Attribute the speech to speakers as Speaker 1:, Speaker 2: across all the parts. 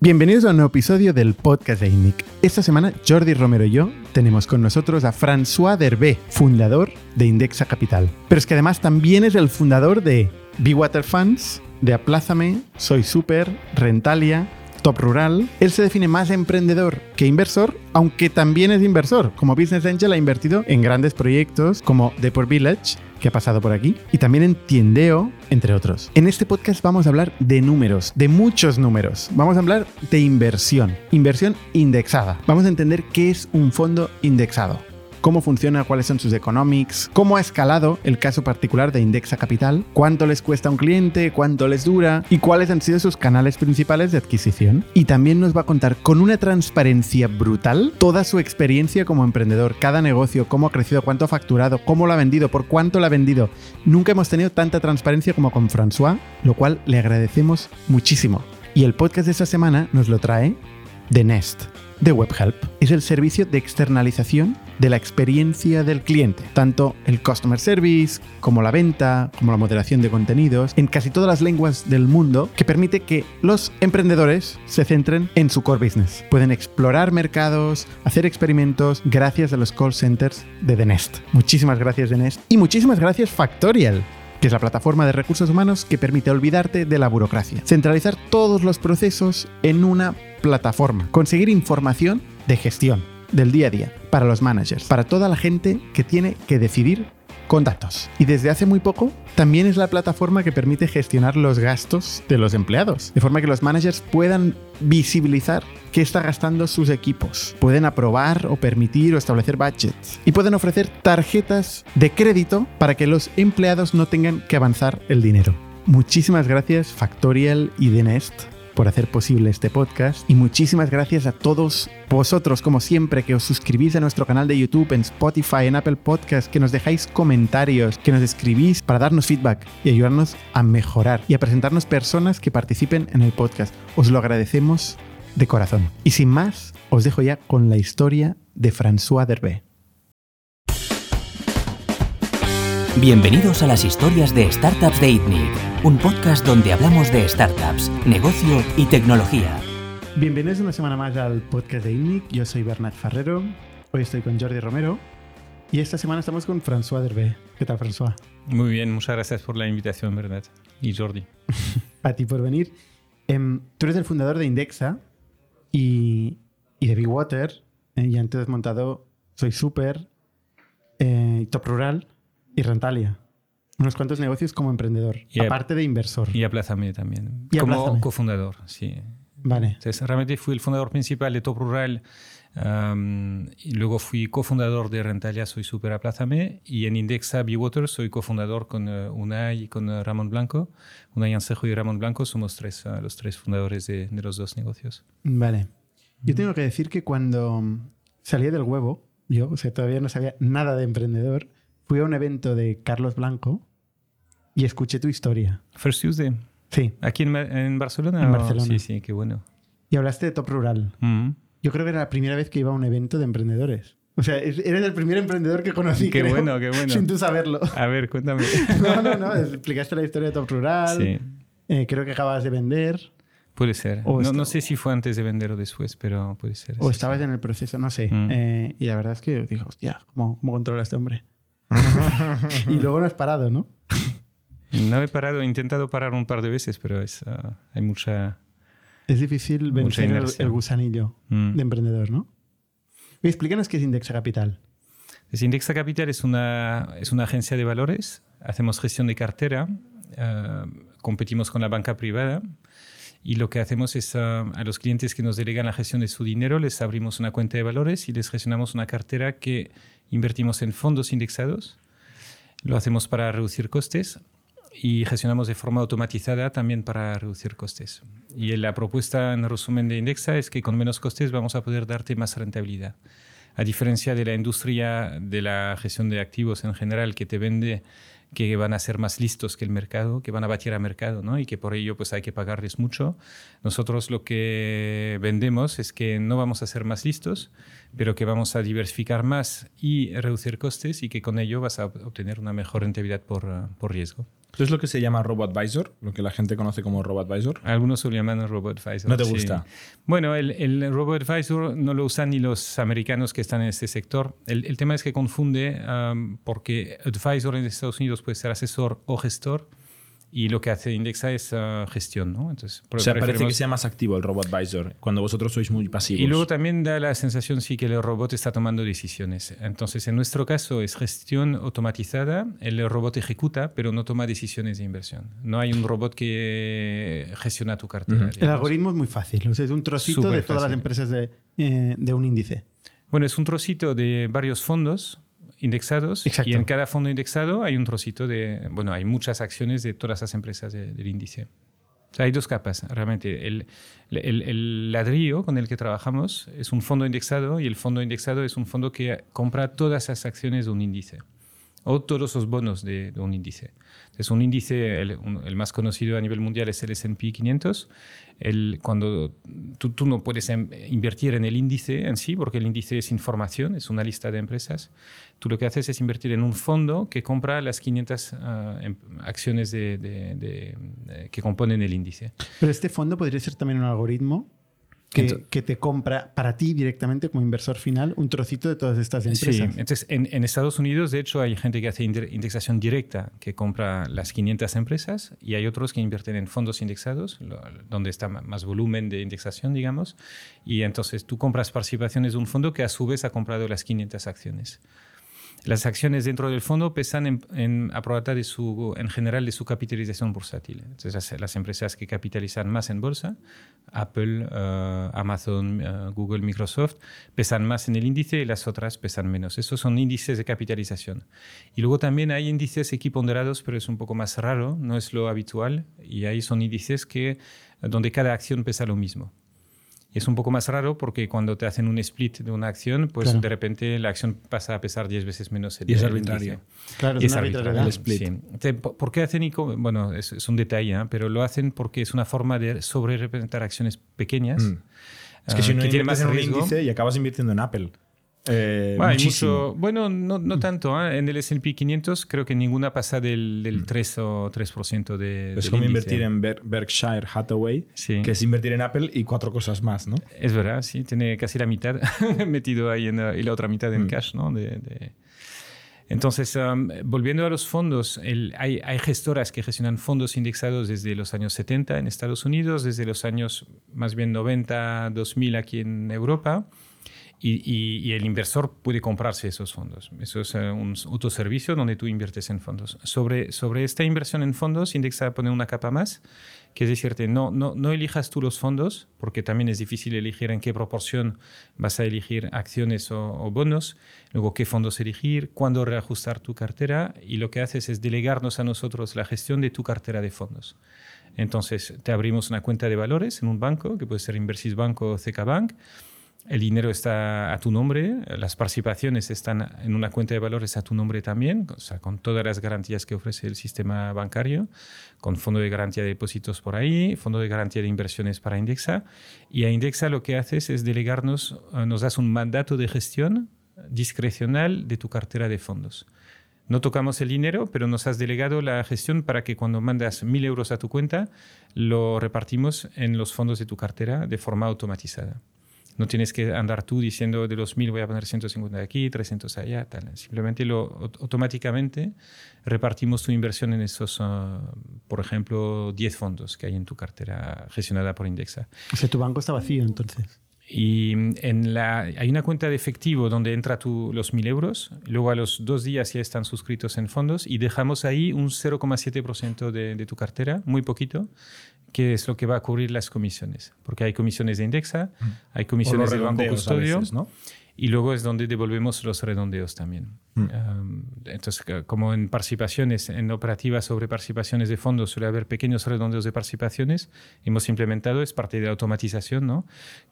Speaker 1: Bienvenidos a un nuevo episodio del podcast de INNIC. Esta semana Jordi Romero y yo tenemos con nosotros a François Derbé, fundador de Indexa Capital. Pero es que además también es el fundador de Be Water Funds, de Aplázame, Soy Super, Rentalia, Top Rural. Él se define más emprendedor que inversor, aunque también es inversor. Como Business Angel ha invertido en grandes proyectos como Deport Village, que ha pasado por aquí, y también en Tiendeo, entre otros. En este podcast vamos a hablar de números, de muchos números. Vamos a hablar de inversión, inversión indexada. Vamos a entender qué es un fondo indexado cómo funciona, cuáles son sus economics, cómo ha escalado el caso particular de Indexa Capital, cuánto les cuesta a un cliente, cuánto les dura y cuáles han sido sus canales principales de adquisición. Y también nos va a contar con una transparencia brutal toda su experiencia como emprendedor, cada negocio, cómo ha crecido, cuánto ha facturado, cómo lo ha vendido, por cuánto lo ha vendido. Nunca hemos tenido tanta transparencia como con François, lo cual le agradecemos muchísimo. Y el podcast de esta semana nos lo trae The Nest de WebHelp. Es el servicio de externalización de la experiencia del cliente, tanto el customer service como la venta, como la moderación de contenidos, en casi todas las lenguas del mundo, que permite que los emprendedores se centren en su core business. Pueden explorar mercados, hacer experimentos gracias a los call centers de The Nest. Muchísimas gracias The Nest y muchísimas gracias Factorial que es la plataforma de recursos humanos que permite olvidarte de la burocracia, centralizar todos los procesos en una plataforma, conseguir información de gestión del día a día para los managers, para toda la gente que tiene que decidir con datos. Y desde hace muy poco también es la plataforma que permite gestionar los gastos de los empleados, de forma que los managers puedan visibilizar qué está gastando sus equipos, pueden aprobar o permitir o establecer budgets y pueden ofrecer tarjetas de crédito para que los empleados no tengan que avanzar el dinero. Muchísimas gracias Factorial y Denest por hacer posible este podcast y muchísimas gracias a todos vosotros, como siempre, que os suscribís a nuestro canal de YouTube, en Spotify, en Apple Podcast, que nos dejáis comentarios, que nos escribís para darnos feedback y ayudarnos a mejorar y a presentarnos personas que participen en el podcast. Os lo agradecemos de corazón. Y sin más, os dejo ya con la historia de François Derbé.
Speaker 2: Bienvenidos a las historias de Startups de ITNIC, un podcast donde hablamos de startups, negocio y tecnología.
Speaker 1: Bienvenidos una semana más al podcast de ITNIC. Yo soy Bernat Ferrero. Hoy estoy con Jordi Romero. Y esta semana estamos con François Derbé. ¿Qué tal, François?
Speaker 3: Muy bien, muchas gracias por la invitación, Bernat. Y Jordi.
Speaker 1: a ti por venir. Em, tú eres el fundador de Indexa y, de Big Water. Eh, y antes has montado Soy Super, eh, Top Rural y Rentalia. Unos cuantos negocios como emprendedor, aparte de inversor.
Speaker 3: Y Aplázame también. Y como cofundador, sí.
Speaker 1: Vale.
Speaker 3: Entonces, realmente fui el fundador principal de Top Rural. y luego fui cofundador de Rentalia, soy Super Aplázame. Y en Indexa Water soy cofundador con uh, Unai y con uh, Ramón Blanco. Unai Ansejo y Ramón Blanco somos tres, uh, los tres fundadores de, de, los dos negocios.
Speaker 1: Vale. Yo tengo que decir que cuando salí del huevo, yo o sea, todavía no sabía nada de emprendedor, fui a un evento de Carlos Blanco y escuché tu historia.
Speaker 3: First Tuesday.
Speaker 1: Sí.
Speaker 3: ¿Aquí en, Barcelona?
Speaker 1: En Barcelona.
Speaker 3: Sí, sí, qué bueno.
Speaker 1: Y hablaste de Top Rural.
Speaker 3: Mm.
Speaker 1: Yo creo que era la primera vez que iba a un evento de emprendedores. O sea, eres el primer emprendedor que conocí.
Speaker 3: Qué bueno, qué bueno.
Speaker 1: Sin tú saberlo.
Speaker 3: A ver, cuéntame.
Speaker 1: no, no, no. Explicaste la historia de Top Rural.
Speaker 3: Sí.
Speaker 1: Eh, creo que acabas de vender.
Speaker 3: Puede ser. No, no, sé si fue antes de vender o después, pero puede ser.
Speaker 1: O estabas en el proceso, no sé.
Speaker 3: Mm.
Speaker 1: Eh, y la verdad es que digo, hostia, ¿cómo, cómo controla este hombre? Y luego no has parado, ¿no?
Speaker 3: No he parado, he intentado parar un par de veces, pero es, uh, hay mucha.
Speaker 1: Es difícil vencer el, el, gusanillo
Speaker 3: mm.
Speaker 1: de emprendedor, ¿no? explícanos qué es Indexa Capital.
Speaker 3: Es Indexa Capital es una, es una agencia de valores, hacemos gestión de cartera, uh, competimos con la banca privada y lo que hacemos es uh, a los clientes que nos delegan la gestión de su dinero les abrimos una cuenta de valores y les gestionamos una cartera que invertimos en fondos indexados. Lo hacemos para reducir costes y gestionamos de forma automatizada también para reducir costes. Y la propuesta en resumen de Indexa es que con menos costes vamos a poder darte más rentabilidad. A diferencia de la industria de la gestión de activos en general que te vende que van a ser más listos que el mercado, que van a batir a mercado, ¿no? Y que por ello pues hay que pagarles mucho. Nosotros lo que vendemos es que no vamos a ser más listos, pero que vamos a diversificar más y reducir costes y que con ello vas a obtener una mejor rentabilidad por, por riesgo.
Speaker 4: Esto es lo que se llama RoboAdvisor, lo que la gente conoce como RoboAdvisor.
Speaker 3: Algunos lo llaman RoboAdvisor.
Speaker 4: ¿No te
Speaker 3: sí.
Speaker 4: gusta?
Speaker 3: Bueno, el, el RoboAdvisor no lo usan ni los americanos que están en este sector. El, el tema es que confunde um, porque advisor en Estados Unidos puede ser asesor o gestor y lo que hace Indexa es uh, gestión, ¿no? Entonces,
Speaker 4: O sea, parece que sea más activo el RoboAdvisor cuando vosotros sois muy pasivos.
Speaker 3: Y luego también da la sensación sí que el robot está tomando decisiones. Entonces, en nuestro caso es gestión automatizada, el robot ejecuta, pero no toma decisiones de inversión. No hay un robot que gestiona tu cartera.
Speaker 4: Ujú.
Speaker 1: El
Speaker 3: digamos.
Speaker 1: algoritmo es muy fácil. O sea, es un trocito
Speaker 3: Súper
Speaker 1: de todas las
Speaker 3: fácil.
Speaker 1: empresas de, eh, de un índice.
Speaker 3: Bueno, es un trocito de varios fondos indexados
Speaker 1: Exacto.
Speaker 3: y en cada fondo indexado hay un trocito de, bueno, hay muchas acciones de todas las empresas de- del índice. O sea, hay dos capas, realmente. El, el- el ladrillo con el que trabajamos es un fondo indexado y el fondo indexado es un fondo que compra todas las acciones de un índice o todos los bonos de, de un índice. Es un índice, el, un- el más conocido a nivel mundial es el S&P 500. El, cuando tú, tú no puedes em- invertir en el índice en sí, porque el índice es información, es una lista de empresas. Tú lo que haces es invertir en un fondo que compra las 500 ah, em- acciones de- de- de- que componen el índice.
Speaker 1: Pero este fondo podría ser también un algoritmo que, te compra para ti directamente como inversor final un trocito de todas estas
Speaker 3: Sí,
Speaker 1: empresas.
Speaker 3: entonces en, en Estados Unidos, de hecho, hay gente que hace inde- indexación directa, que compra las 500 empresas, y hay otros que invierten en fondos indexados, lo- donde está más volumen de indexación, digamos, y entonces tú compras participaciones de un fondo que a su vez ha comprado las 500 acciones. Las acciones dentro del fondo pesan en, en, su, en general de su capitalización bursátil. Entonces, las, las empresas que capitalizan más en bolsa, Apple, eh, Amazon, eh, Google, Microsoft, pesan más en el índice y las otras pesan menos. Esos son índices de capitalización. Y luego también hay índices equiponderados, pero es un poco más raro, no es lo habitual. Y ahí son índices que, donde cada acción pesa lo mismo. Es un poco más raro porque cuando te hacen un split de una acción, pues
Speaker 1: Claro.
Speaker 3: de repente la acción pasa a pesar 10 veces menos el
Speaker 4: Y es arbitrario.
Speaker 1: Claro,
Speaker 3: Y
Speaker 1: es
Speaker 3: arbitrario,
Speaker 4: el split.
Speaker 3: sí. Entonces, ¿por qué hacen ICO? Bueno, es, es un detalle, ¿eh? pero lo hacen porque es una forma de sobre representar acciones pequeñas.
Speaker 4: Mm. Es que
Speaker 3: ah,
Speaker 4: si no
Speaker 3: que tiene más
Speaker 4: en un índice y acabas invirtiendo en Apple. Eh,
Speaker 3: Bueno, hay
Speaker 4: muchísimo.
Speaker 3: mucho- bueno, no, no tanto. ¿eh? En el S&P 500 creo que ninguna pasa del, del 3 o 3% de
Speaker 4: Es como
Speaker 3: índice.
Speaker 4: invertir en Ber- Berkshire Hathaway,
Speaker 3: Sí.
Speaker 4: que es invertir en Apple y cuatro cosas más, ¿no?
Speaker 3: Es verdad, sí, tiene casi la mitad metido ahí en, y la otra mitad en
Speaker 4: Mm.
Speaker 3: cash, ¿no? De- de- Entonces, um, volviendo a los fondos, el- hay, hay gestoras que gestionan fondos indexados desde los años 70 en Estados Unidos, desde los años más bien 90, 2000 aquí en Europa. Y, y- y el inversor puede comprarse esos fondos. Eso es eh, un autoservicio donde tú inviertes en fondos. Sobre, sobre esta inversión en fondos, Indexa pone una capa más, que es decirte, no, no, no elijas tú los fondos, porque también es difícil elegir en qué proporción vas a elegir acciones o, o bonos, luego qué fondos elegir, cuándo reajustar tu cartera, y lo que haces es delegarnos a nosotros la gestión de tu cartera de fondos. Entonces, te abrimos una cuenta de valores en un banco, que puede ser Inversis Banco o CK Bank, el dinero está a tu nombre, las participaciones están en una cuenta de valores a tu nombre también, o sea, con todas las garantías que ofrece el sistema bancario, con fondo de garantía de depósitos por ahí, fondo de garantía de inversiones para Indexa. Y a Indexa lo que haces es delegarnos, eh, nos das un mandato de gestión discrecional de tu cartera de fondos. No tocamos el dinero, pero nos has delegado la gestión para que cuando mandas mil euros a tu cuenta, lo repartimos en los fondos de tu cartera de forma automatizada. No tienes que andar tú diciendo de los 1000 voy a poner 150 aquí, 300 allá, tal. Simplemente lo, aut- automáticamente repartimos tu inversión en esos, ah, por ejemplo, 10 fondos que hay en tu cartera gestionada por Indexa.
Speaker 1: O sea, tu banco está vacío entonces.
Speaker 3: Y en la, hay una cuenta de efectivo donde entra tu, los 1000 euros, luego a los dos días ya están suscritos en fondos y dejamos ahí un 0,7% de, de tu cartera, muy poquito, que es lo que va a cubrir las comisiones. Porque hay comisiones de Indexa, hay comisiones del banco custodio
Speaker 4: veces, ¿no?
Speaker 3: y luego es donde devolvemos los redondeos también.
Speaker 4: Mm.
Speaker 3: Um, entonces, como en participaciones, en operativas sobre participaciones de fondos suele haber pequeños redondeos de participaciones, hemos implementado, es parte de la automatización, ¿no?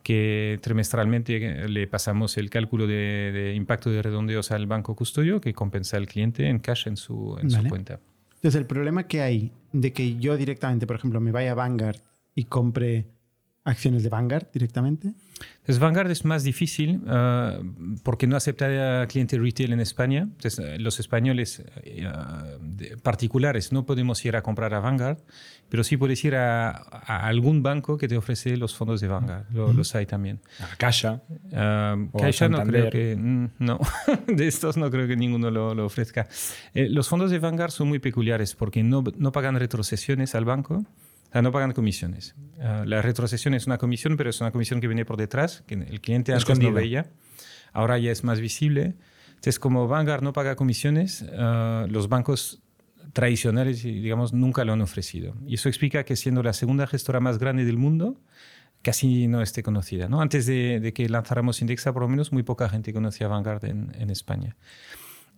Speaker 3: que trimestralmente le pasamos el cálculo de, de impacto de redondeos al banco custodio que compensa al cliente en cash en su, en su
Speaker 1: Vale.
Speaker 3: cuenta.
Speaker 1: Entonces, el problema que hay de que yo directamente, por ejemplo, me vaya a Vanguard y compre acciones de Vanguard directamente?
Speaker 3: Entonces, Vanguard es más difícil uh, porque no acepta a cliente retail en España. Entonces, los españoles uh, particulares no podemos ir a comprar a Vanguard, pero sí puedes ir a, a algún banco que te ofrece los fondos de Vanguard. Lo, Los hay también.
Speaker 4: A Caixa.
Speaker 3: Uh, Caixa no creo que... Mm, no, de estos no creo que ninguno lo, lo ofrezca. Eh, los fondos de Vanguard son muy peculiares porque no, no pagan retrocesiones al banco no pagan comisiones. Uh, la retrocesión es una comisión, pero es una comisión que viene por detrás, que el cliente antes Escondido. no veía. Ahora ya es más visible. Entonces, como Vanguard no paga comisiones, los bancos tradicionales, digamos, nunca lo han ofrecido. Y eso explica que siendo la segunda gestora más grande del mundo, casi no esté conocida. ¿no? Antes de, de, que lanzáramos Indexa, por lo menos, muy poca gente conocía Vanguard en, en España.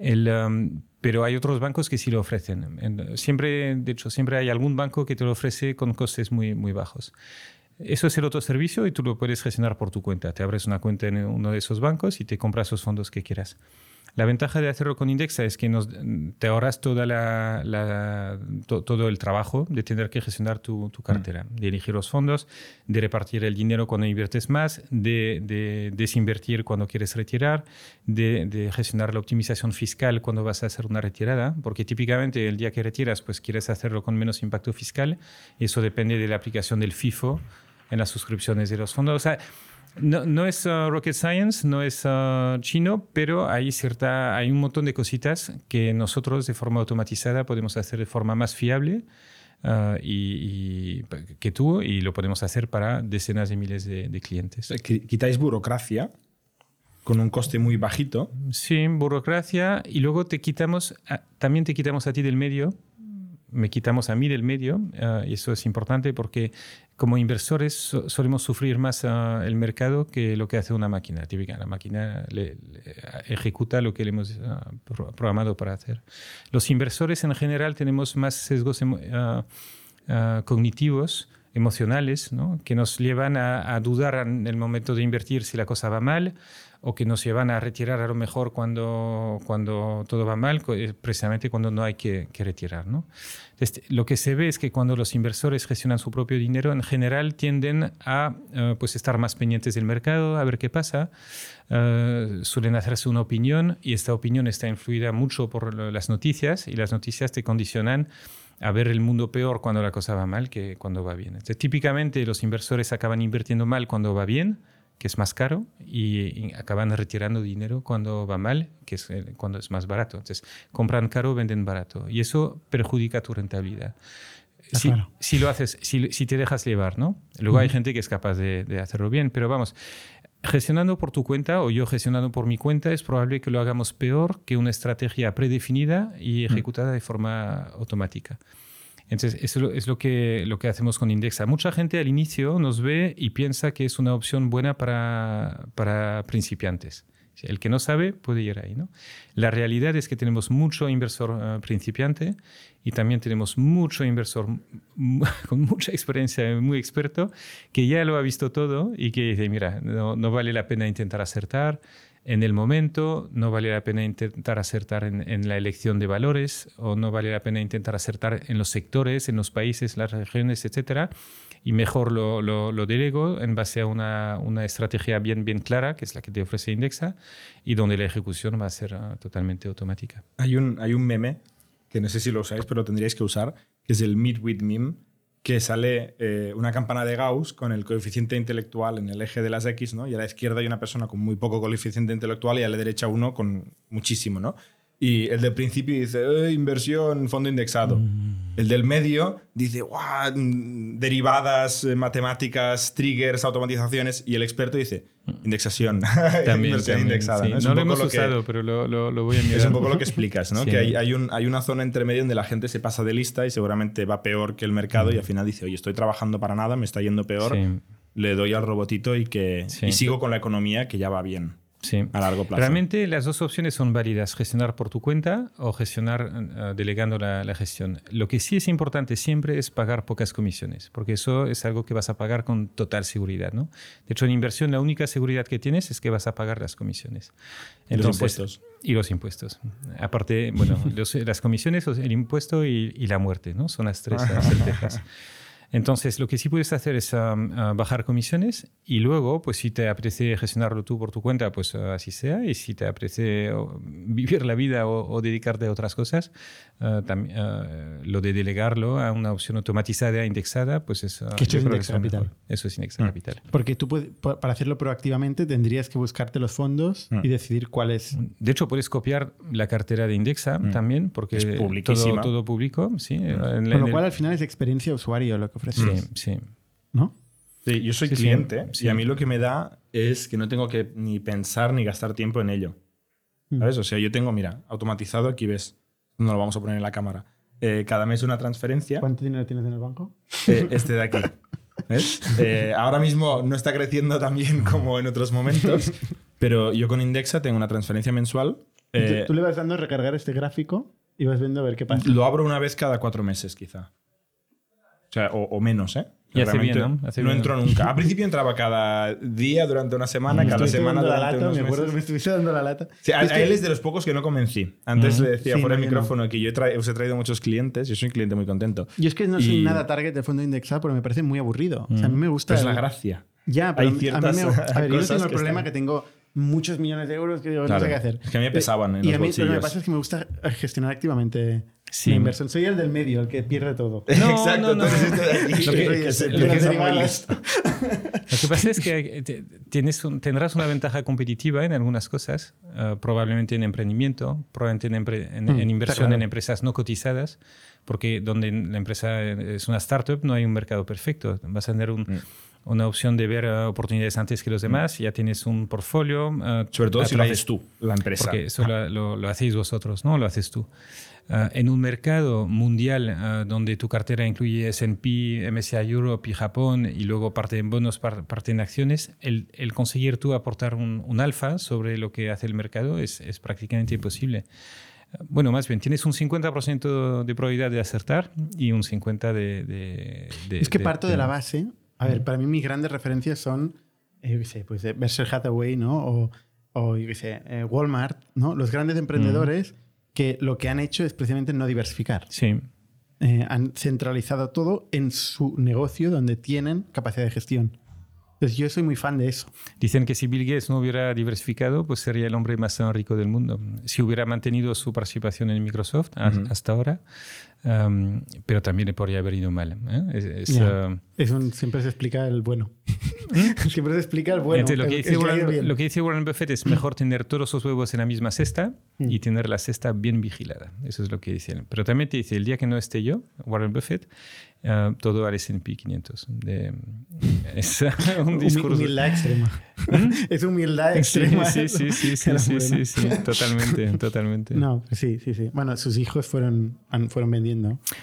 Speaker 3: El, um, pero hay otros bancos que sí lo ofrecen. Siempre, de hecho, siempre hay algún banco que te lo ofrece con costes muy, muy bajos. Eso es el otro servicio y tú lo puedes gestionar por tu cuenta. Te abres una cuenta en uno de esos bancos y te compras los fondos que quieras. La ventaja de hacerlo con Indexa es que nos, te ahorras toda la, la, to, todo el trabajo de tener que gestionar tu, tu cartera, mm. de elegir los fondos, de repartir el dinero cuando inviertes más, de, de desinvertir cuando quieres retirar, de, de, gestionar la optimización fiscal cuando vas a hacer una retirada, porque típicamente el día que retiras pues quieres hacerlo con menos impacto fiscal y eso depende de la aplicación del FIFO en las suscripciones de los fondos. O sea, no, no, es uh, rocket science, no es uh, chino, pero hay, cierta, hay un montón de cositas que nosotros de forma automatizada podemos hacer de forma más fiable uh, y, y, que tú y lo podemos hacer para decenas de miles de, de clientes.
Speaker 4: Quitáis burocracia con un coste muy bajito.
Speaker 3: Sí, burocracia y luego te quitamos, también te quitamos a ti del medio me quitamos a mí del medio uh, y eso es importante porque como inversores so solemos sufrir más uh, el mercado que lo que hace una máquina típica. La máquina le, le ejecuta lo que le hemos uh, pro programado para hacer. Los inversores en general tenemos más sesgos cognitivos emocionales ¿no? que nos llevan a, a, dudar en el momento de invertir si la cosa va mal o que nos llevan a retirar a lo mejor cuando, cuando todo va mal, precisamente cuando no hay que, que retirar. ¿no? Este, lo que se ve es que cuando los inversores gestionan su propio dinero, en general tienden a uh, pues estar más pendientes del mercado, a ver qué pasa, uh, suelen hacerse una opinión y esta opinión está influida mucho por las noticias y las noticias te condicionan a ver el mundo peor cuando la cosa va mal que cuando va bien. Entonces, típicamente los inversores acaban invirtiendo mal cuando va bien, que es más caro, y, y acaban retirando dinero cuando va mal, que es eh, cuando es más barato. Entonces, compran caro, venden barato, y eso perjudica tu rentabilidad. Si, claro. si, lo haces, si, si, te dejas llevar, ¿no? Luego uh -huh. hay gente que es capaz de, de hacerlo bien, pero vamos, gestionando por tu cuenta o yo gestionando por mi cuenta, es probable que lo hagamos peor que una estrategia predefinida y ejecutada de forma automática. Entonces, eso es lo que, lo que hacemos con Indexa. Mucha gente al inicio nos ve y piensa que es una opción buena para, para principiantes. El que no sabe puede ir ahí. ¿no? La realidad es que tenemos mucho inversor uh, principiante y también tenemos mucho inversor con mucha experiencia, muy experto, que ya lo ha visto todo y que dice, mira, no, no vale la pena intentar acertar en el momento, no vale la pena intentar acertar en, la elección de valores o no vale la pena intentar acertar en los sectores, en los países, las regiones, etcétera. Y mejor lo, lo, delego en base a una, estrategia bien, bien clara, que es la que te ofrece Indexa, y donde la ejecución va a ser uh, totalmente automática.
Speaker 4: Hay un, hay un meme, que no sé si lo usáis, pero tendríais que usar, que es el Meet with Meme, que sale eh, una campana de Gauss con el coeficiente intelectual en el eje de las X, ¿no? Y a la izquierda hay una persona con muy poco coeficiente intelectual y a la derecha uno con muchísimo, ¿no? Y el del principio dice, eh, inversión, fondo indexado. Mm. El del medio dice, derivadas, eh, matemáticas, triggers, automatizaciones. Y el experto dice, indexación.
Speaker 3: También, inversión también,
Speaker 4: indexada.
Speaker 3: Sí.
Speaker 4: ¿no?
Speaker 3: no lo hemos lo usado, que, pero lo, lo, lo, voy a mirar.
Speaker 4: Es un poco lo que explicas, ¿no? Sí. Que hay, hay, un, hay, una zona entre medio donde la gente se pasa de lista y seguramente va peor que el mercado mm. y al final dice, oye, estoy trabajando para nada, me está yendo peor, sí. le doy al robotito y, que, y sigo con la economía que ya va bien.
Speaker 3: Sí.
Speaker 4: a largo plazo.
Speaker 3: Realmente las dos opciones son válidas, gestionar por tu cuenta o gestionar uh, delegando la, la, gestión. Lo que sí es importante siempre es pagar pocas comisiones, porque eso es algo que vas a pagar con total seguridad. ¿no? De hecho, en inversión la única seguridad que tienes es que vas a pagar las comisiones.
Speaker 4: Entonces, los impuestos.
Speaker 3: Y los impuestos. Aparte, bueno, los, las comisiones, el impuesto y, y, la muerte, ¿no? Son las tres certezas. Entonces, lo que sí puedes hacer es um, uh, bajar comisiones y luego, pues si te apetece gestionarlo tú por tu cuenta, pues uh, así sea. Y si te apetece vivir la vida o, o dedicarte a otras cosas, uh, uh, lo de delegarlo a una opción automatizada, indexada, pues es... uh,
Speaker 1: Que esto es
Speaker 3: será
Speaker 1: Capital.
Speaker 3: mejor. Eso es Indexa
Speaker 4: Mm.
Speaker 3: Capital.
Speaker 1: Porque tú puedes- pa- para hacerlo proactivamente tendrías que buscarte los fondos
Speaker 4: Mm.
Speaker 1: y decidir cuál es.
Speaker 3: De hecho, puedes copiar la cartera de Indexa
Speaker 4: Mm.
Speaker 3: también, porque
Speaker 4: Es
Speaker 3: todo, todo público, sí. en la-
Speaker 1: Con
Speaker 3: en
Speaker 1: lo
Speaker 3: el-
Speaker 1: cual al final es experiencia de usuario lo que ofreces.
Speaker 3: Sí, sí.
Speaker 1: ¿No?
Speaker 4: Sí, yo soy
Speaker 3: Sí,
Speaker 4: cliente
Speaker 3: Sí.
Speaker 4: y a mí lo que me da es que no tengo que ni pensar ni gastar tiempo en ello.
Speaker 1: Mm.
Speaker 4: ¿Sabes? O sea, yo tengo, mira, automatizado, aquí ves, no lo vamos a poner en la cámara. Eh, cada mes una transferencia,
Speaker 1: ¿Cuánto dinero tienes en el banco?
Speaker 4: eh, este de aquí. ¿Ves? Eh, ahora mismo no está creciendo tan bien como en otros momentos, pero yo con Indexa tengo una transferencia mensual. eh,
Speaker 1: tú, tú le vas dando a recargar este gráfico y vas viendo a ver qué pasa.
Speaker 4: lo abro una vez cada cuatro meses, quizá. O sea, o, o menos, ¿eh?
Speaker 3: Y hace bien, ¿no? Hace bien.
Speaker 4: entro nunca. Al principio entraba cada día durante una semana,
Speaker 1: Me
Speaker 4: cada
Speaker 1: estuviste
Speaker 4: semana
Speaker 1: dando la
Speaker 4: durante
Speaker 1: lata,
Speaker 4: unos
Speaker 1: me acuerdo
Speaker 4: meses.
Speaker 1: que me estuviste dando la lata.
Speaker 4: Sí, a, a
Speaker 1: que-
Speaker 4: él es de los pocos que no convencí. Antes
Speaker 3: Mm.
Speaker 4: le decía
Speaker 1: Sí,
Speaker 4: fuera
Speaker 1: no,
Speaker 4: del
Speaker 1: yo no.
Speaker 4: micrófono que yo he os he traído muchos clientes y soy un cliente muy contento.
Speaker 1: Yo es que no soy
Speaker 4: Y-
Speaker 1: nada target del fondo indexado porque me parece muy aburrido. O sea, a mí me gusta.
Speaker 4: Pero es la
Speaker 1: el-
Speaker 4: gracia.
Speaker 1: Ya, pero
Speaker 4: Hay
Speaker 1: a mí
Speaker 4: ciertas
Speaker 1: me, a ver, yo no tengo el
Speaker 4: que
Speaker 1: problema
Speaker 4: están-
Speaker 1: que tengo muchos millones de euros que digo, no
Speaker 4: Claro.
Speaker 1: sé qué hacer.
Speaker 4: Es que a mí me pesaban en
Speaker 1: y
Speaker 4: los
Speaker 1: a mí lo que me pasa es que me gusta gestionar activamente
Speaker 3: Sí.
Speaker 1: la inversión. Soy el del medio, el que pierde todo.
Speaker 3: No,
Speaker 4: Exacto,
Speaker 3: no, no. Lo que- pasa es que te- tienes un- tendrás una ventaja competitiva en algunas cosas, eh, probablemente en emprendimiento, probablemente en, empre- en-
Speaker 1: Mm,
Speaker 3: en inversión
Speaker 1: claro.
Speaker 3: en empresas no cotizadas, porque donde la empresa es una startup no hay un mercado perfecto. Vas a tener un-
Speaker 4: Mm.
Speaker 3: una opción de ver eh, oportunidades antes que los demás, ya tienes un portfolio. eh,
Speaker 4: Sobre todo si lo haces tú, la empresa.
Speaker 3: porque eso lo, lo- lo hacéis vosotros, ¿no? Lo haces tú. Ah, en un mercado mundial ah, donde tu cartera incluye S&P, MSCI Europe y Japón y luego parte en bonos, par- parte en acciones, el, el conseguir tú aportar un, un alfa sobre lo que hace el mercado es, es prácticamente imposible. Bueno, más bien, tienes un 50% de probabilidad de acertar y un 50% de... de- de-
Speaker 1: Es que parto de
Speaker 3: de-
Speaker 1: la base. A ver, para mí mis grandes referencias son, eh, yo qué sé, pues eh, Berkshire Hathaway, ¿no? O, o yo qué sé, eh, Walmart, ¿no? Los grandes emprendedores que lo que han hecho es precisamente no diversificar.
Speaker 3: Sí,
Speaker 1: Eh, han centralizado todo en su negocio donde tienen capacidad de gestión. Entonces yo soy muy fan de eso.
Speaker 3: Dicen que si Bill Gates no hubiera diversificado, pues sería el hombre más rico del mundo. Si hubiera mantenido su participación en Microsoft a-
Speaker 4: Ujú.
Speaker 3: hasta ahora, um, pero también le podría haber ido mal. ¿eh? Es- es,
Speaker 1: Ya.
Speaker 3: um,
Speaker 1: Es un- siempre se explica el bueno. siempre se explica el bueno.
Speaker 3: entonces, lo, que
Speaker 1: el
Speaker 3: Warren, lo que dice Warren Buffett es mejor tener todos los huevos en la misma cesta
Speaker 1: Mm.
Speaker 3: y tener la cesta bien vigilada. Eso es lo que dice él. Pero también te dice, el día que no esté yo, Warren Buffett, uh, todo al S&P 500. De- es un discurso...
Speaker 1: Humildad extrema. es humildad
Speaker 3: Sí,
Speaker 1: extrema.
Speaker 3: sí, sí, sí, sí, sí,
Speaker 1: bueno.
Speaker 3: sí, sí, totalmente, totalmente.
Speaker 1: No, sí, sí, sí. Bueno, sus hijos fueron, fueron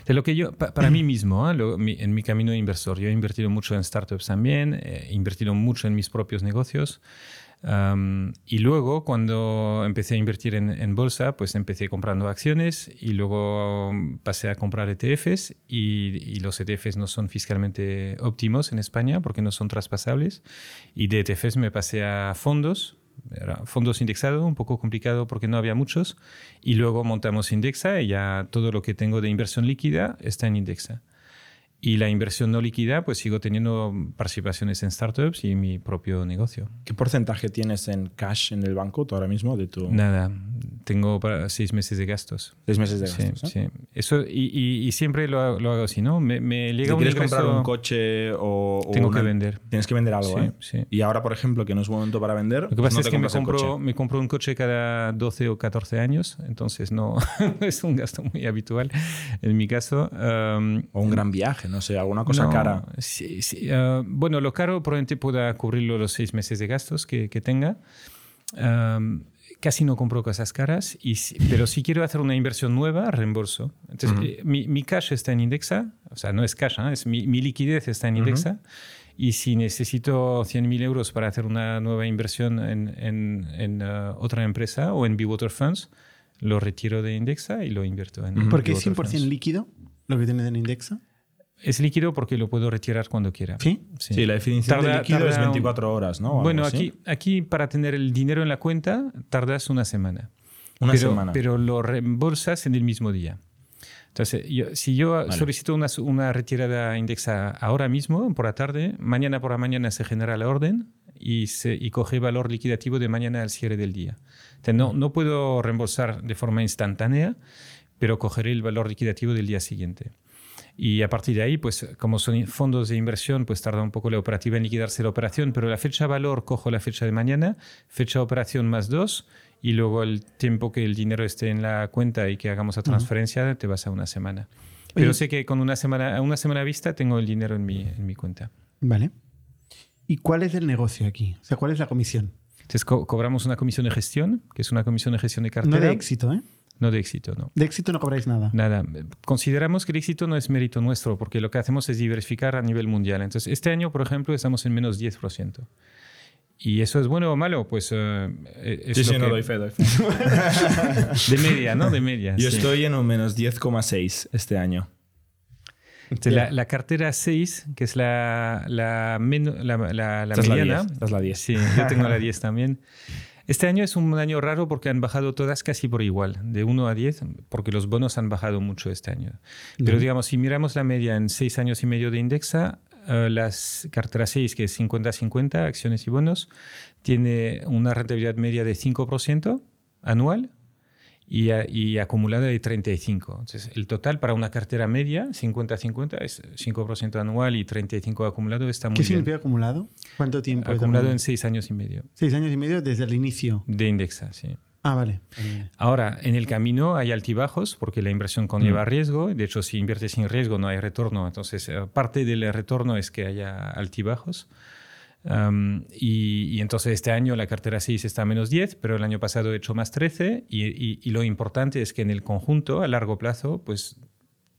Speaker 3: De lo que yo, pa- para mí mismo, ¿eh? En mi camino de inversor, yo he invertido mucho en startups también, eh, he invertido mucho en mis propios negocios. y luego, cuando empecé a invertir en, bolsa, pues empecé comprando acciones y luego pasé a comprar ETFs y, y los ETFs no son fiscalmente óptimos en España porque no son traspasables. Y de ETFs me pasé a fondos, era fondos indexados, un poco complicado porque no había muchos. Y luego montamos Indexa y ya todo lo que tengo de inversión líquida está en Indexa. Y la inversión no líquida, pues sigo teniendo participaciones en startups y mi propio negocio.
Speaker 4: ¿Qué porcentaje tienes en cash en el banco tú ahora mismo de tu
Speaker 3: Nada, tengo para seis meses de gastos.
Speaker 4: seis meses de
Speaker 3: Sí,
Speaker 4: gastos? ¿eh?
Speaker 3: sí. Eso, y, y- y siempre lo, hago- lo hago así, ¿no? Me, me
Speaker 4: ¿Te
Speaker 3: llega un
Speaker 4: quieres
Speaker 3: ingreso...
Speaker 4: comprar un coche o, o
Speaker 3: Tengo
Speaker 4: una-
Speaker 3: que vender.
Speaker 4: Tienes que vender algo,
Speaker 3: Sí,
Speaker 4: ¿eh?
Speaker 3: sí.
Speaker 4: Y ahora, por ejemplo, que no es momento para vender,
Speaker 3: Lo que pasa
Speaker 4: no
Speaker 3: es
Speaker 4: te
Speaker 3: que me compro, me compro un coche cada 12 o 14 años, entonces no es un gasto muy habitual en mi caso. Um,
Speaker 4: O un gran viaje, no sé, alguna cosa
Speaker 3: no,
Speaker 4: cara.
Speaker 3: sí, sí, ah, bueno, lo caro probablemente pueda cubrirlo los seis meses de gastos que, que tenga. Casi no compro cosas caras, y si- pero si quiero hacer una inversión nueva, reembolso. Entonces, eh, mi, mi cash está en Indexa, o sea, no es cash, ¿eh? es mi, mi liquidez está en. Indexa. Y si necesito 100.000 euros para hacer una nueva inversión en, en- en, ah, otra empresa o en Water Funds, lo retiro de Indexa y lo invierto en
Speaker 4: Ujú.
Speaker 1: Porque es
Speaker 3: Big Water
Speaker 1: 100%
Speaker 3: Funds.
Speaker 1: líquido lo que tienes en Indexa.
Speaker 3: Es líquido porque lo puedo retirar cuando quiera.
Speaker 1: ¿Sí?
Speaker 4: Sí, la definición
Speaker 3: Tarda-
Speaker 4: de líquido es
Speaker 3: tarda un-
Speaker 4: 24 horas, ¿no?
Speaker 3: Bueno, aquí, aquí para tener el dinero en la cuenta tardas una semana.
Speaker 4: Una
Speaker 3: pero,
Speaker 4: semana.
Speaker 3: Pero lo reembolsas en el mismo día. Entonces, yo- si yo
Speaker 5: Vale.
Speaker 3: solicito una, una retirada indexa ahora mismo, por la tarde, mañana por la mañana se genera la orden y, se, y coge valor liquidativo de mañana al cierre del día. Entonces, no, no puedo reembolsar de forma instantánea, pero cogeré el valor liquidativo del día siguiente. Y a partir de ahí, pues como son fondos de inversión, pues tarda un poco la operativa en liquidarse la operación, pero la fecha valor cojo la fecha de mañana, fecha operación más dos, y luego el tiempo que el dinero esté en la cuenta y que hagamos la transferencia, te vas a una semana. Pero
Speaker 1: Oye.
Speaker 3: sé que con una semana, a una semana vista tengo el dinero en mi, en mi cuenta.
Speaker 1: Vale. ¿Y cuál es el negocio aquí? O sea, ¿cuál es la comisión?
Speaker 3: Entonces co- cobramos una comisión de gestión, que es una comisión de gestión de
Speaker 1: No
Speaker 3: cartera.
Speaker 1: de éxito, ¿eh?
Speaker 3: No de éxito, no.
Speaker 1: De éxito no cobráis nada.
Speaker 3: Nada, consideramos que el éxito no es mérito nuestro, porque lo que hacemos es diversificar a nivel mundial. Entonces, este año, por ejemplo, estamos en menos 10%. ¿Y eso es bueno o malo? Pues eh, es
Speaker 4: Sí,
Speaker 3: lo
Speaker 4: sí, no
Speaker 3: que-
Speaker 4: doy fe, doy fe.
Speaker 3: de media, ¿no? De media.
Speaker 4: Yo
Speaker 3: sí.
Speaker 4: estoy en un menos 10,6 este año.
Speaker 3: Entonces, la, la cartera 6, que es la, la, la, mediana.
Speaker 4: 10, esta es la 10.
Speaker 3: Sí, yo tengo la 10 también. Este año es un año raro porque han bajado todas casi por igual, de 1 a 10, porque los bonos han bajado mucho este año. Pero digamos, si miramos la media en 6 años y medio de Indexa, eh, las carteras 6, que es 50-50, acciones y bonos, tiene una rentabilidad media de 5% anual y, a- y acumulada de 35. Entonces, el total para una cartera media, 50-50, es 5% anual y 35 acumulado, está muy
Speaker 1: ¿Qué significa acumulado? ¿Cuánto tiempo?
Speaker 3: Acumulado en 6 años y medio
Speaker 1: Seis años y medio desde el inicio.
Speaker 3: de Indexa, sí.
Speaker 1: Ah, vale.
Speaker 3: Ahora, en el camino hay altibajos porque la inversión conlleva riesgo. De hecho, si inviertes sin riesgo no hay retorno. Entonces, eh, parte del retorno es que haya altibajos. Um, y, y entonces este año la cartera 6 está a menos 10, pero el año pasado he hecho más 13 y, y- y lo importante es que en el conjunto, a largo plazo, pues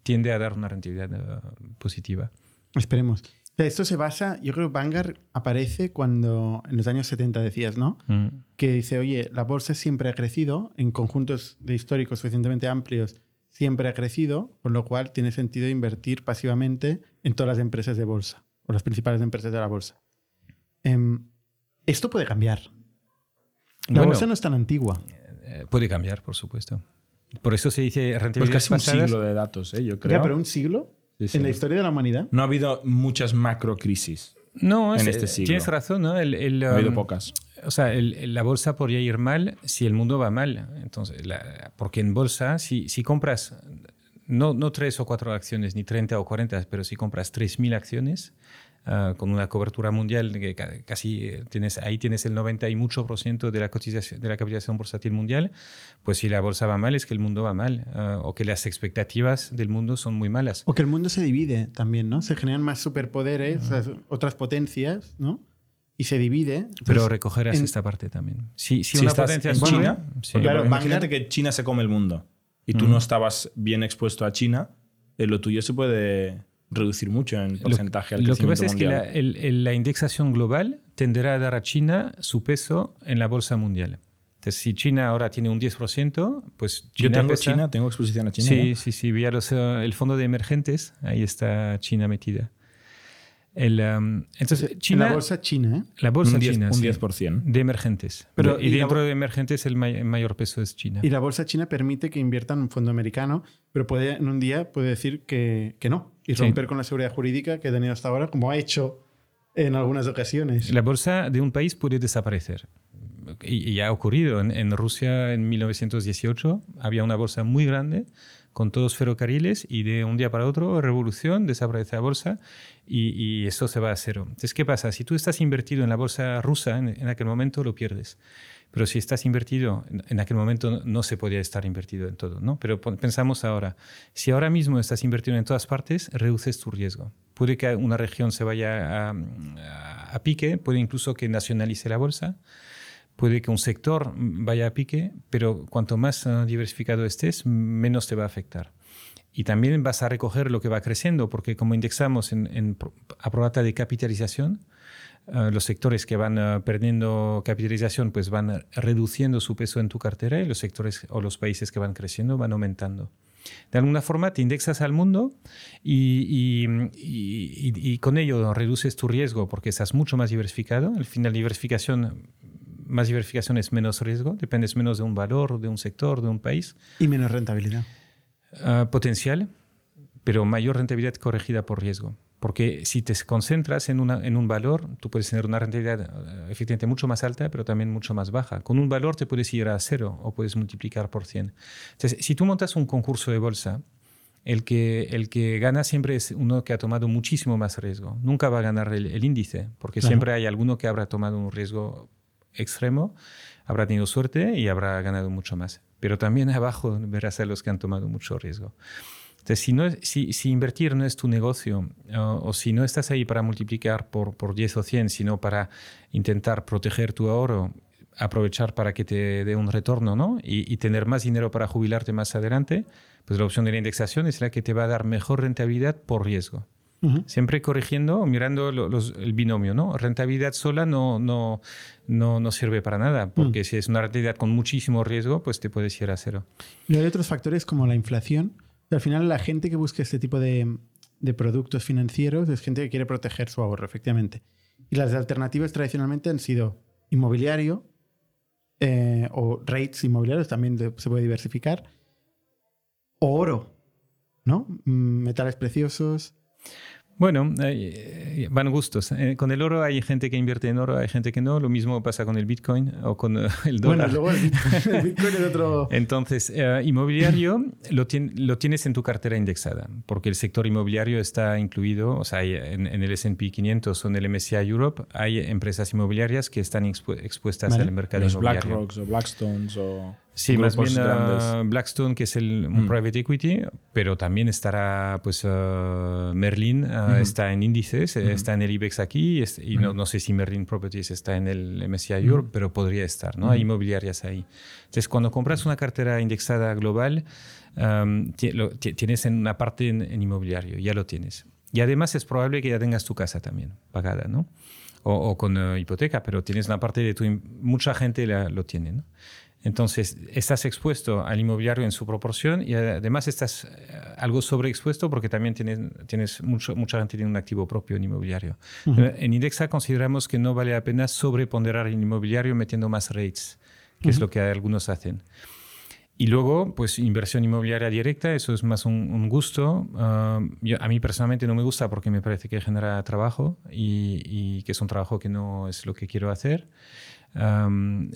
Speaker 3: tiende a dar una rentabilidad eh, positiva.
Speaker 1: Esperemos. Esto se basa, yo creo que Vanguard aparece cuando, en los años 70 decías, ¿no?
Speaker 3: Mm.
Speaker 1: Que dice, oye, la bolsa siempre ha crecido, en conjuntos de históricos suficientemente amplios siempre ha crecido, con lo cual tiene sentido invertir pasivamente en todas las empresas de bolsa, o las principales empresas de la bolsa. Em, esto puede cambiar. La
Speaker 3: Bueno,
Speaker 1: bolsa no es tan antigua.
Speaker 3: eh, puede cambiar, por supuesto. Por eso se dice
Speaker 4: Pues
Speaker 3: rentabilidades
Speaker 4: casi un siglo de datos, ¿eh? yo
Speaker 1: Ya,
Speaker 4: creo.
Speaker 1: pero un siglo
Speaker 4: Sí, sí.
Speaker 1: en la historia de la humanidad.
Speaker 4: No ha habido muchas macro crisis.
Speaker 3: No,
Speaker 4: en
Speaker 3: es-
Speaker 4: este siglo.
Speaker 3: tienes razón, ¿no? El, el,
Speaker 4: Ha habido
Speaker 3: um,
Speaker 4: pocas.
Speaker 3: O sea, el- el- la bolsa podría ir mal si el mundo va mal. Entonces, la- porque en bolsa, si, si compras no, no tres o cuatro acciones, ni 30 o 40, pero si compras 3.000 acciones ah, con una cobertura mundial que ca- casi eh, tienes, ahí tienes el 90 y mucho por ciento de la, cotización, de la capitalización bursátil mundial, pues si la bolsa va mal es que el mundo va mal ah, o que las expectativas del mundo son muy malas.
Speaker 1: O que el mundo se divide también, ¿no? Se generan más superpoderes, o sea, otras potencias, ¿no? Y se divide.
Speaker 3: Pero
Speaker 1: Entonces,
Speaker 3: recogerás
Speaker 1: en-
Speaker 3: esta parte también. Si, si
Speaker 4: Si
Speaker 3: una
Speaker 4: estás
Speaker 3: potencia
Speaker 4: en
Speaker 3: es
Speaker 4: China,
Speaker 3: China, sí.
Speaker 1: Claro,
Speaker 4: imagínate
Speaker 1: Vanguard-
Speaker 4: que China se come el mundo y tú
Speaker 3: Mm.
Speaker 4: no estabas bien expuesto a China, eh, lo tuyo se puede reducir mucho en porcentaje al
Speaker 3: Lo que pasa es que la, el- el- la indexación global tenderá a dar a China su peso en la bolsa mundial. Entonces, si China ahora tiene un 10%, pues
Speaker 4: Yo
Speaker 3: China
Speaker 4: tengo
Speaker 3: pesa-
Speaker 4: China, tengo exposición a China.
Speaker 3: Sí,
Speaker 4: ¿no?
Speaker 3: sí, sí. Vi a los, eh, el fondo de emergentes, ahí está China metida. El, um, entonces,
Speaker 1: en
Speaker 3: China,
Speaker 1: la bolsa china, ¿eh?
Speaker 3: la bolsa
Speaker 4: un 10%.
Speaker 3: china,
Speaker 4: un
Speaker 3: sí,
Speaker 4: 10%.
Speaker 3: de emergentes.
Speaker 1: Pero,
Speaker 3: y,
Speaker 1: ¿y la
Speaker 3: dentro de emergentes el may- mayor peso es China.
Speaker 1: Y la bolsa china permite que inviertan un fondo americano, pero puede, en un día puede decir que, que no y
Speaker 3: Sí.
Speaker 1: romper con la seguridad jurídica que ha tenido hasta ahora, como ha hecho en algunas ocasiones.
Speaker 3: La bolsa de un país puede desaparecer. Y, y ha ocurrido. En, Rusia en 1918 había una bolsa muy grande con todos ferrocarriles y de un día para otro, revolución, desaparece la bolsa y, eso se va a cero. Entonces, ¿qué pasa? Si tú estás invertido en la bolsa rusa, en, aquel momento lo pierdes. Pero si estás invertido, en, aquel momento no, se podía estar invertido en todo, ¿no? Pero pensamos ahora, si ahora mismo estás invertido en todas partes, reduces tu riesgo. Puede que una región se vaya a pique, puede incluso que nacionalice la bolsa, puede que un sector vaya a pique, pero cuanto más eh, diversificado estés, menos te va a afectar. Y también vas a recoger lo que va creciendo, porque como indexamos en, en de capitalización, eh, los sectores que van eh, perdiendo capitalización pues van reduciendo su peso en tu cartera y los sectores o los países que van creciendo van aumentando. De alguna forma te indexas al mundo y- y con ello reduces tu riesgo porque estás mucho más diversificado. Al final, diversificación, más diversificación es menos riesgo, dependes menos de un valor, de un sector, de un país.
Speaker 1: Y menos rentabilidad.
Speaker 3: Ah, potencial, pero mayor rentabilidad corregida por riesgo. Porque si te concentras en, una, en un valor, tú puedes tener una rentabilidad eh, efectivamente mucho más alta, pero también mucho más baja. Con un valor te puedes ir a cero o puedes multiplicar por 100. Entonces, si tú montas un concurso de bolsa, el que, el que gana siempre es uno que ha tomado muchísimo más riesgo. Nunca va a ganar el, índice, porque siempre hay alguno que habrá tomado un riesgo extremo, habrá tenido suerte y habrá ganado mucho más. Pero también abajo verás a los que han tomado mucho riesgo. Entonces, si, invertir no es tu negocio o, si no estás ahí para multiplicar por, por 10 o 100, sino para intentar proteger tu ahorro, aprovechar para que te dé un retorno ¿no? y, tener más dinero para jubilarte más adelante, pues la opción de la indexación es la que te va a dar mejor rentabilidad por riesgo. Siempre corrigiendo, mirando el binomio, ¿no? Rentabilidad sola no, no, no, no sirve para nada, porque si es una rentabilidad con muchísimo riesgo, pues te puedes ir a cero.
Speaker 1: Y hay otros factores como la inflación, al final la gente que busca este tipo de, productos financieros es gente que quiere proteger su ahorro, efectivamente. Y las alternativas tradicionalmente han sido inmobiliario eh, o rates inmobiliarios, también se puede diversificar, o oro, ¿no? Mm, metales preciosos.
Speaker 3: Bueno, eh, van gustos. Eh, con el oro hay gente que invierte en oro, hay gente que no. Lo mismo pasa con el Bitcoin o con eh, el dólar.
Speaker 1: Bueno, luego el Bitcoin, es otro...
Speaker 3: Entonces, inmobiliario lo, lo, tienes en tu cartera indexada, porque el sector inmobiliario está incluido, o sea, en, el S&P 500 o en el MSCI Europe hay empresas inmobiliarias que están expuestas al mercado
Speaker 4: Los
Speaker 3: inmobiliario.
Speaker 4: BlackRocks o Blackstones o...
Speaker 3: Sí, más bien uh, Blackstone, que es el un mm. private equity, pero también estará, pues, uh, Merlin uh, está en índices, eh, está en el IBEX aquí, y no, no, sé si Merlin Properties está en el MSCI Europe, pero podría estar, ¿no? Hay inmobiliarias ahí. Entonces, cuando compras una cartera indexada global, um, tienes en una parte en, inmobiliario, ya lo tienes. Y además es probable que ya tengas tu casa también pagada, ¿no? O, con hipoteca, pero tienes una parte de tu... Mucha gente lo tiene, ¿no? Entonces, estás expuesto al inmobiliario en su proporción y además estás eh, algo sobreexpuesto porque también tienes, tienes mucho, mucha gente tiene un activo propio en inmobiliario. En Indexa consideramos que no vale la pena sobreponderar el inmobiliario metiendo más rates, que es lo que algunos hacen. Y luego, pues inversión inmobiliaria directa, eso es más un, gusto. Ah, a mí personalmente no me gusta porque me parece que genera trabajo y, y, que es un trabajo que no es lo que quiero hacer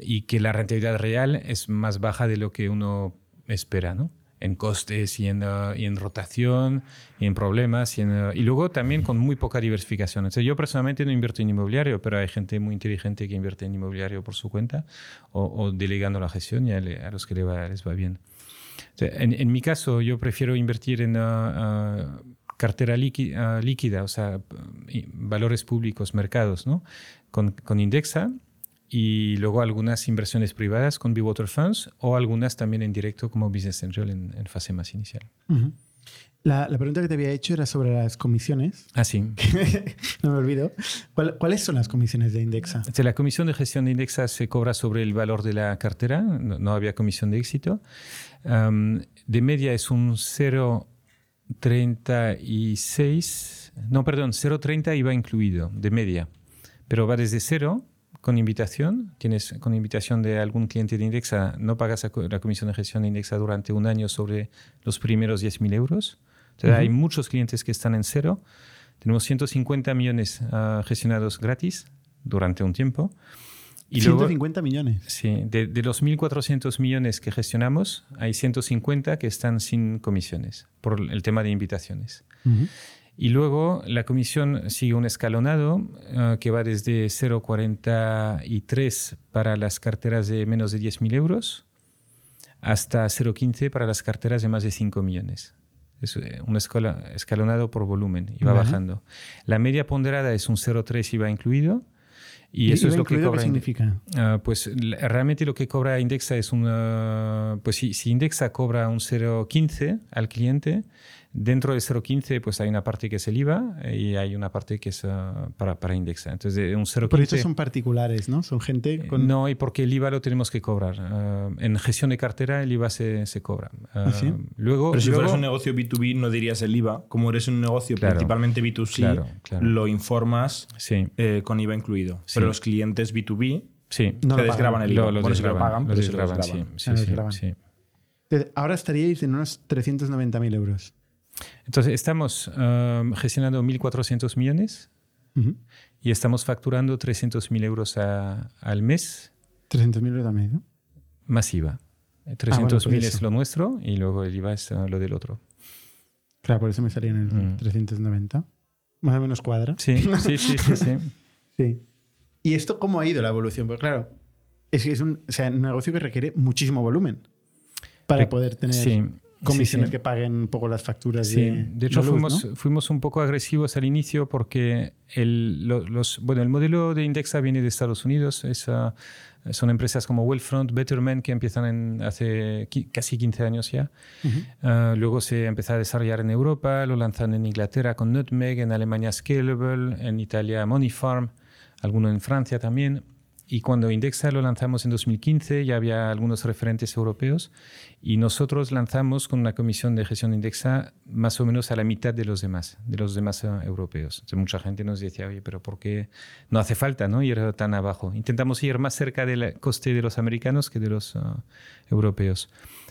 Speaker 3: y que la rentabilidad real es más baja de lo que uno espera, ¿no? En costes y en, uh, y en rotación y en problemas y, uh, y, luego también con muy poca diversificación. Entonces, yo personalmente no invierto en inmobiliario, pero hay gente muy inteligente que invierte en inmobiliario por su cuenta o, delegando la gestión y a, los que les va, les va bien. en, en, mi caso, yo prefiero invertir en uh, cartera líquida, o sea, valores públicos, mercados, ¿no? Con, con Indexa y luego algunas inversiones privadas con Water Funds o algunas también en directo como Business Angel en, en fase más inicial.
Speaker 1: la, la, pregunta que te había hecho era sobre las comisiones.
Speaker 3: Ah, sí.
Speaker 1: no me olvido. ¿Cuáles son las comisiones de Indexa?
Speaker 3: La comisión de gestión de Indexa se cobra sobre el valor de la cartera. No, había comisión de éxito. de media es un 0,36. No, perdón, 0,30 iba incluido, de media. Pero va desde cero con invitación, tienes con invitación de algún cliente de Indexa, no pagas la comisión de gestión de Indexa durante un año sobre los primeros 10.000 euros. Entonces, hay muchos clientes que están en cero. Tenemos 150 millones uh, gestionados gratis durante un tiempo.
Speaker 1: Y 150 millones.
Speaker 3: Sí, de, de los 1.400 millones que gestionamos, hay 150 que están sin comisiones por el tema de invitaciones. Y luego la comisión sigue un escalonado eh, que va desde 0,43 para las carteras de menos de 10.000 euros hasta 0,15 para las carteras de más de 5 millones. Es eh, un escalonado por volumen y va bajando. La media ponderada es un 0,3 y va incluido. Y, eso es lo que cobra.
Speaker 1: ¿Qué significa?
Speaker 3: Uh, pues realmente lo que cobra Indexa es un. pues si, si Indexa cobra un 0,15 al cliente, Dentro de 0.15 pues hay una parte que es el IVA y hay una parte que es ah, para, para indexar. Entonces de un 0.15...
Speaker 1: Pero estos son particulares, ¿no? Son gente con...
Speaker 3: No, y porque el IVA lo tenemos que cobrar. Ah, en gestión de cartera el IVA se, se cobra.
Speaker 1: ¿Ah, sí?
Speaker 3: luego,
Speaker 4: Pero si
Speaker 3: fueras
Speaker 4: un negocio B2B no dirías el IVA. Como eres un negocio principalmente B2C, lo informas eh, con IVA incluido. Pero los clientes B2B
Speaker 3: sí.
Speaker 4: no desgraban el IVA. Lo,
Speaker 3: lo, desgraban, lo, pagan, lo desgraban, sí, sí, sí.
Speaker 1: Entonces, Ahora estaríais en unos 390.000 euros.
Speaker 3: Entonces, estamos um, gestionando 1.400 millones y estamos facturando 300.000 euros a- al mes,
Speaker 1: 300.000 euros al mes, ¿no?
Speaker 3: masiva.
Speaker 1: bueno,
Speaker 3: 300.000
Speaker 1: por
Speaker 3: es
Speaker 1: eso.
Speaker 3: lo nuestro y luego el IVA es uh, lo del otro.
Speaker 1: Claro, por eso me salía en el
Speaker 3: Mm.
Speaker 1: 390. Más o menos cuadra.
Speaker 3: Sí, sí, sí, sí. sí.
Speaker 1: Sí. ¿Y esto cómo ha ido la evolución? Porque claro, es que es un, o sea, un negocio que requiere muchísimo volumen para
Speaker 3: Re-
Speaker 1: poder tener
Speaker 3: Sí,
Speaker 1: comisiones
Speaker 3: sí, sí.
Speaker 1: que paguen un poco las facturas
Speaker 3: Sí,
Speaker 1: de,
Speaker 3: de hecho
Speaker 1: la luz,
Speaker 3: fuimos,
Speaker 1: ¿no?
Speaker 3: fuimos un poco agresivos al inicio porque el, lo- los, bueno, el modelo de Indexa viene de Estados Unidos. Es, ah, son empresas como Wellfront, Betterment que empiezan en hace casi 15 años ya.
Speaker 1: Ujú.
Speaker 3: Ah, luego se empieza a desarrollar en Europa, lo lanzan en Inglaterra con Nutmeg, en Alemania Scalable, en Italia Money Farm, alguno en Francia también. Y cuando Indexa lo lanzamos en 2015 ya había algunos referentes europeos y nosotros lanzamos con una comisión de gestión de Indexa más o menos a la mitad de los demás, de los demás eh, europeos. Mucha gente nos decía, oye, pero ¿por qué no hace falta ¿no? ir tan abajo? Intentamos ir más cerca del coste de los americanos que de los eh, europeos.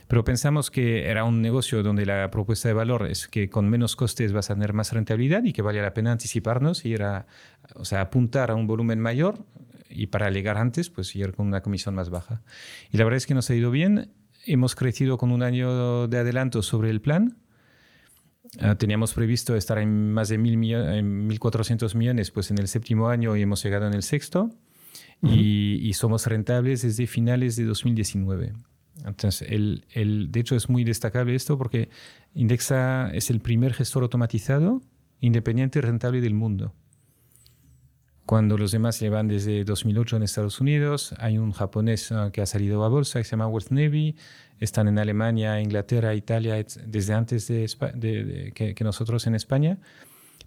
Speaker 3: Pero pensamos que era un negocio donde la propuesta de valor es que con menos costes vas a tener más rentabilidad y que valía la pena anticiparnos y ir a, o sea, apuntar a un volumen mayor y para llegar antes, pues ir con una comisión más baja. Y la verdad es que nos ha ido bien. Hemos crecido con un año de adelanto sobre el plan. Ah, teníamos previsto estar en más de mil millo- en 1.400 millones pues en el séptimo año y hemos llegado en el sexto. y, y somos rentables desde finales de 2019. Entonces, el, el- de hecho, es muy destacable esto porque Indexa es el primer gestor automatizado, independiente y rentable del mundo. Cuando los demás llevan desde 2008 en Estados Unidos, hay un japonés ah, que ha salido a bolsa que se llama Worth Navy, están en Alemania, Inglaterra, Italia, desde antes de, de- de- que, que nosotros en España.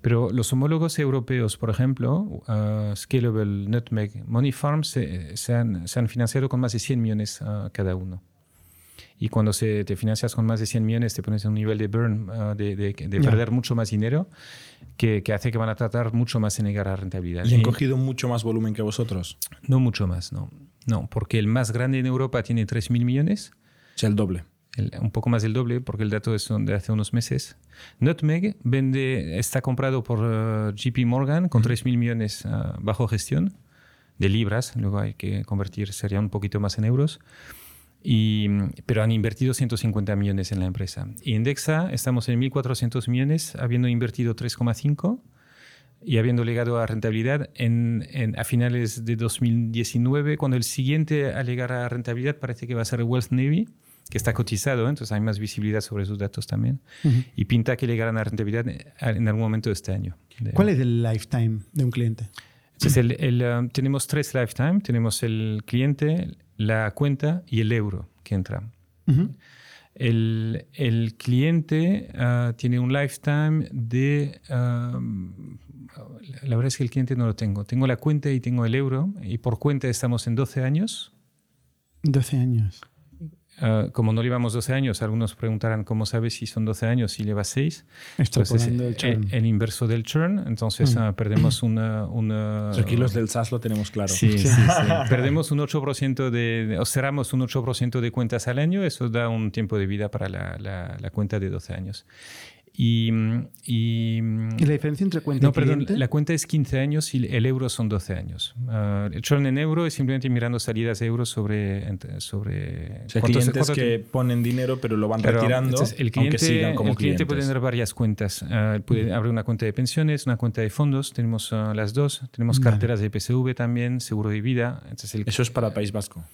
Speaker 3: Pero los homólogos europeos, por ejemplo, ah, Scalable, Nutmeg, Money Farm, se, se han, se han financiado con más de 100 millones ah, cada uno. Y cuando se, te financias con más de 100 millones, te pones en un nivel de burn, ah, de, de- de
Speaker 1: Ya.
Speaker 3: perder mucho más dinero, que, que hace que van a tratar mucho más en llegar a rentabilidad.
Speaker 4: ¿Y han
Speaker 3: Y-
Speaker 4: cogido mucho más volumen que vosotros?
Speaker 3: no mucho más, no. No, porque el más grande en Europa tiene 3.000 millones,
Speaker 4: O sea, el doble.
Speaker 3: el- un poco más del doble, porque el dato es de hace unos meses. Nutmeg vende, está comprado por eh, JP Morgan con 3.000 millones ah, bajo gestión de libras, luego hay que convertir, sería un poquito más en euros. Y, pero han invertido 150 millones en la empresa. Y Indexa, estamos en 1.400 millones, habiendo invertido 3,5 y habiendo llegado a rentabilidad en, en- a finales de 2019, cuando el siguiente a llegar a rentabilidad parece que va a ser Wealth Navy, que está cotizado, ¿eh? entonces hay más visibilidad sobre sus datos también.
Speaker 1: Ujú.
Speaker 3: Y pinta que llegarán a rentabilidad en algún momento de este año.
Speaker 1: ¿Cuál es el lifetime de un cliente?
Speaker 3: Entonces, el- el, um, tenemos tres lifetime. Tenemos el cliente, la cuenta y el euro que entra. El, el cliente ah, tiene un lifetime de... um, la verdad es que el cliente no lo tengo. Tengo la cuenta y tengo el euro. Y por cuenta estamos en 12 años.
Speaker 1: 12 años.
Speaker 3: Ah, como no llevamos 12 años, algunos preguntarán cómo sabes si son 12 años si llevas 6.
Speaker 1: Extrapolando el
Speaker 3: el,
Speaker 1: churn.
Speaker 3: el inverso del churn. Entonces
Speaker 1: Mm.
Speaker 3: ah, perdemos una... una
Speaker 4: Aquí los del SAS lo tenemos claro.
Speaker 3: Sí, sí, sí. Perdemos un 8% de, de- o cerramos un 8% de cuentas al año, eso da un tiempo de vida para la, la- la cuenta de 12 años. Y, y-
Speaker 1: ¿Y la diferencia entre cuenta
Speaker 3: no,
Speaker 1: y
Speaker 3: perdón,
Speaker 1: cliente?
Speaker 3: la cuenta es 15 años y el euro son 12 años. Ah, el churn en euro es simplemente mirando salidas de euros sobre... sobre
Speaker 4: O sea,
Speaker 3: cuánto se-
Speaker 4: clientes
Speaker 3: cuánto
Speaker 4: que ponen dinero pero lo van
Speaker 3: Claro,
Speaker 4: retirando
Speaker 3: entonces, el
Speaker 4: aunque
Speaker 3: cliente,
Speaker 4: sigan como
Speaker 3: el cliente puede
Speaker 4: clientes.
Speaker 3: tener varias cuentas. Ah, puede abrir una cuenta de pensiones, una cuenta de fondos. Tenemos ah, las dos. Tenemos
Speaker 1: Vale.
Speaker 3: carteras de EPSV también, seguro de vida. Entonces, el,
Speaker 4: Eso es para País Vasco.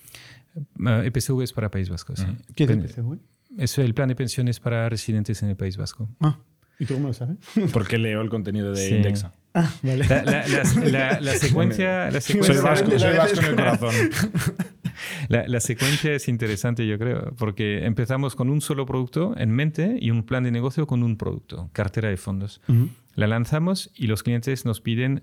Speaker 3: EPSV es para País Vasco. sí.
Speaker 1: ¿Qué es
Speaker 3: Pen-
Speaker 1: el PCV?
Speaker 3: Es el plan de pensiones para residentes en el País Vasco.
Speaker 1: Ah, ¿y tú cómo lo sabes?
Speaker 4: Porque leo el contenido de
Speaker 3: Sí.
Speaker 4: Indexa.
Speaker 1: Ah, vale.
Speaker 3: La, la- la- la- la secuencia, la
Speaker 4: Soy
Speaker 3: secuencia-
Speaker 4: vasco, soy vasco en el corazón.
Speaker 3: La, la secuencia es interesante, yo creo, porque empezamos con un solo producto en mente y un plan de negocio con un producto, cartera de fondos. La lanzamos y los clientes nos piden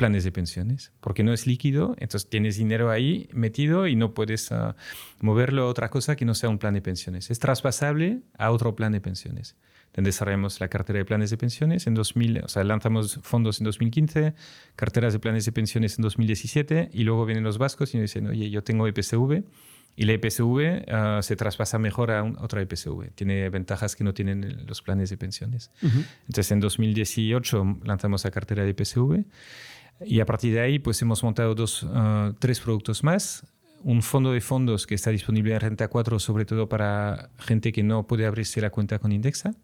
Speaker 3: planes de pensiones, porque no es líquido, entonces tienes dinero ahí metido y no puedes ah, moverlo a otra cosa que no sea un plan de pensiones. Es traspasable a otro plan de pensiones. Entonces desarrollamos la cartera de planes de pensiones en 2000, o sea, lanzamos fondos en 2015, carteras de planes de pensiones en 2017 y luego vienen los vascos y nos dicen, oye, yo tengo EPSV Y la IPSV ah, se traspasa mejor a un- otra IPSV. Tiene ventajas que no tienen los planes de pensiones. Entonces, en 2018 lanzamos la cartera de IPSV y a partir de ahí, pues hemos montado dos, ah, tres productos más. Un fondo de fondos que está disponible en Renta 4, sobre todo para gente que no puede abrirse la cuenta con Indexa,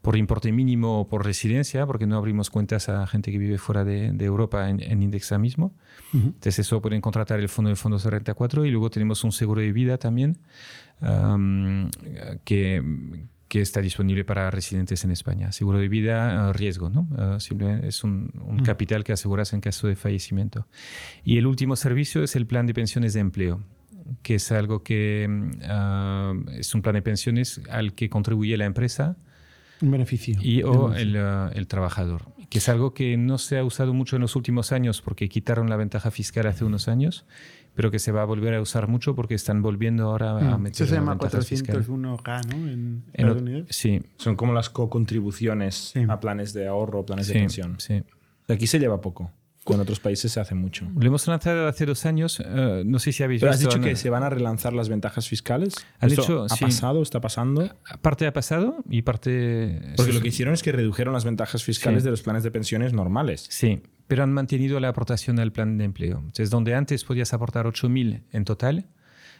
Speaker 3: por importe mínimo o por residencia, porque no abrimos cuentas a gente que vive fuera de, de Europa en, en Indexa mismo. Entonces, eso pueden contratar el fondo de fondos de Renta 4 y luego tenemos un seguro de vida también am, que, que está disponible para residentes en España. Seguro de vida, eh, riesgo, ¿no? Eh, es un, un capital que aseguras en caso de fallecimiento. Y el último servicio es el plan de pensiones de empleo que es algo que mm, ah, es un plan de pensiones al que contribuye la empresa
Speaker 1: Un beneficio.
Speaker 3: y o el, ah, el trabajador, que es algo que no se ha usado mucho en los últimos años porque quitaron la ventaja fiscal hace unos años, pero que se va a volver a usar mucho porque están volviendo ahora a
Speaker 1: Mm.
Speaker 3: meter
Speaker 1: Eso se
Speaker 3: la
Speaker 1: llama
Speaker 3: ventaja fiscal.
Speaker 1: 401K, ¿no? En
Speaker 3: En
Speaker 1: Estados Unidos.
Speaker 3: sí,
Speaker 4: Son como las co-contribuciones
Speaker 1: Sí.
Speaker 4: a planes de ahorro, planes
Speaker 3: sí,
Speaker 4: de pensión.
Speaker 3: sí.
Speaker 4: Aquí se lleva poco. Con otros países se hace mucho.
Speaker 3: Lo hemos lanzado hace dos años. eh, no sé si habéis
Speaker 4: Pero has
Speaker 3: visto.
Speaker 4: dicho
Speaker 3: ¿no?
Speaker 4: que se van a relanzar las ventajas fiscales.
Speaker 3: Han
Speaker 4: ¿Esto
Speaker 3: hecho-
Speaker 4: ¿Ha
Speaker 3: sí.
Speaker 4: pasado? ¿Está pasando?
Speaker 3: Parte ha pasado y parte.
Speaker 4: Porque lo que hicieron es que redujeron las ventajas fiscales
Speaker 3: Sí.
Speaker 4: de los planes de pensiones normales.
Speaker 3: Sí, pero han mantenido la aportación al plan de empleo. Entonces, donde antes podías aportar 8.000 en total,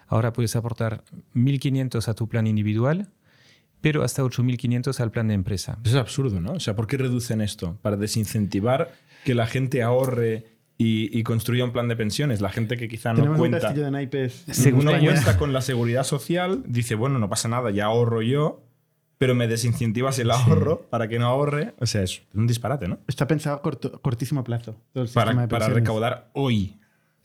Speaker 3: ahora puedes aportar 1.500 a tu plan individual, pero hasta 8.500 al plan de empresa.
Speaker 4: Eso es absurdo, ¿no? O sea, ¿por qué reducen esto? Para desincentivar que la gente ahorre y, y construya un plan de pensiones. La gente que quizá no
Speaker 1: Tenemos un
Speaker 4: cuenta,
Speaker 1: castillo de naipes.
Speaker 4: No cuenta con la seguridad social, dice, bueno, no pasa nada, ya ahorro yo, pero me desincentivas el ahorro para que no ahorre. O sea, es un disparate, ¿no?
Speaker 1: Está pensado a corto- cortísimo plazo. todo el sistema
Speaker 4: Para,
Speaker 1: de
Speaker 4: para recaudar hoy.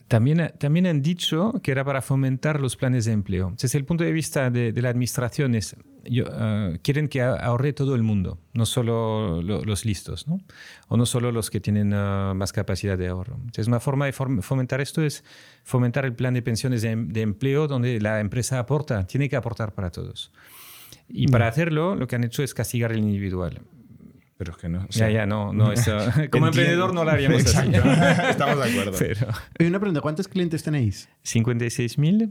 Speaker 3: También, también han dicho que era para fomentar los planes de empleo. Desde el punto de vista de, de la administración, es, yo, ah, quieren que a- ahorre todo el mundo, no solo lo- los listos, ¿no? o no solo los que tienen ah, más capacidad de ahorro. Entonces, una forma de fomentar esto es fomentar el plan de pensiones de, de empleo donde la empresa aporta, tiene que aportar para todos. Y para hacerlo, lo que han hecho es castigar el individual.
Speaker 4: Pero es que no. o
Speaker 3: Ya,
Speaker 4: sea,
Speaker 3: ya, no, no es, ah, como emprendedor no lo haríamos así.
Speaker 4: Estamos de acuerdo.
Speaker 3: Pero
Speaker 1: Oye, una pregunta, ¿cuántos clientes tenéis?
Speaker 3: 56.000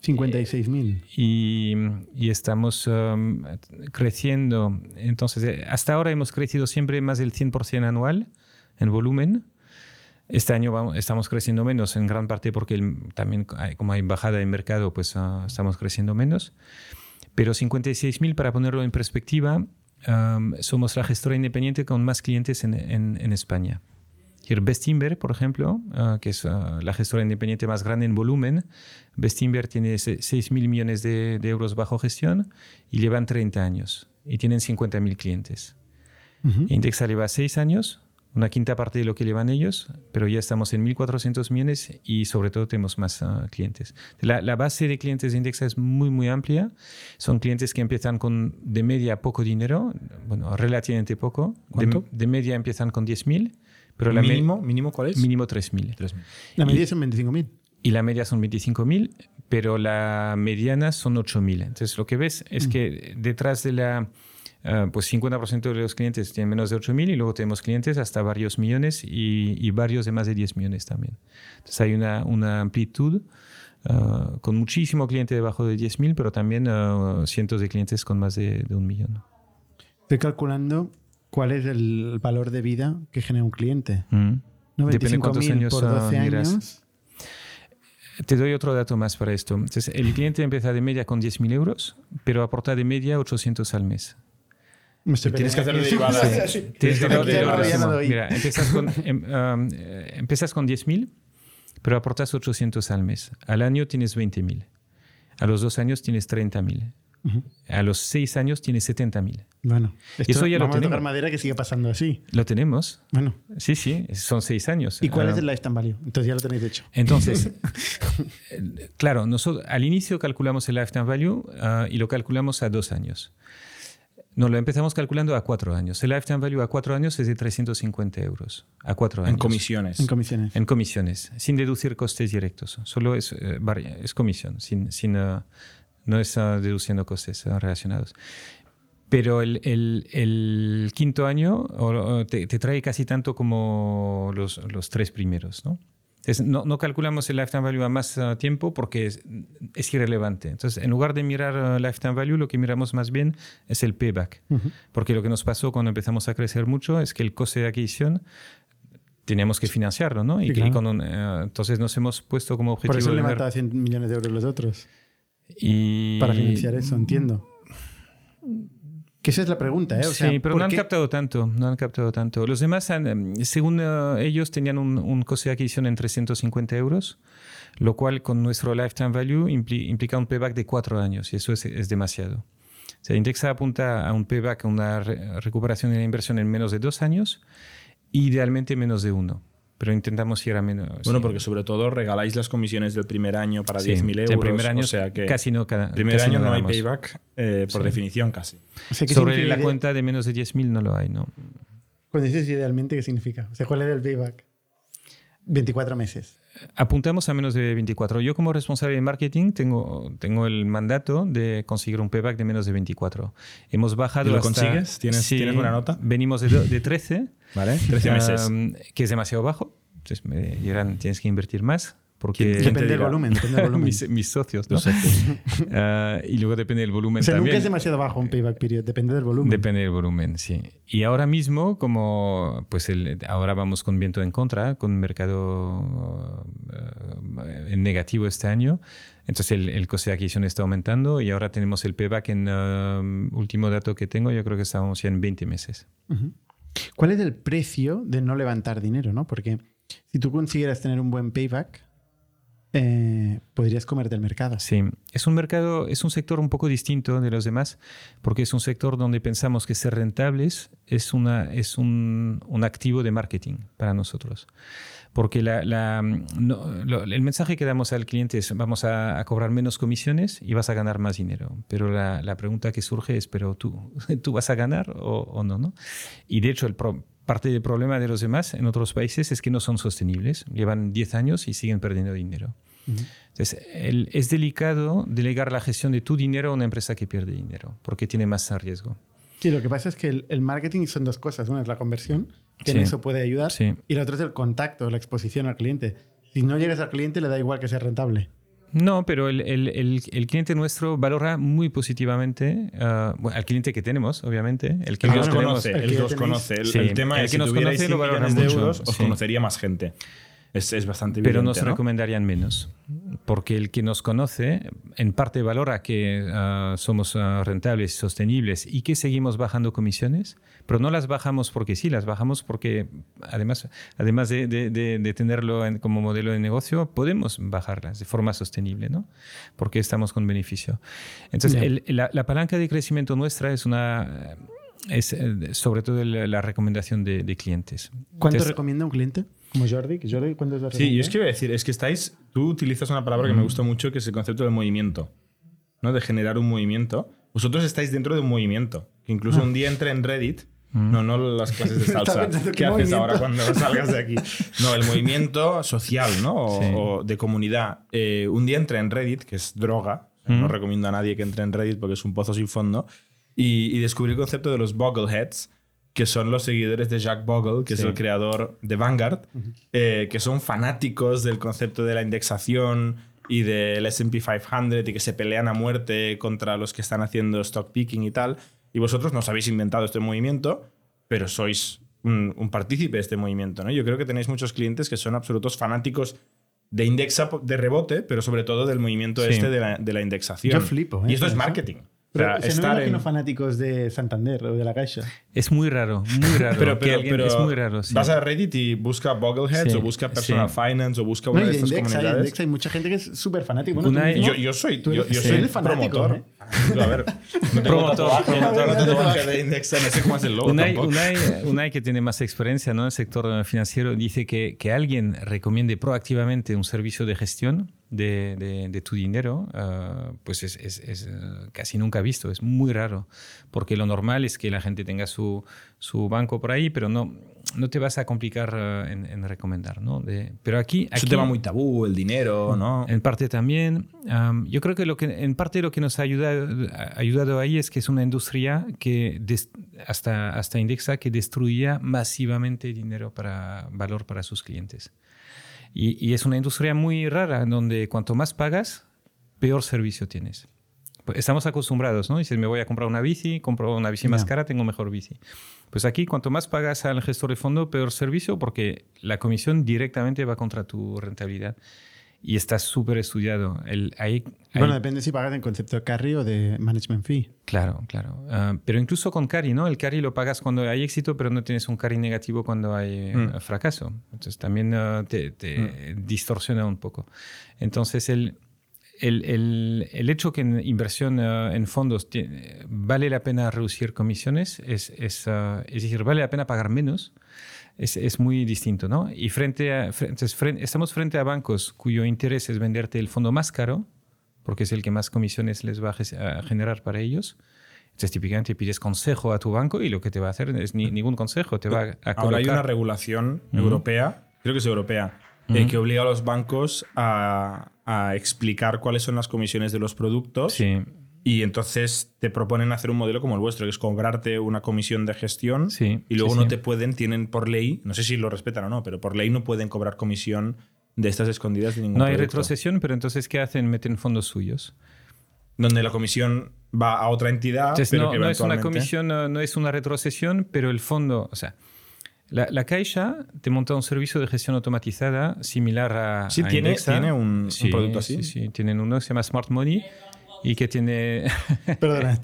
Speaker 1: 56.000.
Speaker 3: y, y estamos um, creciendo. Entonces, eh, hasta ahora hemos crecido siempre más del 100% anual en volumen. Este año vamos- estamos creciendo menos, en gran parte porque el- también hay- como hay bajada en mercado, pues ah, estamos creciendo menos. Pero 56.000, para ponerlo en perspectiva, um, somos la gestora independiente con más clientes en, en- en España. Bestinver, por ejemplo, ah, que es ah, la gestora independiente más grande en volumen, Bestinver tiene 6 mil millones de, de euros bajo gestión y llevan 30 años y tienen 50.000 clientes. Indexa lleva 6 años, una quinta parte de lo que llevan ellos, pero ya estamos en 1.400 millones y sobre todo tenemos más ah, clientes. La, la base de clientes de Indexa es muy, muy amplia. Son clientes que empiezan con de media poco dinero, bueno, relativamente poco. De-
Speaker 4: ¿Cuánto?
Speaker 3: De, media empiezan con 10.000, pero la me-
Speaker 4: mínimo, ¿Mínimo cuál es?
Speaker 3: mínimo 3.000.
Speaker 4: 3.000.
Speaker 1: La media
Speaker 3: Y-
Speaker 1: son 25.000.
Speaker 3: Y la media son 25.000, pero la mediana son 8.000. Entonces, lo que ves es que detrás de la, ah, pues 50% de los clientes tienen menos de 8.000 y luego tenemos clientes hasta varios millones y, y varios de más de 10 millones también. Entonces, hay una, una amplitud ah, con muchísimo cliente debajo de 10.000, pero también ah, cientos de clientes con más de, de un millón.
Speaker 1: Estoy calculando cuál es el valor de vida que genera un cliente.
Speaker 3: Mm.
Speaker 1: ¿no?
Speaker 3: Depende cuántos
Speaker 1: 25.000
Speaker 3: años,
Speaker 1: por
Speaker 3: ah,
Speaker 1: 12
Speaker 3: miras.
Speaker 1: años.
Speaker 3: Te doy otro dato más para esto. Entonces, el cliente empieza de media con 10.000 euros, pero aporta de media 800 al mes.
Speaker 1: Me estoy
Speaker 4: Tienes que hacer derivadas.
Speaker 1: Sí.
Speaker 3: Tienes que
Speaker 1: doy.
Speaker 3: Mira, empiezas con, em, um, empiezas con 10.000, pero aportas 800 al mes. Al año tienes 20.000. A los dos años tienes 30.000. A los seis años tienes 70.000.
Speaker 1: Bueno, esto,
Speaker 3: Eso ya lo
Speaker 1: vamos a tocar
Speaker 3: tenemos.
Speaker 1: madera que sigue pasando así.
Speaker 3: Lo tenemos.
Speaker 1: Bueno,
Speaker 3: Sí, sí, son seis años.
Speaker 1: ¿y cuál
Speaker 3: Ah,
Speaker 1: es el lifetime value? Entonces ya lo tenéis hecho.
Speaker 3: Entonces, eh, claro, nosotros al inicio calculamos el lifetime value ah, y lo calculamos a dos años. No, lo empezamos calculando a cuatro años. El lifetime value a cuatro años es de 350 euros. A cuatro años.
Speaker 4: En comisiones.
Speaker 1: En comisiones.
Speaker 3: En comisiones, sin deducir costes directos. Solo es, eh, es comisión, sin, sin, eh, no es eh, deduciendo costes eh, relacionados. Pero el, el- el quinto año te, te trae casi tanto como los, los tres primeros, ¿no? Entonces, no, no calculamos el lifetime value a más uh, tiempo porque es, es, irrelevante. Entonces, en lugar de mirar uh, lifetime value, lo que miramos más bien es el payback. Uh -huh. Porque lo que nos pasó cuando empezamos a crecer mucho es que el coste de adquisición teníamos que financiarlo, ¿no? Y, sí, claro. y con un, uh, entonces nos hemos puesto como objetivo...
Speaker 1: Por eso le mataba 100 millones de euros los otros.
Speaker 3: Y...
Speaker 1: Para financiar eso, entiendo. Que esa es la pregunta, ¿eh? O
Speaker 3: sea, sí, pero no han qué? captado tanto, no han captado tanto. Los demás, han, según uh, ellos, tenían un, un, coste de adquisición en 350 euros, lo cual con nuestro lifetime value impli implica un payback de cuatro años, y eso es, es demasiado. O sea, Indexa apunta a un payback, a una re recuperación de la inversión en menos de dos años, idealmente menos de uno pero intentamos ir a menos.
Speaker 4: Bueno, sí. porque sobre todo regaláis las comisiones del primer año para sí, 10.000 euros.
Speaker 3: El primer año
Speaker 4: o sea que
Speaker 3: casi no cada
Speaker 4: primer
Speaker 3: casi
Speaker 4: año
Speaker 3: no,
Speaker 4: no hay payback eh, por sí. definición casi.
Speaker 3: O sea, Sobre la cuenta de menos de 10.000 no lo hay, ¿no?
Speaker 1: Cuando dices idealmente, ¿qué significa? O sea, ¿cuál es el payback? 24 meses.
Speaker 3: Apuntamos a menos de 24. Yo como responsable de marketing tengo, tengo el mandato de conseguir un payback de menos de 24. Hemos bajado
Speaker 4: ¿Y lo
Speaker 3: hasta,
Speaker 4: consigues? ¿Tienes,
Speaker 3: sí,
Speaker 4: ¿Tienes buena nota?
Speaker 3: Venimos de, de 13.
Speaker 4: ¿Vale? 13 meses.
Speaker 3: Um, que es demasiado bajo. Entonces me dirán, tienes que invertir más. Porque
Speaker 1: depende del volumen, depende del volumen.
Speaker 3: mis, mis, socios, ¿no? Los socios. uh, y luego depende del volumen
Speaker 1: o sea,
Speaker 3: también.
Speaker 1: Nunca es demasiado bajo un payback period, depende del volumen.
Speaker 3: Depende del volumen, sí. Y ahora mismo, como pues el, ahora vamos con viento en contra, con mercado uh, en negativo este año, entonces el, el, coste de adquisición está aumentando y ahora tenemos el payback en uh, último dato que tengo, yo creo que estamos ya en 20 meses.
Speaker 1: -huh. ¿Cuál es el precio de no levantar dinero? ¿no? Porque si tú consiguieras tener un buen payback, eh, podrías comerte el mercado.
Speaker 3: Sí, es un mercado, es un sector un poco distinto de los demás, porque es un sector donde pensamos que ser rentables es, una, es un, un activo de marketing para nosotros. Porque la, la, no, lo, el mensaje que damos al cliente es vamos a, a, cobrar menos comisiones y vas a ganar más dinero. Pero la, la pregunta que surge es, ¿pero tú, tú vas a ganar o, o no, no? Y de hecho el pro, parte del problema de los demás en otros países es que no son sostenibles. Llevan 10 años y siguen perdiendo dinero. Uh -huh. Entonces, el, es delicado delegar la gestión de tu dinero a una empresa que pierde dinero, porque tiene más riesgo.
Speaker 1: Sí, lo que pasa es que el, el marketing son dos cosas. Una es la conversión, que
Speaker 3: sí.
Speaker 1: en eso puede ayudar,
Speaker 3: sí.
Speaker 1: y la otra es el contacto, la exposición al cliente. Si no llegas al cliente, le da igual que sea rentable.
Speaker 3: No, pero el, el, el, el, cliente nuestro valora muy positivamente uh, bueno, al cliente que tenemos, obviamente. El que nos
Speaker 4: conoce, el que los conoce. El, tema es que si nos conoce lo valora mucho. De euros, os sí. conocería más gente. Es, es, bastante
Speaker 3: Pero nos
Speaker 4: ¿no?
Speaker 3: recomendarían menos. Porque el que nos conoce, en parte valora que uh, somos uh, rentables, sostenibles y que seguimos bajando comisiones, pero no las bajamos porque sí, las bajamos porque además, además de, de, de, de tenerlo en, como modelo de negocio, podemos bajarlas de forma sostenible, ¿no? Porque estamos con beneficio. Entonces, yeah. el, la, la palanca de crecimiento nuestra es una es sobre todo la, la recomendación de, de, clientes.
Speaker 1: ¿Cuánto Entonces, recomienda un cliente? Como Jordi, Jordi ¿cuánto es
Speaker 4: Sí, yo es que iba a decir, es que estáis, tú utilizas una palabra que me gusta mucho, que es el concepto del movimiento, ¿no? De generar un movimiento. Vosotros estáis dentro de un movimiento, que incluso ah. un día entré en Reddit, mm. no, no las clases de salsa, ¿qué, ¿qué haces ahora cuando salgas de aquí? No, el movimiento social, ¿no? O, sí. o de comunidad. Eh, un día entré en Reddit, que es droga, mm. no recomiendo a nadie que entre en Reddit porque es un pozo sin fondo, y, y descubrí el concepto de los Boggleheads, que son los seguidores de Jack Bogle, que sí. es el creador de Vanguard, uh -huh. eh, que son fanáticos del concepto de la indexación y del SP 500 y que se pelean a muerte contra los que están haciendo stock picking y tal. Y vosotros no os habéis inventado este movimiento, pero sois un, un partícipe de este movimiento. ¿no? Yo creo que tenéis muchos clientes que son absolutos fanáticos de indexa de rebote, pero sobre todo del movimiento sí. este de la, de la, indexación.
Speaker 1: Yo flipo. ¿eh?
Speaker 4: Y esto es marketing.
Speaker 1: Pero o sea, se no me imagino en... fanáticos de Santander o de la Caixa.
Speaker 3: Es muy raro, muy raro.
Speaker 4: pero, pero, pero
Speaker 3: es muy raro. Sí.
Speaker 4: Vas a Reddit y busca Boggleheads sí, o busca Personal sí. Finance o busca una no, de, estas
Speaker 1: Index,
Speaker 4: comunidades.
Speaker 1: Hay, Index, hay mucha gente que es súper fanático. Bueno,
Speaker 4: una, yo, yo, soy, yo, yo soy el promotor. ¿eh? A ver, no
Speaker 3: promotor.
Speaker 4: tatuaje de Index, no sé cómo es el logo
Speaker 3: Unai, Unai, Unai, que tiene más experiencia ¿no? en el sector financiero, dice que, que alguien recomiende proactivamente un servicio de gestión de, de, de tu dinero, uh, pues es, es, es uh, casi nunca visto, es muy raro, porque lo normal es que la gente tenga su, su banco por ahí, pero no, no te vas a complicar uh, en, en, recomendar, ¿no? De, pero aquí, aquí...
Speaker 4: Es un tema muy tabú, el dinero, ¿no?
Speaker 3: En parte también. Um, yo creo que, lo que en parte lo que nos ha ayudado, ha ayudado ahí es que es una industria que des, hasta, hasta indexa que destruía masivamente dinero para valor para sus clientes. Y, y es una industria muy rara, donde cuanto más pagas, peor servicio tienes. Pues estamos acostumbrados, ¿no? Dices, me voy a comprar una bici, compro una bici más cara, tengo mejor bici. Pues aquí, cuanto más pagas al gestor de fondo, peor servicio, porque la comisión directamente va contra tu rentabilidad. Y está súper estudiado. El,
Speaker 1: Bueno, depende si pagas en concepto de carry o de management fee.
Speaker 3: Claro, claro. Ah, pero incluso con carry, ¿no? El carry lo pagas cuando hay éxito, pero no tienes un carry negativo cuando hay eh,
Speaker 4: Mm.
Speaker 3: fracaso. Entonces también ah, te, te distorsiona un poco. Entonces el, el, el- el hecho que en inversión ah, en fondos ti- vale la pena reducir comisiones, es, es, es decir, vale la pena pagar menos, es, es muy distinto, ¿no? Y frente a, fre- entonces, fren- estamos frente a bancos cuyo interés es venderte el fondo más caro, porque es el que más comisiones les va a generar para ellos. Entonces, típicamente pides consejo a tu banco y lo que te va a hacer es ni- ningún consejo, te va a, a
Speaker 4: Ahora hay una
Speaker 3: colocar-
Speaker 4: regulación
Speaker 3: Ujú.
Speaker 4: europea, creo que es europea, eh, que obliga a los bancos a, a explicar cuáles son las comisiones de los productos
Speaker 3: Sí,
Speaker 4: y entonces te proponen hacer un modelo como el vuestro, que es cobrarte una comisión de gestión
Speaker 3: sí.
Speaker 4: y luego
Speaker 3: sí,
Speaker 4: no
Speaker 3: sí.
Speaker 4: te pueden, tienen por ley, no sé si lo respetan o no, pero por ley no pueden cobrar comisión de estas escondidas de ningún
Speaker 3: No hay
Speaker 4: producto.
Speaker 3: retrocesión, pero entonces, ¿qué hacen? Meten fondos suyos.
Speaker 4: Donde la comisión va a otra entidad,
Speaker 3: Entonces,
Speaker 4: pero
Speaker 3: no,
Speaker 4: que
Speaker 3: no es una comisión, no, no es una retrocesión, pero el fondo, o sea, la, la Caixa te monta un servicio de gestión automatizada similar a,
Speaker 4: Sí,
Speaker 3: a
Speaker 4: tiene,
Speaker 3: Indexa.
Speaker 4: tiene un, un
Speaker 3: Sí,
Speaker 4: producto así.
Speaker 3: Sí, sí, tienen uno que se llama Smart Money y que tiene...
Speaker 1: Perdonad.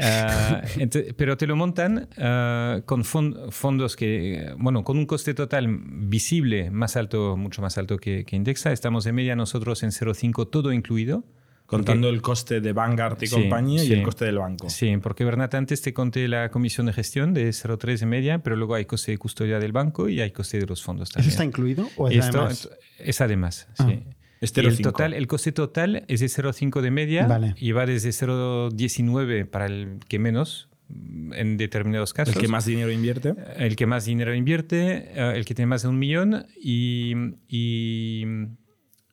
Speaker 3: Ah, ente- pero te lo montan ah, con fon- fondos que, eh, bueno, con un coste total visible más alto, mucho más alto que, que Indexa. Estamos de media nosotros en 0,5 todo incluido.
Speaker 4: Contando el coste de Vanguard y
Speaker 3: Sí,
Speaker 4: compañía y
Speaker 3: sí.
Speaker 4: el coste del banco.
Speaker 3: Sí, porque Bernat antes te conté la comisión de gestión de 0,3 de media, pero luego hay coste de custodia del banco y hay coste de los fondos
Speaker 1: ¿Eso
Speaker 3: también.
Speaker 1: está incluido o es
Speaker 3: Esto
Speaker 1: además?
Speaker 3: es además,
Speaker 1: Ah.
Speaker 3: sí. Y el,
Speaker 4: 0,5.
Speaker 3: total, el coste total es de 0,5 de media
Speaker 1: Vale.
Speaker 3: y va desde 0,19 para el que menos mm, en determinados casos.
Speaker 4: El que más dinero invierte.
Speaker 3: El que más dinero invierte, eh, el que tiene más de un millón y, y,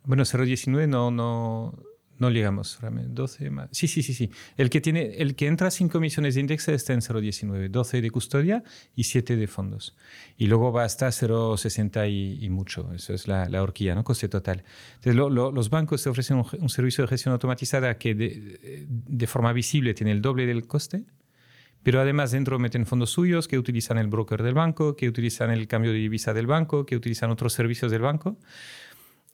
Speaker 3: bueno, 0,19 no, no, no llegamos, realmente, 12 más. Sí, sí, sí, sí. El que, tiene, el que entra sin comisiones de index está en 0,19, 12 de custodia y 7 de fondos. Y luego va hasta 0,60 y, y mucho. Eso es la, la horquilla, ¿no? Coste total. Entonces, lo- lo- los bancos te ofrecen un, un servicio de gestión automatizada que de, de forma visible tiene el doble del coste. Pero además dentro meten fondos suyos que utilizan el broker del banco, que utilizan el cambio de divisa del banco, que utilizan otros servicios del banco,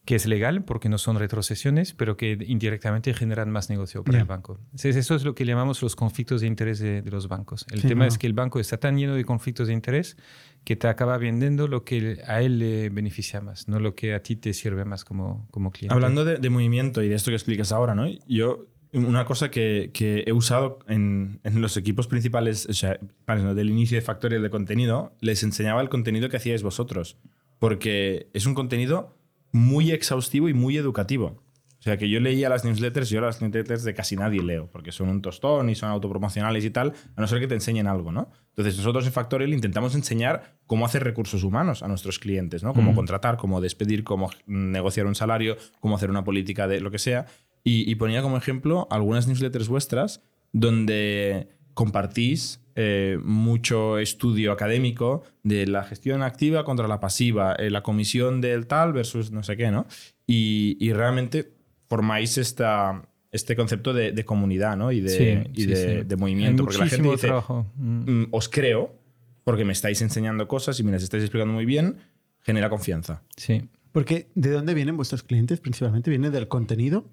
Speaker 3: que es legal porque no son retrocesiones, pero que indirectamente generan más negocio para
Speaker 1: Ya.
Speaker 3: el banco. Entonces, eso es lo que llamamos los conflictos de interés de, de los bancos. El
Speaker 1: Sí,
Speaker 3: tema
Speaker 1: no.
Speaker 3: es que el banco está tan lleno de conflictos de interés que te acaba vendiendo lo que a él le beneficia más, no lo que a ti te sirve más como, como cliente.
Speaker 4: Hablando de, de movimiento y de esto que explicas ahora, ¿no? Yo, una cosa que, que he usado en, en los equipos principales, o sea, ¿no? del inicio de Factorial de contenido, les enseñaba el contenido que hacíais vosotros. Porque es un contenido muy exhaustivo y muy educativo. O sea, que yo leía las newsletters, yo las newsletters de casi nadie leo, porque son un tostón y son autopromocionales y tal, a no ser que te enseñen algo, ¿no? Entonces, nosotros en Factorial intentamos enseñar cómo hacer recursos humanos a nuestros clientes, ¿no? Cómo
Speaker 3: Mm.
Speaker 4: contratar, cómo despedir, cómo negociar un salario, cómo hacer una política de lo que sea. Y, y ponía como ejemplo algunas newsletters vuestras donde compartís eh, mucho estudio académico de la gestión activa contra la pasiva, eh, la comisión del tal versus no sé qué, ¿no? Y, y realmente formáis esta, este concepto de, de comunidad, ¿no? Y de,
Speaker 3: Sí,
Speaker 4: y
Speaker 3: sí,
Speaker 4: de,
Speaker 3: sí.
Speaker 4: de
Speaker 3: Hay
Speaker 4: movimiento. Porque la gente dice,
Speaker 3: trabajo. Mm.
Speaker 4: "Mm, os creo porque me estáis enseñando cosas y me las estáis explicando muy bien, genera confianza.
Speaker 3: Sí.
Speaker 1: Porque ¿de dónde vienen vuestros clientes principalmente? ¿Vienen del contenido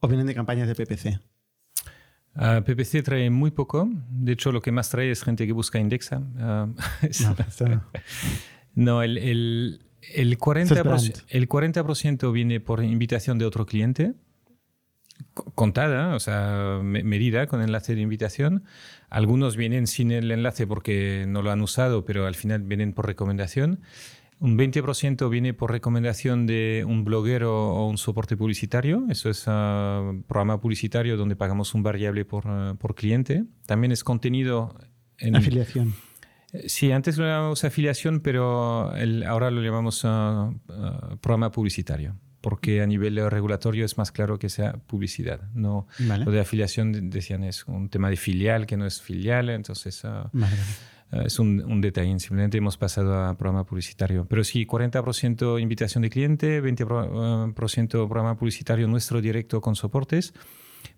Speaker 1: o vienen de campañas de PPC?
Speaker 3: PPC trae muy poco. De hecho, lo que más trae es gente que busca Indexa. Ah,
Speaker 1: No,
Speaker 3: No, el, el, el,
Speaker 1: Eso
Speaker 3: 40%,
Speaker 1: es brand.
Speaker 3: el 40% viene por invitación de otro cliente, co- contada, o sea, me- medida con enlace de invitación. Algunos vienen sin el enlace porque no lo han usado, pero al final vienen por recomendación. Un 20% viene por recomendación de un bloguero o un soporte publicitario. Eso es ah, programa publicitario donde pagamos un variable por, ah, por cliente. También es contenido en,
Speaker 1: Afiliación.
Speaker 3: Sí, antes lo llamamos afiliación, pero el- ahora lo llamamos ah, programa publicitario, porque a nivel eh, regulatorio es más claro que sea publicidad. No,
Speaker 1: Vale.
Speaker 3: Lo de afiliación de- decían es un tema de filial que no es filial, entonces...
Speaker 1: Vale, vale.
Speaker 3: Eh, es un, un, detalle, simplemente hemos pasado a programa publicitario. Pero sí, 40% invitación de cliente, 20% programa publicitario nuestro directo con soportes,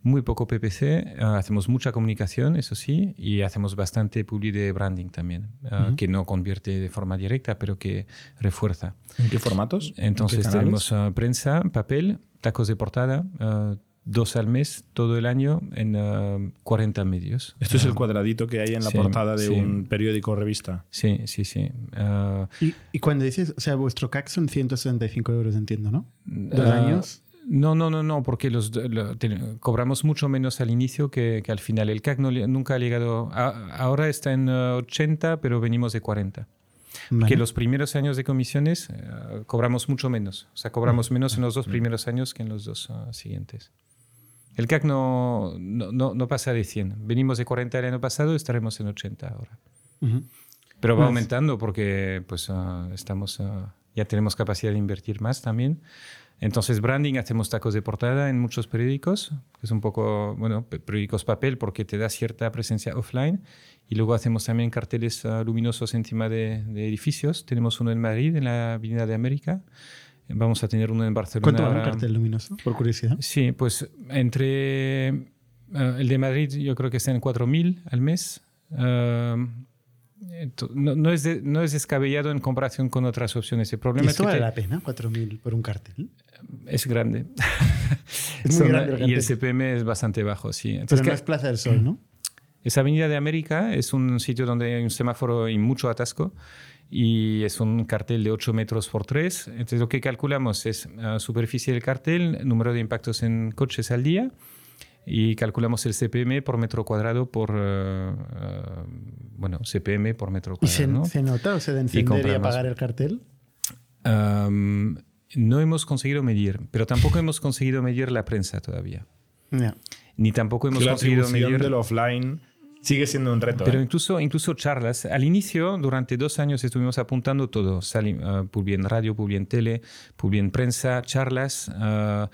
Speaker 3: muy poco PPC, eh, hacemos mucha comunicación, eso sí, y hacemos bastante public de branding también, uh, que no convierte de forma directa, pero que refuerza.
Speaker 4: ¿En qué formatos?
Speaker 3: Entonces
Speaker 4: ¿En qué
Speaker 3: tenemos uh, prensa, papel, tacos de portada, uh, dos al mes todo el año en uh, 40 medios.
Speaker 4: Esto es el cuadradito que hay en la
Speaker 3: sí,
Speaker 4: portada de
Speaker 3: sí.
Speaker 4: un periódico o revista.
Speaker 3: Sí, sí, sí. Uh,
Speaker 1: y, y, cuando dices, o sea, vuestro CAC son 165 euros, entiendo, ¿no? Dos
Speaker 3: uh,
Speaker 1: años.
Speaker 3: No, no, no, no, porque los, lo, te, cobramos mucho menos al inicio que, que al final. El CAC no, nunca ha llegado, a, ahora está en 80, pero venimos de 40. Vale. Que los primeros años de comisiones uh, cobramos mucho menos. O sea, cobramos menos en los dos primeros años que en los dos uh, siguientes. El CAC no, no, no, no, pasa de 100. Venimos de 40 el año pasado, estaremos en 80 ahora. Uh -huh. Pero va pues, aumentando porque pues, uh, estamos, ya tenemos capacidad de invertir más también. Entonces, branding, hacemos tacos de portada en muchos periódicos, que es un poco, bueno, periódicos papel porque te da cierta presencia offline. Y luego hacemos también carteles uh, luminosos encima de, de, edificios. Tenemos uno en Madrid, en la Avenida de América. Vamos a tener uno en Barcelona.
Speaker 1: ¿Cuánto vale un cartel luminoso, por curiosidad?
Speaker 3: Sí, pues entre uh, el de Madrid yo creo que está en 4.000 al mes. Uh, no, no, es de, no, es descabellado en comparación con otras opciones. El problema
Speaker 1: ¿Y esto
Speaker 3: es que
Speaker 1: vale
Speaker 3: te,
Speaker 1: la pena, 4.000 por un cartel?
Speaker 3: Es grande.
Speaker 1: es muy grande el
Speaker 3: y el CPM es bastante bajo, sí.
Speaker 1: Entonces, Pero no es Plaza del Sol, ¿no?
Speaker 3: Es Avenida de América, es un sitio donde hay un semáforo y mucho atasco y es un cartel de 8 metros por 3. Entonces lo que calculamos es uh, superficie del cartel, número de impactos en coches al día y calculamos el CPM por metro cuadrado por, uh, uh, bueno, CPM por metro cuadrado.
Speaker 1: ¿Y se,
Speaker 3: ¿no?
Speaker 1: se nota o se de encender y, y apagar el cartel?
Speaker 3: Um, no hemos conseguido medir, pero tampoco hemos conseguido medir la prensa todavía.
Speaker 1: Yeah.
Speaker 3: Ni tampoco hemos
Speaker 4: la
Speaker 3: conseguido medir...
Speaker 4: del offline sigue siendo un reto.
Speaker 3: Pero
Speaker 4: ¿eh?
Speaker 3: incluso, incluso charlas. Al inicio, durante dos años, estuvimos apuntando todo. Sali, uh, publi en radio, publi en tele, publi en prensa, charlas. Uh,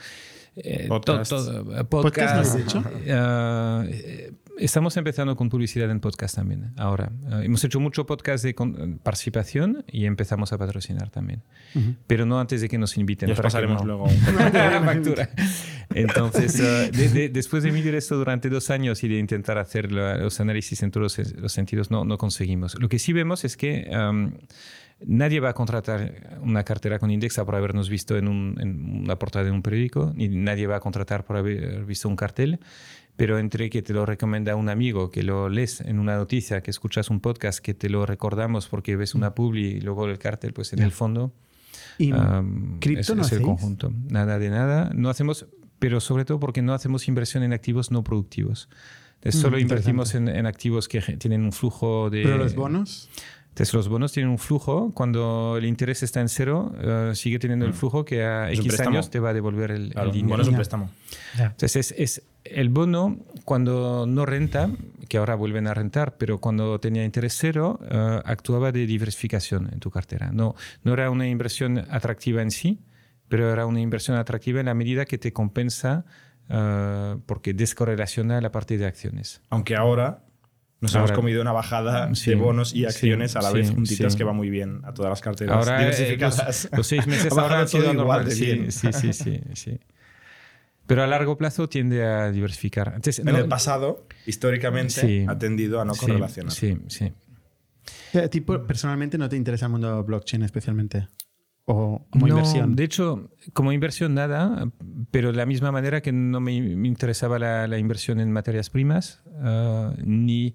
Speaker 4: eh, podcast.
Speaker 3: To, to, podcast.
Speaker 1: ¿Podcast no hecho?
Speaker 3: Uh, estamos empezando con publicidad en podcast también, ahora. hemos hecho mucho podcast de con, participación y empezamos a patrocinar también. Uh -huh. Pero no antes de que nos inviten.
Speaker 4: Ya pasaremos
Speaker 3: no...
Speaker 4: luego
Speaker 3: la factura. Entonces, de, de, después de medir esto durante dos años y de intentar hacer la, los análisis en todos los, los, sentidos, no, no conseguimos. Lo que sí vemos es que um, nadie va a contratar una cartera con Indexa por habernos visto en, un, en, una portada de un periódico, ni nadie va a contratar por haber visto un cartel. Pero entre que te lo recomienda un amigo, que lo lees en una noticia, que escuchas un podcast, que te lo recordamos porque ves una publi y luego el cartel, pues en yeah. el fondo.
Speaker 1: ¿Y um, cripto
Speaker 3: es,
Speaker 1: no
Speaker 3: es el conjunto. Nada de nada. No hacemos, pero sobre todo porque no hacemos inversión en activos no productivos. Entonces, solo
Speaker 1: Mm,
Speaker 3: invertimos en, en, activos que tienen un flujo de...
Speaker 1: ¿Pero los bonos?
Speaker 3: Entonces los bonos tienen un flujo, cuando el interés está en cero, uh, sigue teniendo el flujo que a
Speaker 4: es
Speaker 3: X años te va a devolver el,
Speaker 4: claro,
Speaker 3: el dinero.
Speaker 4: bono es un préstamo.
Speaker 3: Entonces es, es, el bono cuando no renta, que ahora vuelven a rentar, pero cuando tenía interés cero, uh, actuaba de diversificación en tu cartera. No, no era una inversión atractiva en sí, pero era una inversión atractiva en la medida que te compensa uh, porque descorrelaciona la parte de acciones.
Speaker 4: Aunque ahora nos
Speaker 3: Ahora,
Speaker 4: hemos comido una bajada
Speaker 3: sí,
Speaker 4: de bonos y acciones
Speaker 3: sí,
Speaker 4: a la
Speaker 3: sí,
Speaker 4: vez juntitas
Speaker 3: sí.
Speaker 4: que va muy bien a todas las carteras
Speaker 3: Ahora, eh,
Speaker 4: diversificadas.
Speaker 3: los, los, seis meses
Speaker 4: Ha
Speaker 3: ahora han sido
Speaker 4: igual
Speaker 3: normal.
Speaker 4: de
Speaker 3: Sí,
Speaker 4: bien.
Speaker 3: sí, sí, sí, sí. Pero a largo plazo tiende a diversificar. Entonces,
Speaker 4: En
Speaker 3: no-
Speaker 4: el pasado, históricamente,
Speaker 3: Sí.
Speaker 4: ha tendido a no
Speaker 3: sí,
Speaker 4: correlacionar.
Speaker 3: Sí, sí.
Speaker 1: ¿A ti personalmente no te interesa el mundo blockchain especialmente? ¿O como
Speaker 3: No,
Speaker 1: inversión?
Speaker 3: De hecho, como inversión nada, pero de la misma manera que no me, interesaba la, la inversión en materias primas uh, ni,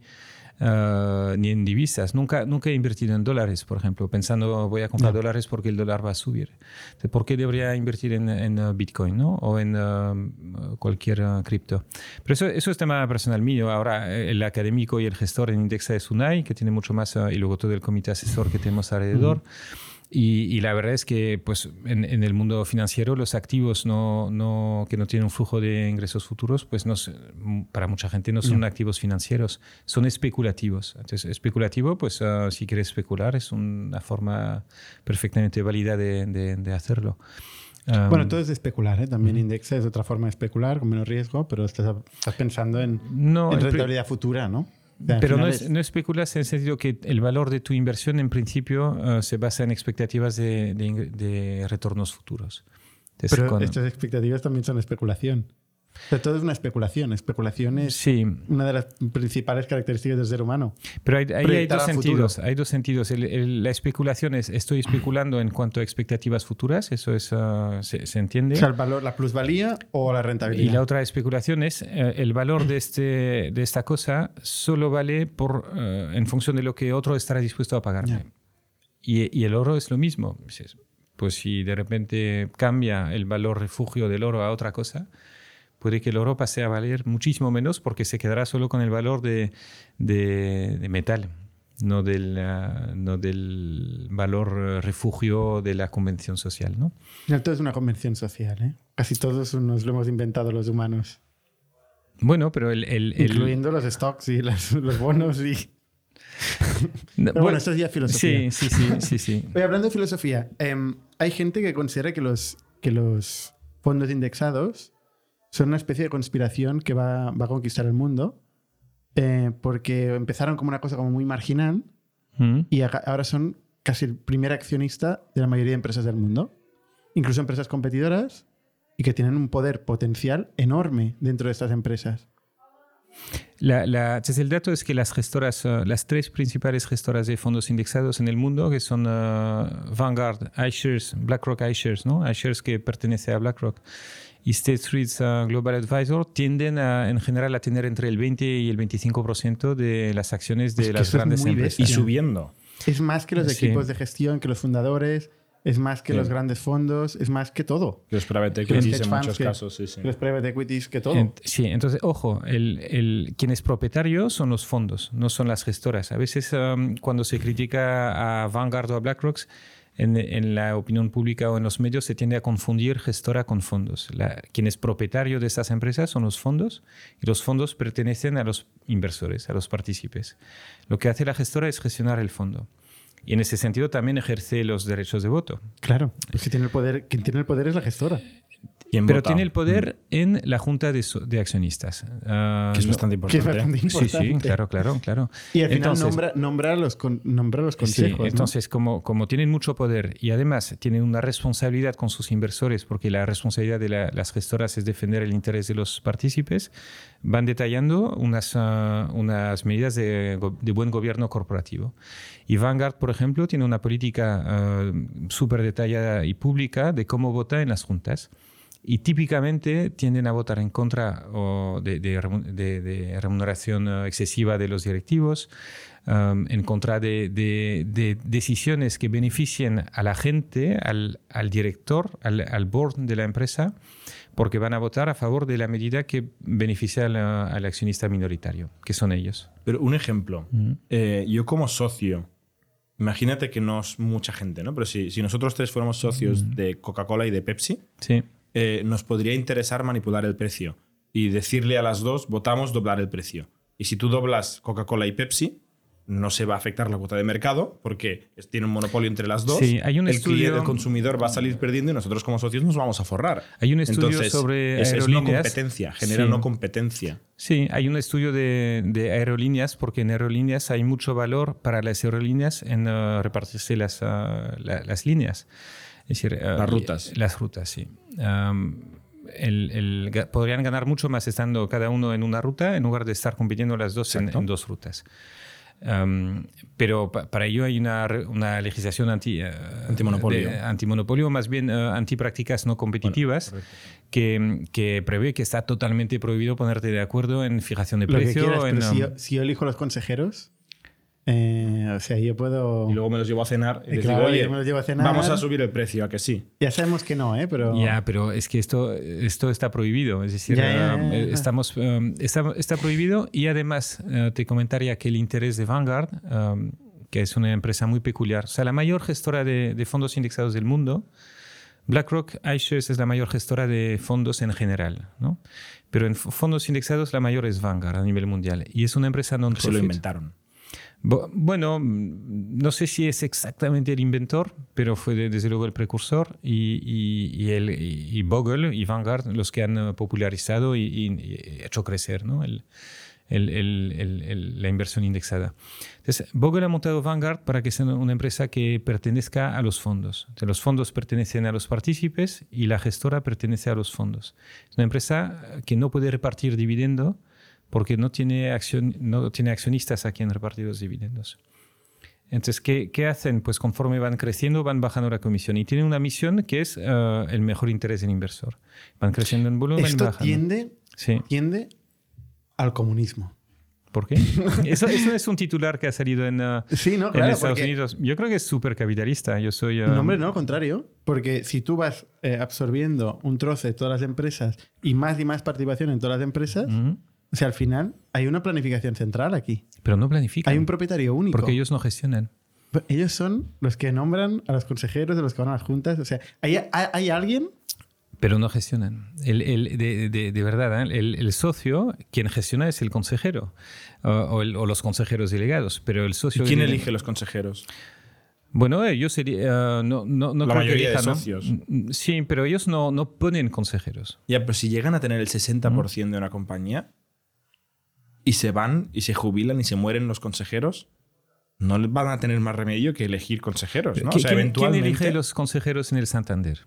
Speaker 3: uh, ni en divisas. Nunca, nunca he invertido en dólares, por ejemplo, pensando voy a comprar
Speaker 1: No.
Speaker 3: dólares porque el dólar va a subir. ¿Por qué debería invertir en, en, uh, Bitcoin ¿no? o en uh, cualquier cripto? Pero eso, eso es tema personal mío. Ahora, eh, el académico y el gestor en Indexa es Unai, que tiene mucho más, y luego todo el comité asesor que tenemos alrededor. Y, y la verdad es que pues, en, en el mundo financiero los activos no, no, que no tienen un flujo de ingresos futuros, pues no, se- para mucha gente no son activos financieros, son especulativos. Entonces, especulativo, pues ah, si quieres especular, es una forma perfectamente válida de, de- de hacerlo. Um,
Speaker 1: Bueno, todo es especular, ¿eh? También Indexa es otra forma de especular con menos riesgo, pero estás, estás pensando en,
Speaker 3: no,
Speaker 1: rentabilidad futura, ¿no?
Speaker 3: Pero no, es- no especulas en el sentido que el valor de tu inversión en principio eh, se basa en expectativas de, de de retornos futuros. Entonces,
Speaker 1: Pero
Speaker 3: cuando-
Speaker 1: estas expectativas también son especulación. O sea, todo es una especulación. Especulación es
Speaker 3: Sí,
Speaker 1: una de las principales características del ser humano.
Speaker 3: pero hay, hay
Speaker 1: Proyectar
Speaker 3: dos sentidos. Hay dos sentidos. El- el- la especulación es estoy especulando en cuanto a expectativas futuras, eso es, ah, se, se entiende.
Speaker 1: O sea, el valor, la plusvalía o la rentabilidad.
Speaker 3: Y la otra especulación es eh, el valor de, este, de esta cosa solo vale por, eh, en función de lo que otro estará dispuesto a pagarme.
Speaker 1: Ya.
Speaker 3: Y, y el oro es lo mismo. Pues si de repente cambia el valor refugio del oro a otra cosa, puede que el oro pase a valer muchísimo menos porque se quedará solo con el valor de, de- de metal, no del, ah, no del valor eh, refugio de la convención social. ¿no?
Speaker 1: Final todo es una convención social. ¿eh? Casi todos nos lo hemos inventado los humanos.
Speaker 3: Bueno, pero el... el- el-
Speaker 1: Incluyendo los stocks y las- los bonos. Y...
Speaker 3: No,
Speaker 1: Pero bueno, esto es ya filosofía.
Speaker 3: Sí, sí, sí, sí, sí.
Speaker 1: Oye, hablando de filosofía, em, hay gente que considera que los, que los fondos indexados son una especie de conspiración que va, va a conquistar el mundo eh, porque empezaron como una cosa como muy marginal
Speaker 3: Mm.
Speaker 1: y ahora son casi el primer accionista de la mayoría de empresas del mundo, incluso empresas competidoras y que tienen un poder potencial enorme dentro de estas empresas.
Speaker 3: La, la- entonces el dato es que las gestoras, eh, las tres principales gestoras de fondos indexados en el mundo, que son eh, Vanguard, iShares, BlackRock iShares, ¿no? iShares que pertenece a BlackRock, y State Street eh, Global Advisor, tienden a, en general a tener entre el 20 y el 25% de las acciones de
Speaker 1: Es que
Speaker 3: las grandes empresas.
Speaker 4: Y
Speaker 1: bestia.
Speaker 4: subiendo.
Speaker 1: Es más que los
Speaker 3: Sí.
Speaker 1: equipos de gestión, que los fundadores, es más que
Speaker 4: Sí.
Speaker 1: los grandes fondos, es más que todo.
Speaker 4: Los private equities en muchos
Speaker 1: que-
Speaker 4: casos, sí, sí.
Speaker 1: los private equities, que todo.
Speaker 3: Sí, entonces, ojo, el, el- quien es propietario son los fondos, no son las gestoras. A veces um, cuando se critica a Vanguard o a BlackRock, en, en la opinión pública o en los medios se tiende a confundir gestora con fondos. La- quien es propietario de estas empresas son los fondos y los fondos pertenecen a los inversores, a los partícipes. Lo que hace la gestora es gestionar el fondo. Y en ese sentido también ejerce los derechos de voto.
Speaker 1: Claro, pues tiene el poder, quien tiene el poder es la gestora.
Speaker 4: ¿Quién
Speaker 3: Pero
Speaker 4: vota?
Speaker 3: tiene el poder en la junta de, so- de accionistas. Ah,
Speaker 4: Que es
Speaker 3: no-
Speaker 4: bastante
Speaker 1: Que es
Speaker 4: importante.
Speaker 1: bastante
Speaker 3: Sí,
Speaker 1: importante.
Speaker 3: sí, claro, claro, claro.
Speaker 1: Y al final
Speaker 3: Entonces-
Speaker 1: nombra, nombra, los con- nombra los
Speaker 3: Sí,
Speaker 1: consejos. ¿no?
Speaker 3: entonces, como, como tienen mucho poder y además tienen una responsabilidad con sus inversores, porque la responsabilidad de la- las gestoras es defender el interés de los partícipes, van detallando unas, ah, unas medidas de, de buen gobierno corporativo. Y Vanguard, por ejemplo, tiene una política ah, súper detallada y pública de cómo vota en las juntas. Y típicamente tienden a votar en contra o de, de de- de remuneración eh, excesiva de los directivos, um, en contra de decisiones que beneficien a la gente, al, al director, al, al board de la empresa, porque van a votar a favor de la medida que beneficia al, al accionista minoritario, que son ellos.
Speaker 4: Pero un ejemplo. Eh, yo como socio, imagínate que no es mucha gente, ¿no? Pero si, si nosotros tres fuéramos socios de Coca-Cola y de Pepsi,
Speaker 3: Sí.
Speaker 4: Eh, nos podría interesar manipular el precio y decirle a las dos, votamos doblar el precio. Y si tú doblas Coca-Cola y Pepsi, no se va a afectar la cuota de mercado porque tiene un monopolio entre las dos.
Speaker 3: Sí, hay un
Speaker 4: el
Speaker 3: estudio-
Speaker 4: cliente, el consumidor va a salir perdiendo y nosotros como socios nos vamos a forrar.
Speaker 3: Hay un estudio
Speaker 4: Entonces,
Speaker 3: sobre
Speaker 4: es, es no
Speaker 3: aerolíneas.
Speaker 4: competencia, genera
Speaker 3: Sí.
Speaker 4: no competencia.
Speaker 3: Sí, hay un estudio de, de aerolíneas, porque en aerolíneas hay mucho valor para las aerolíneas en eh, repartirse las, la- las líneas. Es decir,
Speaker 4: Las rutas.
Speaker 3: Las rutas, sí. Am, el- el podrían ganar mucho más estando cada uno en una ruta en lugar de estar compitiendo las dos en, en dos rutas. Am, pero pa- para ello hay una, una legislación anti, eh,
Speaker 4: Antimonopolio.
Speaker 3: de- antimonopolio, más bien eh, antiprácticas no competitivas, que, que prevé que está totalmente prohibido ponerte de acuerdo en fijación de
Speaker 1: Lo que
Speaker 3: precio.
Speaker 1: quieras,
Speaker 3: en,
Speaker 1: pero si,
Speaker 3: um,
Speaker 1: yo, si yo elijo los consejeros, eh, o sea, yo puedo...
Speaker 4: Y luego me los llevo a cenar y
Speaker 1: Y
Speaker 4: les
Speaker 1: claro,
Speaker 4: digo,
Speaker 1: yo
Speaker 4: oye,
Speaker 1: me los llevo a cenar".
Speaker 4: vamos a subir el precio, ¿a que sí?
Speaker 1: Ya sabemos que no, ¿eh? Pero...
Speaker 3: Ya, pero es que esto, esto está prohibido. Es decir,
Speaker 1: Ya, ya,
Speaker 3: um,
Speaker 1: ya, ya.
Speaker 3: Estamos, um, está, está prohibido y además eh, te comentaría que el interés de Vanguard, um, que es una empresa muy peculiar, o sea, la mayor gestora de, de fondos indexados del mundo, BlackRock iShares es la mayor gestora de fondos en general, ¿no? Pero en fondos indexados la mayor es Vanguard a nivel mundial y es una empresa
Speaker 4: Se lo
Speaker 3: non-profit.
Speaker 4: inventaron.
Speaker 3: Bueno, mm, no sé si es exactamente el inventor, pero fue de- desde luego el precursor y, y, y el, y, Bogle y Vanguard los que han eh, popularizado y, hecho crecer ¿no? el- el- la inversión indexada. Entonces, Bogle ha montado Vanguard para que sea una empresa que pertenezca a los fondos. Entonces, los fondos pertenecen a los partícipes y la gestora pertenece a los fondos. Es una empresa que no puede repartir dividendo porque no tiene, accion- no tiene accionistas a quien repartir los dividendos. Entonces, ¿qué, qué hacen? Pues conforme van creciendo, van bajando la comisión. Y tienen una misión que es eh, el mejor interés del inversor. Van creciendo en volumen,
Speaker 1: Esto
Speaker 3: bajan.
Speaker 1: tiende,
Speaker 3: Sí.
Speaker 1: tiende al comunismo.
Speaker 3: ¿Por qué? Eso, eso es un titular que ha salido en, eh,
Speaker 1: Sí, no,
Speaker 3: en
Speaker 1: claro.
Speaker 3: Estados
Speaker 1: porque-
Speaker 3: Unidos. Yo creo que es súper capitalista. Yo soy... eh,
Speaker 1: No, hombre, no, al contrario. Porque si tú vas eh, absorbiendo un trozo de todas las empresas y más y más participación en todas las empresas. O sea, al final hay una planificación central aquí.
Speaker 3: Pero no planifican.
Speaker 1: Hay un propietario único.
Speaker 3: Porque ellos no gestionan.
Speaker 1: Ellos son los que nombran a los consejeros de los que van a las juntas. O sea, hay, hay- hay alguien.
Speaker 3: Pero no gestionan. El, el- de, de- de verdad, ¿eh? el, el socio, quien gestiona es el consejero o, o el- o los consejeros delegados. Pero el
Speaker 4: ¿Y
Speaker 3: socio.
Speaker 4: quién
Speaker 3: de-
Speaker 4: elige los consejeros?
Speaker 3: Bueno, ellos sería- eh, no, no, no
Speaker 4: La
Speaker 3: creo que
Speaker 4: mayoría de socios.
Speaker 3: Sí, pero ellos no, no ponen consejeros.
Speaker 4: Ya, pero si llegan a tener el 60% de una compañía y se van y se jubilan y se mueren los consejeros, no les van a tener más remedio que elegir consejeros, ¿no? O
Speaker 3: ¿Qui-
Speaker 4: sea,
Speaker 3: ¿Quién, elige los consejeros en el Santander?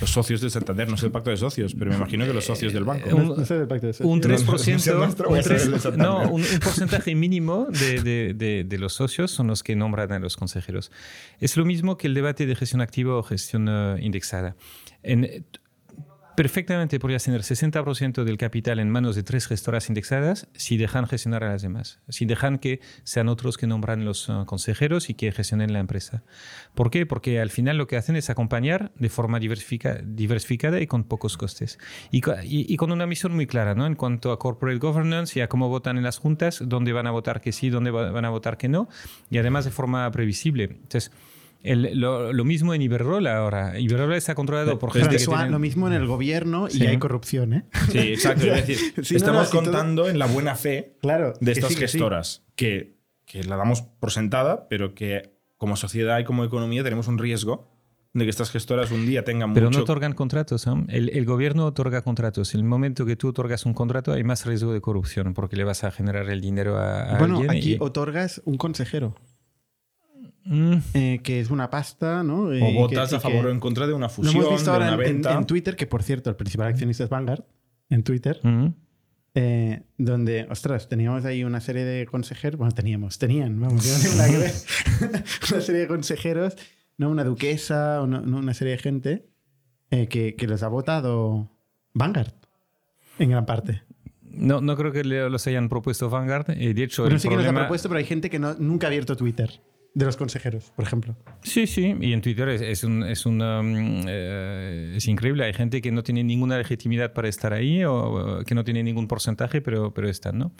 Speaker 4: Los socios del Santander, no es el pacto de socios, pero me imagino que los socios del banco.
Speaker 3: Un-
Speaker 1: No, no sé del pacto de socios.
Speaker 3: Un
Speaker 4: No, no, no es
Speaker 3: 3%,
Speaker 4: el nuestro,
Speaker 3: un
Speaker 4: es el
Speaker 3: tres-
Speaker 4: del Santander.
Speaker 3: no, un, un porcentaje mínimo de, de- de- de los socios son los que nombran a los consejeros. Es lo mismo que el debate de gestión activa o gestión eh, indexada. En, perfectamente podrías tener 60% del capital en manos de tres gestoras indexadas si dejan gestionar a las demás, si dejan que sean otros que nombran los eh, consejeros y que gestionen la empresa. ¿Por qué? Porque al final lo que hacen es acompañar de forma diversifica- diversificada y con pocos costes. Y, y- con una misión muy clara ¿no? en cuanto a corporate governance y a cómo votan en las juntas, dónde van a votar que sí, dónde va- van a votar que no, y además de forma previsible. Entonces, el- lo, lo mismo en Iberdrola ahora. Iberdrola está controlado por gente que tienen-
Speaker 1: lo mismo en el gobierno
Speaker 3: Sí.
Speaker 1: y hay corrupción, ¿eh?
Speaker 4: Sí, exacto. Es decir,
Speaker 1: Sí,
Speaker 4: estamos
Speaker 1: no, sí, todo-
Speaker 4: contando en la buena fe
Speaker 1: Claro.
Speaker 4: de
Speaker 1: que
Speaker 4: estas
Speaker 1: sí, que sí.
Speaker 4: gestoras, que, que la damos por sentada, pero que como sociedad y como economía tenemos un riesgo de que estas gestoras un día tengan
Speaker 3: Pero
Speaker 4: mucho...
Speaker 3: no otorgan contratos. El, el gobierno otorga contratos. En el momento que tú otorgas un contrato hay más riesgo de corrupción porque le vas a generar el dinero a, a
Speaker 1: Bueno,
Speaker 3: alguien.
Speaker 1: aquí
Speaker 3: y-
Speaker 1: otorgas un consejero,
Speaker 3: Mm,
Speaker 1: eh, que es una pasta, ¿no?
Speaker 4: o
Speaker 1: Eh,
Speaker 4: votas
Speaker 1: que-
Speaker 4: a favor o en contra de una
Speaker 1: Lo
Speaker 4: fusión,
Speaker 1: hemos visto
Speaker 4: de
Speaker 1: ahora
Speaker 4: una
Speaker 1: en, en-
Speaker 4: venta.
Speaker 1: en Twitter, que por cierto, el principal accionista es Vanguard, en Twitter,
Speaker 3: mm.
Speaker 1: eh, donde, ostras, teníamos ahí una serie de consejeros, bueno, teníamos, tenían, vamos, no ver, una serie de consejeros, ¿no? una duquesa, una, no, una serie de gente eh, que, que los ha votado Vanguard, en gran parte.
Speaker 3: No, no creo que le- los hayan propuesto Vanguard. eh, de hecho,
Speaker 1: Bueno,
Speaker 3: el
Speaker 1: sí que los ha
Speaker 3: problema-
Speaker 1: propuesto, pero hay gente que no, nunca ha abierto Twitter, de los consejeros, por ejemplo.
Speaker 3: Sí, sí, y en Twitter es, es, un- es una, mm, eh, es increíble. Hay gente que no tiene ninguna legitimidad para estar ahí o que no tiene ningún porcentaje, pero, pero están, ¿no?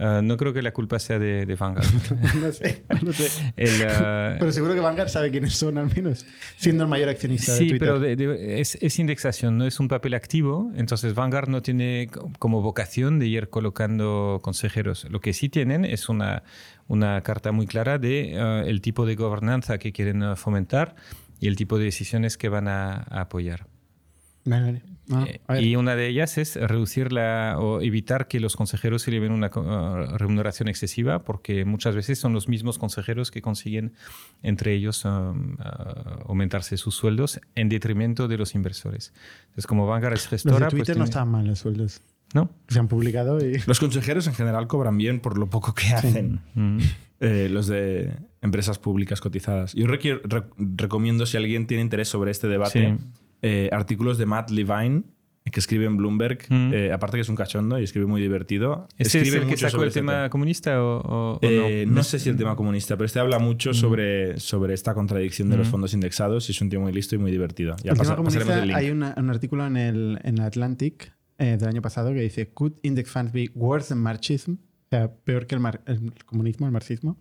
Speaker 3: Ah, no creo que la culpa sea de, de Vanguard.
Speaker 1: no sé, no sé.
Speaker 3: El, ah,
Speaker 1: Pero seguro que Vanguard sabe quiénes son, al menos, siendo el mayor accionista de
Speaker 3: Sí,
Speaker 1: Twitter.
Speaker 3: pero de- de- es, es indexación, no es un papel activo. Entonces Vanguard no tiene co- como vocación de ir colocando consejeros. Lo que sí tienen es una, una carta muy clara de eh, el tipo de gobernanza que quieren eh, fomentar y el tipo de decisiones que van a, a apoyar.
Speaker 1: Vale, vale. Ah,
Speaker 3: Eh, y una de ellas es reducir la, o evitar que los consejeros se lleven una remuneración excesiva, porque muchas veces son los mismos consejeros que consiguen entre ellos um, uh, aumentarse sus sueldos en detrimento de los inversores. Entonces, como Vanguard es
Speaker 1: Los
Speaker 3: gestora,
Speaker 1: de
Speaker 3: pues
Speaker 1: Twitter no
Speaker 3: tiene-
Speaker 1: están mal los sueldos.
Speaker 3: ¿No?
Speaker 1: Se han publicado y...
Speaker 4: Los consejeros en general cobran bien por lo poco que hacen.
Speaker 3: Mm.
Speaker 4: eh, los de empresas públicas cotizadas. Yo re- recomiendo, si alguien tiene interés sobre este debate,
Speaker 3: Sí.
Speaker 4: eh, artículos de Matt Levine, que escribe en Bloomberg,
Speaker 3: Mm.
Speaker 4: eh, aparte que es un cachondo y escribe muy divertido.
Speaker 3: ¿Ese es
Speaker 4: escribe
Speaker 3: el que
Speaker 4: mucho
Speaker 3: sacó
Speaker 4: sobre
Speaker 3: el
Speaker 4: este
Speaker 3: tema comunista o, o- o no?
Speaker 4: no sé si el tema comunista, pero este habla mucho sobre, sobre esta contradicción de los
Speaker 3: Mm.
Speaker 4: fondos indexados y es un tío muy listo y muy divertido. Ya
Speaker 1: el
Speaker 4: pasa-
Speaker 1: tema comunista,
Speaker 4: el link.
Speaker 1: hay una- un artículo en el, en el Atlantic eh, del año pasado que dice Could index funds be worse than Marxism? O sea, peor que el, mar- el comunismo, el marxismo.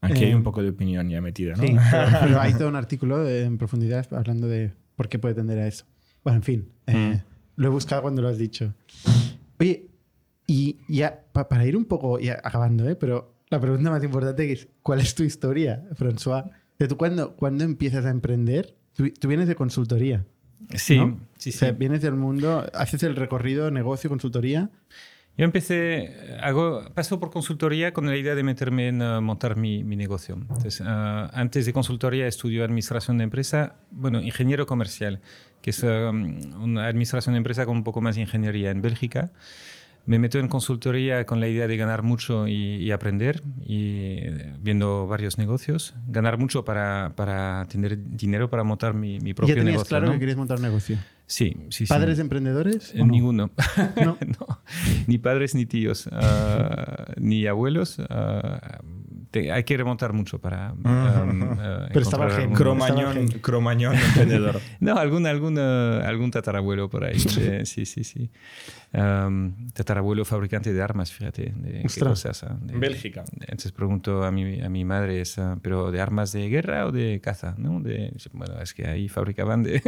Speaker 4: Aquí hay
Speaker 1: eh,
Speaker 4: un poco de opinión ya metida, ¿no?
Speaker 1: Sí, pero, pero hay todo un artículo de- en profundidad hablando de por qué puede tender a eso. Bueno, en fin, eh, lo he buscado cuando lo has dicho. Oye, y ya pa- para ir un poco ya acabando, ¿eh? pero la pregunta más importante es, ¿cuál es tu historia, François? De tú cuando, cuando empiezas a emprender, tú, tú vienes de consultoría.
Speaker 3: Sí,
Speaker 1: ¿no?
Speaker 3: sí,
Speaker 1: O sea, vienes del mundo, haces el recorrido negocio, consultoría.
Speaker 3: Yo empecé, hago, paso por consultoría con la idea de meterme en uh, montar mi, mi, negocio. Entonces, uh, antes de consultoría estudié administración de empresa, bueno, ingeniero comercial, que es um, una administración de empresa con un poco más de ingeniería en Bélgica. Me meto en consultoría con la idea de ganar mucho y, y aprender, y viendo varios negocios. Ganar mucho para, para tener dinero para montar mi, mi propio
Speaker 1: ¿Ya tenías
Speaker 3: negocio.
Speaker 1: claro
Speaker 3: ¿no?
Speaker 1: que querías montar un negocio?
Speaker 3: Sí, sí, sí.
Speaker 1: ¿Padres emprendedores?
Speaker 3: Eh,
Speaker 1: no?
Speaker 3: Ninguno.
Speaker 1: ¿No?
Speaker 3: No. Ni padres ni tíos, ah, ni abuelos. ah, te- hay que remontar mucho para. um, ah,
Speaker 1: Pero estaba
Speaker 3: encontrar
Speaker 1: el gen.
Speaker 3: algún-
Speaker 4: Cromañón, cromañón emprendedor.
Speaker 3: No, algún, algún, ah, algún tatarabuelo por ahí. de- sí, sí, sí. Um, tatarabuelo fabricante de armas, fíjate. De, qué cosas, de-
Speaker 4: Bélgica.
Speaker 3: Entonces pregunto a mi, a mi madre, ah, ¿pero de armas de guerra o de caza? ¿no? De, bueno, es que ahí fabricaban de...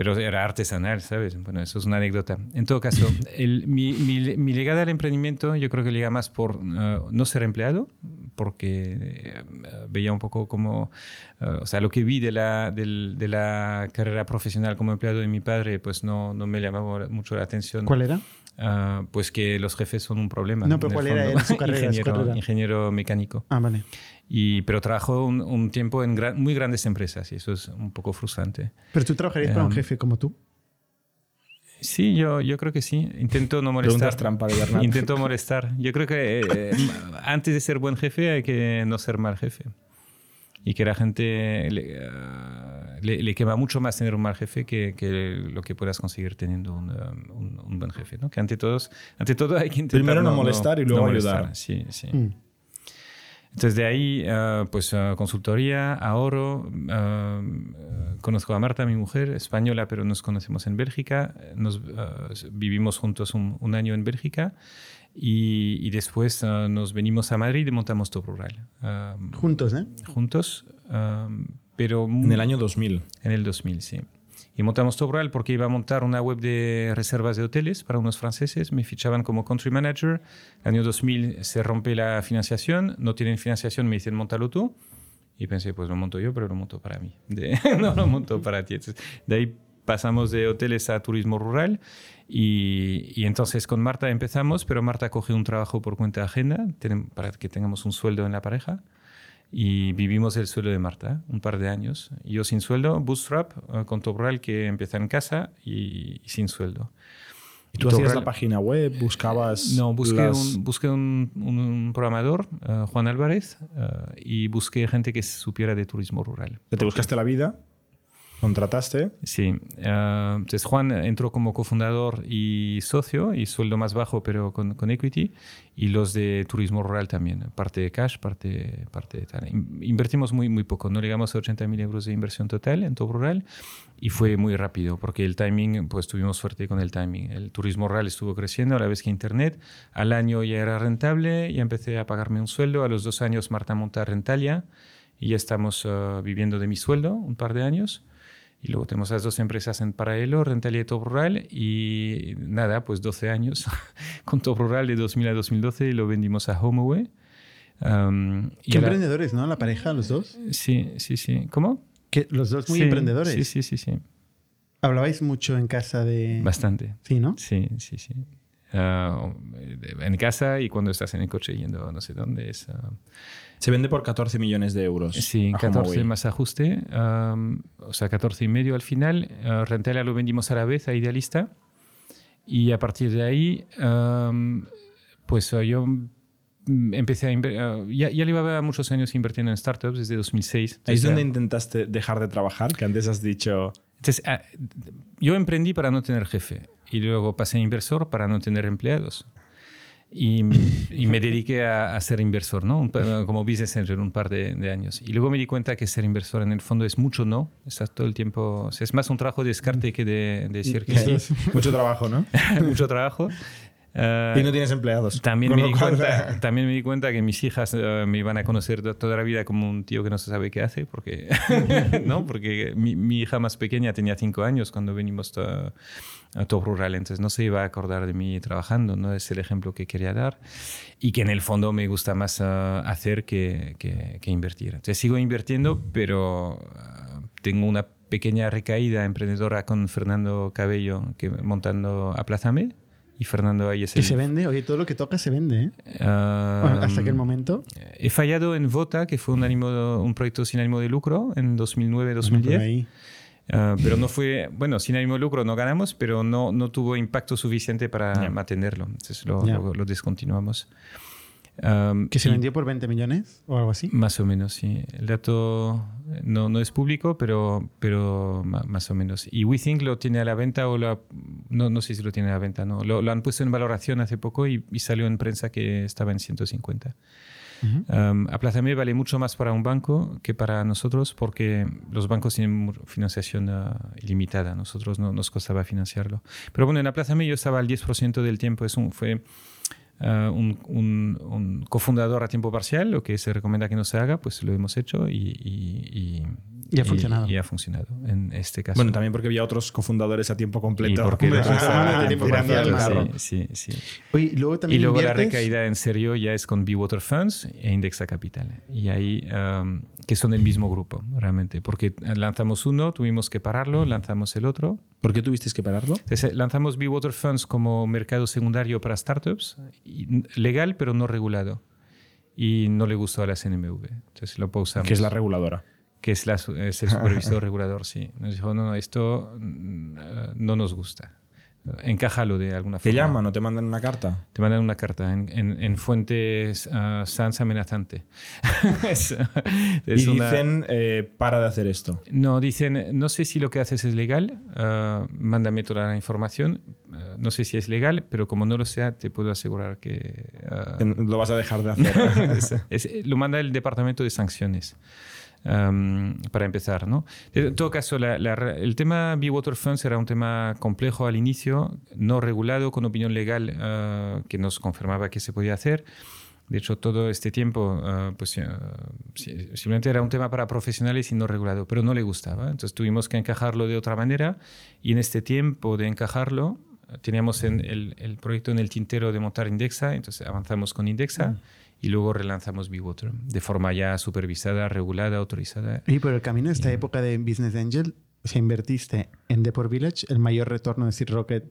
Speaker 3: Pero era artesanal, ¿sabes? Bueno, eso es una anécdota. En todo caso, el- mi, mi, mi llegada al emprendimiento yo creo que llega más por ah, no ser empleado, porque eh, veía un poco como, ah, o sea, lo que vi de la, del- de la carrera profesional como empleado de mi padre, pues no, no me llamaba mucho la atención.
Speaker 1: ¿Cuál era?
Speaker 3: Ah, pues que los jefes son un problema.
Speaker 1: No, pero ¿cuál era
Speaker 3: fondo.
Speaker 1: su carrera, su
Speaker 3: ingeniero,
Speaker 1: carrera?
Speaker 3: ingeniero mecánico.
Speaker 1: Ah, vale.
Speaker 3: Y, pero trabajó un, un tiempo en gran- muy grandes empresas y eso es un poco frustrante.
Speaker 1: ¿Pero tú trabajarías para un
Speaker 3: Em,
Speaker 1: jefe como tú?
Speaker 3: Sí, yo, yo creo que sí. Intento no molestar.
Speaker 4: Trampa de Bernat.
Speaker 3: Intento molestar. Yo creo que eh, antes de ser buen jefe hay que no ser mal jefe. Y que la gente le, eh, le- le quema mucho más tener un mal jefe que, que lo que puedas conseguir teniendo un, um, un- un buen jefe. ¿no? Que ante, todos, ante todo hay que intentar
Speaker 4: Primero no molestar y luego
Speaker 3: molestar.
Speaker 4: ayudar.
Speaker 3: Sí, sí.
Speaker 1: Mm.
Speaker 3: Entonces de ahí, eh, pues eh, consultoría, ahorro. eh, conozco a Marta, mi mujer, española, pero nos conocemos en Bélgica. Nos vivimos juntos un, un año en Bélgica y, y después eh, nos venimos a Madrid y montamos Top Rural
Speaker 1: Juntos, ¿eh?
Speaker 3: juntos, pero
Speaker 4: En el año 2000.
Speaker 3: en el 2000, sí. Y montamos Top Rural porque iba a montar una web de reservas de hoteles para unos franceses. Me fichaban como country manager. Año 2000 se rompe la financiación. No tienen financiación, me dicen, montalo tú. Y pensé, pues lo monto yo, pero lo monto para mí. De- no lo monto para ti. Entonces, de ahí pasamos de hoteles a turismo rural. Y, y entonces con Marta empezamos, pero Marta coge un trabajo por cuenta ajena para que tengamos un sueldo en la pareja y vivimos el sueldo de Marta un par de años. Yo sin sueldo, bootstrap, eh, con Top Rural que empieza en casa y, y sin sueldo.
Speaker 4: ¿Y tú
Speaker 3: Top
Speaker 4: hacías la página web? ¿Buscabas
Speaker 3: No, busqué,
Speaker 4: las-
Speaker 3: un, busqué un, un programador, eh, Juan Álvarez, eh, y busqué gente que supiera de turismo rural.
Speaker 4: ¿Te buscaste la vida? ¿Contrataste?
Speaker 3: Sí, eh, entonces Juan entró como cofundador y socio, y sueldo más bajo, pero con, con equity, y los de turismo rural también, parte de cash, parte, parte de tal. In- Invertimos muy, muy poco, no llegamos a 80.000 euros de inversión total en todo rural, y fue muy rápido, porque el timing, pues tuvimos suerte con el timing. El turismo rural estuvo creciendo a la vez que Internet, al año ya era rentable, ya empecé a pagarme un sueldo, a los dos años Marta monta Rentalia, y ya estamos eh, viviendo de mi sueldo un par de años. Y luego tenemos las dos empresas en paralelo, Rentalia y Top Rural. Y nada, pues 12 años con Top Rural de 2000 a 2012 y lo vendimos a HomeAway. Um,
Speaker 1: Qué emprendedores, ¿no? La pareja, los dos.
Speaker 3: Sí, sí, sí. ¿Cómo?
Speaker 1: Que los dos muy
Speaker 3: Sí,
Speaker 1: emprendedores.
Speaker 3: Sí, sí, sí, sí.
Speaker 1: Hablabais mucho en casa de...
Speaker 3: Bastante.
Speaker 1: Sí, ¿no?
Speaker 3: Sí, sí, sí. Ah, en casa y cuando estás en el coche yendo a no sé dónde es. ah,
Speaker 4: Se vende por 14 millones de euros.
Speaker 3: Sí,
Speaker 4: a
Speaker 3: 14
Speaker 4: HomeAway.
Speaker 3: más ajuste, am, o sea, 14 y medio al final. Uh, Rentela lo vendimos a la vez a Idealista y a partir de ahí, am, pues uh, yo mm, empecé a... uh, ya, ya llevaba muchos años invirtiendo en startups desde 2006.
Speaker 4: Ahí es donde intentaste dejar de trabajar, que antes has dicho...
Speaker 3: entonces, ah, yo emprendí para no tener jefe y luego pasé a inversor para no tener empleados. Y, y me dediqué a, a ser inversor, ¿no? Un como business angel un par de, de años. Y luego me di cuenta que ser inversor en el fondo es mucho no. Estás todo el tiempo... o sea, es más un trabajo de descarte que de, de decir que sí.
Speaker 4: Mucho trabajo, ¿no?
Speaker 3: mucho trabajo. Ah,
Speaker 4: Y no tienes empleados.
Speaker 3: también me, di
Speaker 4: cual-
Speaker 3: cuenta, también me di cuenta que mis hijas eh, me iban a conocer to- toda la vida como un tío que no se sabe qué hace, porque, ¿no? porque mi, mi hija más pequeña tenía cinco años cuando venimos to- a Top Rural, entonces no se iba a acordar de mí trabajando, no es el ejemplo que quería dar y que en el fondo me gusta más eh, hacer que, que- que invertir. Entonces sigo invirtiendo, pero tengo una pequeña recaída emprendedora con Fernando Cabello que, montando Aplázame y Fernando ahí es
Speaker 1: Que
Speaker 3: el...
Speaker 1: se vende, oye, todo lo que toca se vende, ¿eh?
Speaker 3: Ah,
Speaker 1: Bueno, hasta aquel momento.
Speaker 3: He fallado en Vota, que fue un, ánimo, un proyecto sin ánimo de lucro en
Speaker 1: Por
Speaker 3: 2009-2010.
Speaker 1: ahí.
Speaker 3: Ah, pero no fue, bueno, sin ánimo de lucro no ganamos, pero no, no tuvo impacto suficiente para mantenerlo. Entonces lo,
Speaker 1: Ya.
Speaker 3: lo- lo descontinuamos. Um,
Speaker 1: Que se
Speaker 3: y-
Speaker 1: vendió por 20 millones o algo así.
Speaker 3: Más o menos, sí. El dato no, no es público, pero, pero más o menos. Y WeThink lo tiene a la venta o lo ha- no, no sé si lo tiene a la venta, no. Lo, lo han puesto en valoración hace poco y, y salió en prensa que estaba en 150.
Speaker 1: Ujú.
Speaker 3: Um, Aplázame vale mucho más para un banco que para nosotros porque los bancos tienen financiación ah, ilimitada. Nosotros no nos costaba financiarlo. Pero bueno, en Aplázame yo estaba al 10% del tiempo. Es un, fue ah, un, un- un cofundador a tiempo parcial. Lo que se recomienda que no se haga, pues lo hemos hecho y, y- y-
Speaker 1: Y ha funcionado.
Speaker 3: Y, ha funcionado en este caso.
Speaker 4: Bueno, también porque había otros cofundadores a tiempo completo.
Speaker 3: y porque
Speaker 1: a tiempo parcial.
Speaker 3: Sí, sí, sí.
Speaker 1: Oye, y luego
Speaker 3: Y
Speaker 1: también
Speaker 3: luego la
Speaker 1: inviertes-
Speaker 3: recaída en serio ya es con Water Funds e Indexa Capital. Y ahí, um, que son el mismo grupo, realmente. Porque lanzamos uno, tuvimos que pararlo, lanzamos el otro.
Speaker 4: ¿Por qué tuvisteis que pararlo?
Speaker 3: Entonces, lanzamos Water Funds como mercado secundario para startups, y- legal pero no regulado. Y no le gustó a la CNMV. Entonces lo pausamos.
Speaker 4: Que es la reguladora.
Speaker 3: Que es, la es el supervisor regulador, sí. Nos dijo, no, no, esto mm, eh, no nos gusta. Encájalo de alguna
Speaker 4: ¿Te
Speaker 3: forma.
Speaker 4: llaman o te mandan una carta?
Speaker 3: Te mandan una carta en, en- en fuentes ah, sans amenazante. es, es
Speaker 4: y
Speaker 3: una-
Speaker 4: dicen, eh, para de hacer esto.
Speaker 3: No, dicen, no sé si lo que haces es legal, ah, mándame toda la información, ah, no sé si es legal, pero como no lo sea, te puedo asegurar que... ah,
Speaker 4: Lo vas a dejar de hacer.
Speaker 3: es- lo manda el departamento de sanciones. Um, para empezar, ¿no? En todo caso, la- la- el tema Water Funds era un tema complejo al inicio, no regulado, con opinión legal ah, que nos confirmaba que se podía hacer. De hecho, todo este tiempo, ah, pues sí- simplemente era un tema para profesionales y no regulado, pero no le gustaba. Entonces tuvimos que encajarlo de otra manera y en este tiempo de encajarlo, teníamos en el, el proyecto en el tintero de montar Indexa, entonces avanzamos con Indexa y luego relanzamos Water de forma ya supervisada, regulada, autorizada.
Speaker 1: Y por el camino de esta época de Business Angel, o sea, invertiste en Deport Village, el mayor retorno de Seed Rocket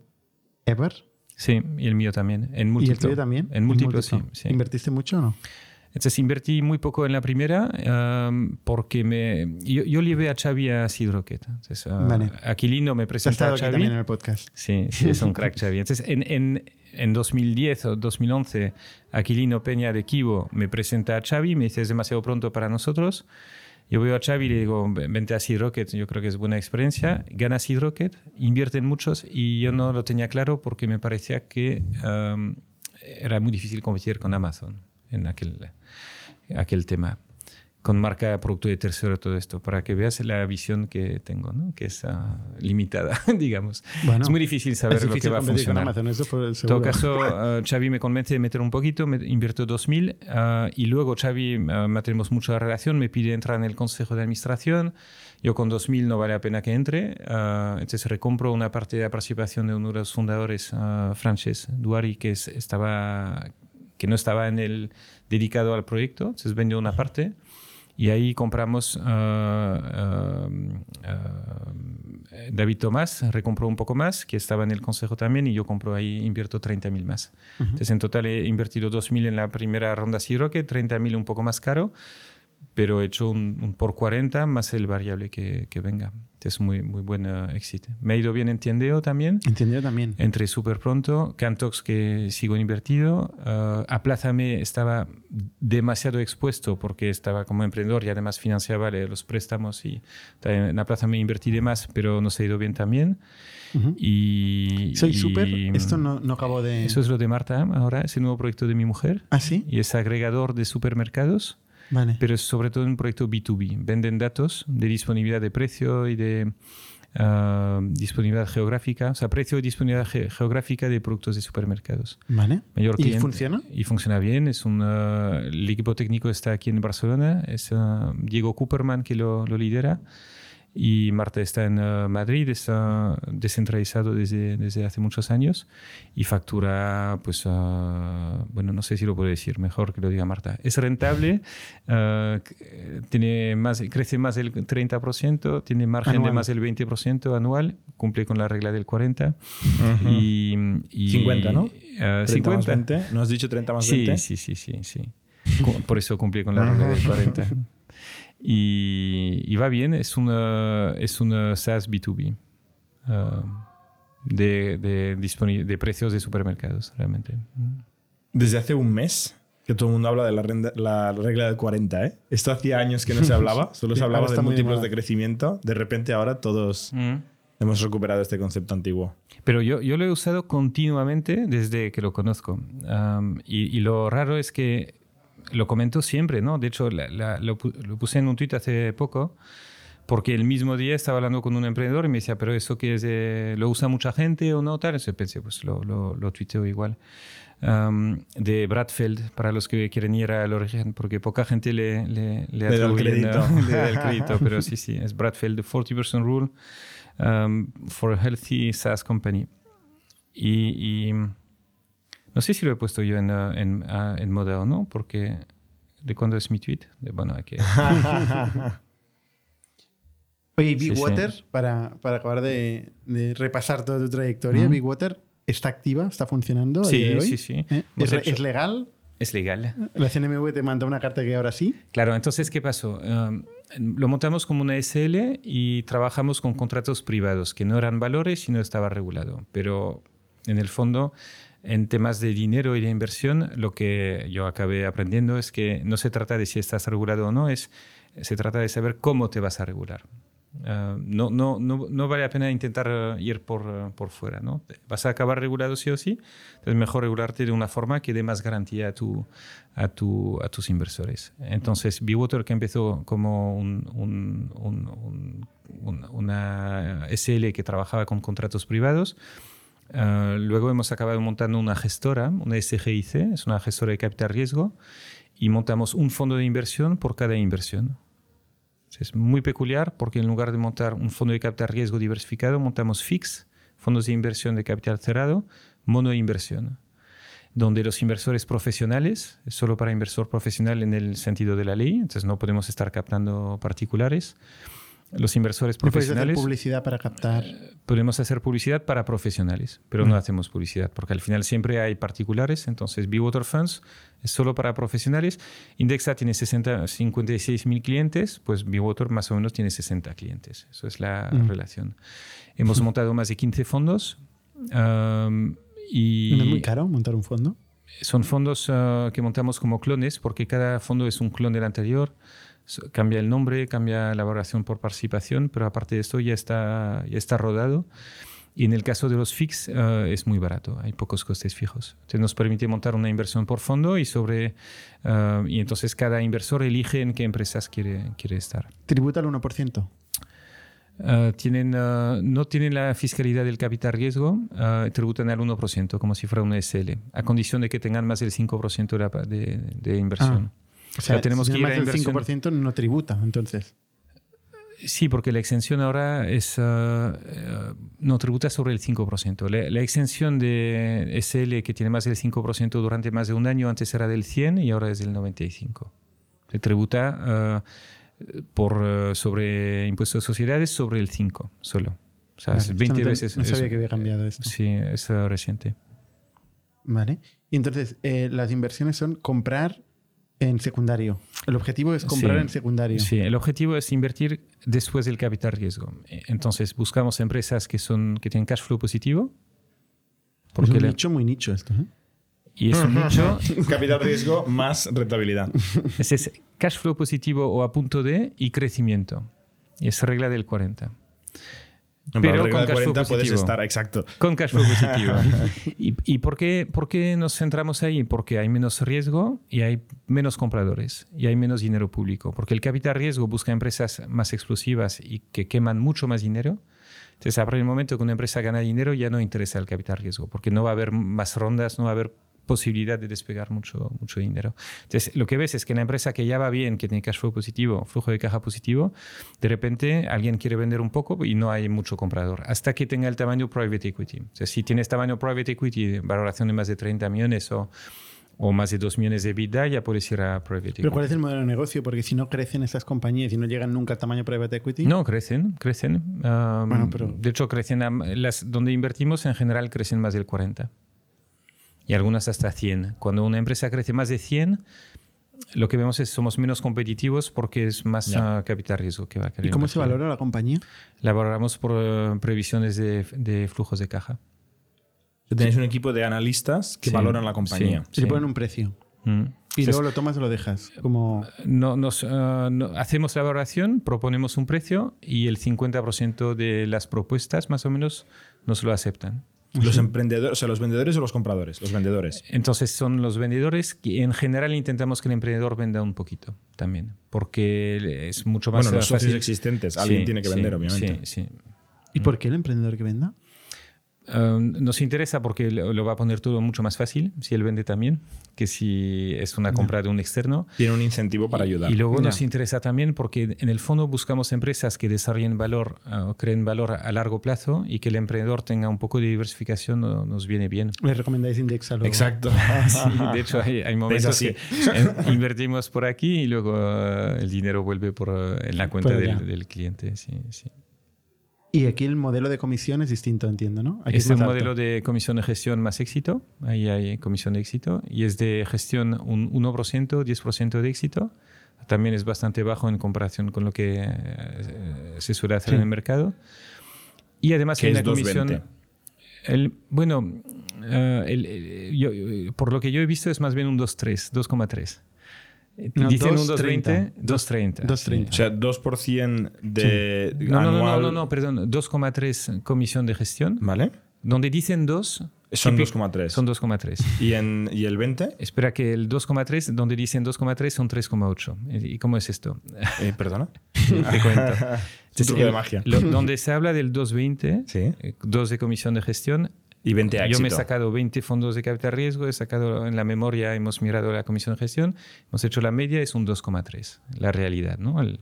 Speaker 1: ever.
Speaker 3: Sí, y el mío también. En
Speaker 1: ¿Y el tuyo también?
Speaker 3: En múltiplo, sí, sí.
Speaker 1: ¿Invertiste mucho o no?
Speaker 3: Entonces invertí muy poco en la primera um, porque me, yo, yo llevé a Xavi a Seed Rocket. Entonces, uh,
Speaker 1: Vale.
Speaker 3: Aquilino me presentó a Xavi.
Speaker 1: también en el podcast.
Speaker 3: Sí, sí, es un crack Xavi. Entonces, en, en, en 2010 o 2011, Aquilino Peña de Kibo me presenta a Xavi, me dice es demasiado pronto para nosotros. Yo veo a Xavi y le digo, vente a Seed Rocket, yo creo que es buena experiencia. Gana Seed Rocket, invierte en muchos y yo no lo tenía claro porque me parecía que era muy difícil competir con Amazon en aquel tema. Con marca, producto de tercero, todo esto, para que veas la visión que tengo, ¿no? que es ah, limitada, digamos.
Speaker 1: Bueno,
Speaker 3: es muy difícil saber
Speaker 1: es
Speaker 3: lo que
Speaker 1: difícil
Speaker 3: va a funcionar.
Speaker 1: Amazon, eso por
Speaker 3: En todo caso, ah, Xavi me convence de meter un poquito, me invierto 2.000 ah, y luego Xavi, mantenemos mucha relación, me pide entrar en el consejo de administración. Yo con 2.000 no vale la pena que entre, entonces recompro una parte de la participación de uno de los fundadores, Frances Duari, que, es- estaba, que no estaba en el, dedicado al proyecto, entonces vendió una parte. Y ahí compramos ah, ah, David Tomás, recompró un poco más, que estaba en el consejo también, y yo compro ahí, invierto 30.000 más. Entonces, en total he invertido 2.000 en la primera ronda Sea Rocket, 30.000 un poco más caro, pero he hecho un, un por 40 más el variable que, que venga. Es muy, muy buen eh, éxito. Me ha ido bien en Tiendeo también.
Speaker 1: Entendido también.
Speaker 3: Entré súper pronto. Cantox, que sigo invertido. Uh, Aplázame estaba demasiado expuesto porque estaba como emprendedor y además financiaba los préstamos. Y en Aplázame invertí de más, pero nos ha ido bien también.
Speaker 1: Ujú.
Speaker 3: Y,
Speaker 1: Soy súper. Esto no, no acabo de.
Speaker 3: Eso es lo de Marta ahora, es el nuevo proyecto de mi mujer.
Speaker 1: ¿Ah, sí?
Speaker 3: Y es agregador de supermercados
Speaker 1: Vale.
Speaker 3: pero es sobre todo un proyecto B2B. Venden datos de disponibilidad de precio y de ah, disponibilidad geográfica, o sea, precio y disponibilidad ge- geográfica de productos de supermercados.
Speaker 1: Vale.
Speaker 3: Mayor
Speaker 1: ¿Y
Speaker 3: cliente-
Speaker 1: funciona?
Speaker 3: Y funciona bien. Es un, el equipo técnico está aquí en Barcelona. Es ah, Diego Cooperman que lo, lo lidera. Y Marta está en eh, Madrid, está descentralizado desde, desde hace muchos años y factura, pues, ah, bueno, no sé si lo puedo decir, mejor que lo diga Marta. Es rentable, ah, tiene más, crece más del 30%, tiene margen de
Speaker 1: Anual.
Speaker 3: más del 20% anual, cumple con la regla del 40%. y, y-
Speaker 4: 50, ¿no?
Speaker 3: ah,
Speaker 4: 30 más
Speaker 3: 50.
Speaker 4: 20. ¿No has dicho 30 más
Speaker 3: Sí,
Speaker 4: 20?
Speaker 3: sí, sí, sí, sí. Cu- Por eso cumplí con la regla del 40. Y, y va bien, es una, es una SaaS B2B ah, de, de, precios de supermercados, realmente.
Speaker 4: Desde hace un mes que todo el mundo habla de la, renda- la regla del 40, ¿eh? Esto hacía años que no se hablaba, solo se hablaba de múltiplos de crecimiento. De repente ahora todos hemos recuperado este concepto antiguo.
Speaker 3: Pero yo, yo lo he usado continuamente desde que lo conozco. Y lo raro es que lo comento siempre, ¿no? De hecho, la- la- lo, lo puse en un tweet hace poco, porque el mismo día estaba hablando con un emprendedor y me decía, pero eso que es lo usa mucha gente o no, tal. Entonces pensé, pues lo, lo, lo tuiteo igual. Am, de Bradfeld, para los que quieren ir al origen, porque poca gente le, le, le
Speaker 4: Le da el crédito.
Speaker 3: le da el crédito, pero sí, sí, es Bradfeld, the 40% rule um, for a healthy SaaS company. Y, y no sé si lo he puesto yo en, uh, en, ah, en moda o no, porque ¿de cuándo es mi tweet? De, bueno, hay que...
Speaker 1: Oye,
Speaker 3: Sí,
Speaker 1: Big
Speaker 3: sí.
Speaker 1: Water, Para, para acabar de, de repasar toda tu trayectoria. Big Water está activa, está funcionando.
Speaker 3: Sí,
Speaker 1: de hoy?
Speaker 3: sí, sí.
Speaker 1: ¿Eh?
Speaker 3: Hemos
Speaker 1: ¿Es, re-
Speaker 3: hecho-
Speaker 1: es legal?
Speaker 3: Es legal.
Speaker 1: La CNMV te manda una carta que ahora sí.
Speaker 3: Claro, entonces, ¿qué pasó? Um, lo montamos como una SL y trabajamos con contratos privados, que no eran valores y no estaba regulado. Pero en el fondo, en temas de dinero y de inversión, lo que yo acabé aprendiendo es que no se trata de si estás regulado o no, es, se trata de saber cómo te vas a regular. Uh, no, no, no, no vale la pena intentar ir por, por fuera. ¿no? Vas a acabar regulado sí o sí, es mejor regularte de una forma que dé más garantía a, tu, a, tu, a tus inversores. Entonces, Bewater, que empezó como un- un- un- una SL que trabajaba con contratos privados, uh, luego hemos acabado montando una gestora, una SGIC, es una gestora de capital riesgo, y montamos un fondo de inversión por cada inversión. Es muy peculiar porque en lugar de montar un fondo de capital riesgo diversificado, montamos FIX, fondos de inversión de capital cerrado, monoinversión, donde los inversores profesionales, es solo para inversor profesional en el sentido de la ley, entonces no podemos estar captando particulares. Los inversores
Speaker 1: ¿No podéis hacer
Speaker 3: profesionales
Speaker 1: publicidad para captar?
Speaker 3: podemos hacer publicidad para profesionales, pero no hacemos publicidad porque al final siempre hay particulares. Entonces, Bewater Funds es solo para profesionales. Indexa tiene 60, 56 mil clientes, pues Bewater más o menos tiene 60 clientes. Eso es la relación. Hemos montado más de 15 fondos. um, y
Speaker 1: ¿No es muy caro montar un fondo?
Speaker 3: son fondos ah, que montamos como clones porque cada fondo es un clon del anterior. Cambia el nombre, cambia la valoración por participación, pero aparte de esto ya está, ya está rodado. Y en el caso de los FIX ah, es muy barato, hay pocos costes fijos. Entonces nos permite montar una inversión por fondo y sobre ah, y entonces cada inversor elige en qué empresas quiere, quiere estar.
Speaker 1: Tributa al 1%.
Speaker 3: Ah, tienen, ah, no tienen la fiscalidad del capital riesgo, ah, tributan al 1%, como si fuera una SL, a condición de que tengan más del 5% de, la de, de inversión.
Speaker 1: O sea,
Speaker 3: tenemos
Speaker 1: si
Speaker 3: que
Speaker 1: más del
Speaker 3: inversión.
Speaker 1: 5% no tributa, entonces.
Speaker 3: Sí, porque la exención ahora es, ah, ah, no tributa sobre el 5%. La, la exención de SL que tiene más del 5% durante más de un año, antes era del 100 y ahora es del 95. Se tributa ah, por, ah, sobre impuestos de sociedades sobre el 5 solo. O sea,
Speaker 1: Vale,
Speaker 3: es
Speaker 1: eso
Speaker 3: 20
Speaker 1: no te-
Speaker 3: veces.
Speaker 1: No sabía que había cambiado esto.
Speaker 3: Sí, es reciente.
Speaker 1: Vale. Y entonces, eh, las inversiones son comprar en secundario. El objetivo es comprar
Speaker 3: Sí.
Speaker 1: en secundario.
Speaker 3: Sí, el objetivo es invertir después del capital riesgo. Eh, Entonces, buscamos empresas que, son, que tienen cash flow positivo.
Speaker 1: es
Speaker 3: Porque
Speaker 1: un
Speaker 3: la-
Speaker 1: nicho muy nicho esto. ¿eh?
Speaker 3: y es un nicho,
Speaker 4: Capital riesgo más rentabilidad.
Speaker 3: ese es cash flow positivo o a punto de y crecimiento. Y es regla del 40.
Speaker 4: Pero con
Speaker 3: cash flow
Speaker 4: 40 puedes
Speaker 3: positivo.
Speaker 4: estar, exacto.
Speaker 3: Con cash flow positivo. ¿Y, y por, qué, por qué nos centramos ahí? Porque hay menos riesgo y hay menos compradores y hay menos dinero público. Porque el capital riesgo busca empresas más explosivas y que queman mucho más dinero. Entonces, a partir del momento que una empresa gana dinero, ya no interesa el capital riesgo, porque no va a haber más rondas, no va a haber posibilidad de despegar mucho, mucho dinero. Entonces, lo que ves es que la empresa que ya va bien, que tiene cash flow positivo, flujo de caja positivo, de repente alguien quiere vender un poco y no hay mucho comprador, hasta que tenga el tamaño private equity. O sea, si tienes tamaño private equity, valoración de más de 30 millones o o más de 2 millones de vida, ya puedes ir a private equity.
Speaker 1: Pero ¿cuál es el modelo de negocio? Porque si no crecen esas compañías y no llegan nunca al tamaño private equity.
Speaker 3: No, crecen, crecen. Um,
Speaker 1: Bueno, pero-
Speaker 3: De hecho, crecen a- las donde invertimos en general crecen más del 40. Y algunas hasta 100. Cuando una empresa crece más de 100, lo que vemos es somos menos competitivos porque es más ah, capital riesgo que va a querer
Speaker 1: ¿Y cómo se valora la compañía?
Speaker 3: La valoramos por eh, previsiones de, de flujos de caja.
Speaker 4: Tenéis un equipo de analistas que
Speaker 3: Sí,
Speaker 4: valoran la compañía.
Speaker 3: sí.
Speaker 1: Se le ponen un precio.
Speaker 3: Mm.
Speaker 1: Y
Speaker 3: Entonces,
Speaker 1: luego lo tomas o lo dejas. Como...
Speaker 3: no, nos, ah, no- hacemos la valoración, proponemos un precio y el 50% de las propuestas más o menos nos lo aceptan.
Speaker 4: Los emprendedores, o sea, los vendedores o los compradores. Los vendedores.
Speaker 3: Entonces son los vendedores que en general intentamos que el emprendedor venda un poquito también, porque es mucho más
Speaker 4: Bueno, los
Speaker 3: fácil.
Speaker 4: socios existentes. Alguien
Speaker 3: Sí,
Speaker 4: tiene que
Speaker 3: sí,
Speaker 4: vender, obviamente.
Speaker 3: Sí, sí.
Speaker 1: ¿Y por qué el emprendedor que venda?
Speaker 3: Um, nos interesa porque lo lo va a poner todo mucho más fácil si él vende también que si es una compra de un externo.
Speaker 4: Tiene un incentivo para ayudar.
Speaker 3: Y luego
Speaker 1: Ya.
Speaker 3: nos interesa también porque en el fondo buscamos empresas que desarrollen valor uh, o creen valor a largo plazo y que el emprendedor tenga un poco de diversificación no- nos viene bien.
Speaker 1: ¿Le recomendáis Indexa luego?
Speaker 4: Exacto.
Speaker 3: Sí, de hecho hay, hay momentos
Speaker 4: así.
Speaker 3: que en- invertimos por aquí y luego uh, el dinero vuelve por, uh, en la cuenta del, del cliente. Sí, sí.
Speaker 1: Y aquí el modelo de comisión es distinto, entiendo, ¿no? Aquí
Speaker 3: es
Speaker 1: alto.
Speaker 3: modelo de comisión de gestión más éxito. Ahí hay comisión de éxito. Y es de gestión un 1%, 10% de éxito. También es bastante bajo en comparación con lo que eh, se suele hacer
Speaker 1: Sí.
Speaker 3: en el mercado. Y además hay
Speaker 4: es
Speaker 3: una comisión.
Speaker 4: 2,20.
Speaker 3: El, bueno, el- el- yo- yo- por lo que yo he visto es más bien un 2,3, 2,3. Eh,
Speaker 1: No,
Speaker 3: Dicen un
Speaker 1: 2,30.
Speaker 3: 2,30. 2,30.
Speaker 1: 2,30.
Speaker 4: O sea, 2% de
Speaker 3: No, no, no, no,
Speaker 4: anual.
Speaker 3: no, no, perdón. 2,3 comisión de gestión.
Speaker 4: ¿Vale?
Speaker 3: Donde dicen 2,
Speaker 4: Son
Speaker 3: típico-
Speaker 4: 2,3.
Speaker 3: Son 2,3.
Speaker 4: ¿Y, en, ¿Y el 20?
Speaker 3: Espera que el 2,3, donde dicen 2,3 son 3,8. ¿Y cómo es esto?
Speaker 4: Eh, ¿Perdona?
Speaker 3: Te cuento.
Speaker 4: Es un truco de magia.
Speaker 3: lo- donde se habla del 2,20,
Speaker 4: Sí.
Speaker 3: eh, 2 de comisión de gestión.
Speaker 4: Y 20 a
Speaker 3: Yo me he sacado 20 fondos de capital riesgo, he sacado en la memoria, hemos mirado la comisión de gestión, hemos hecho la media, es un 2,3, la realidad, ¿no? El-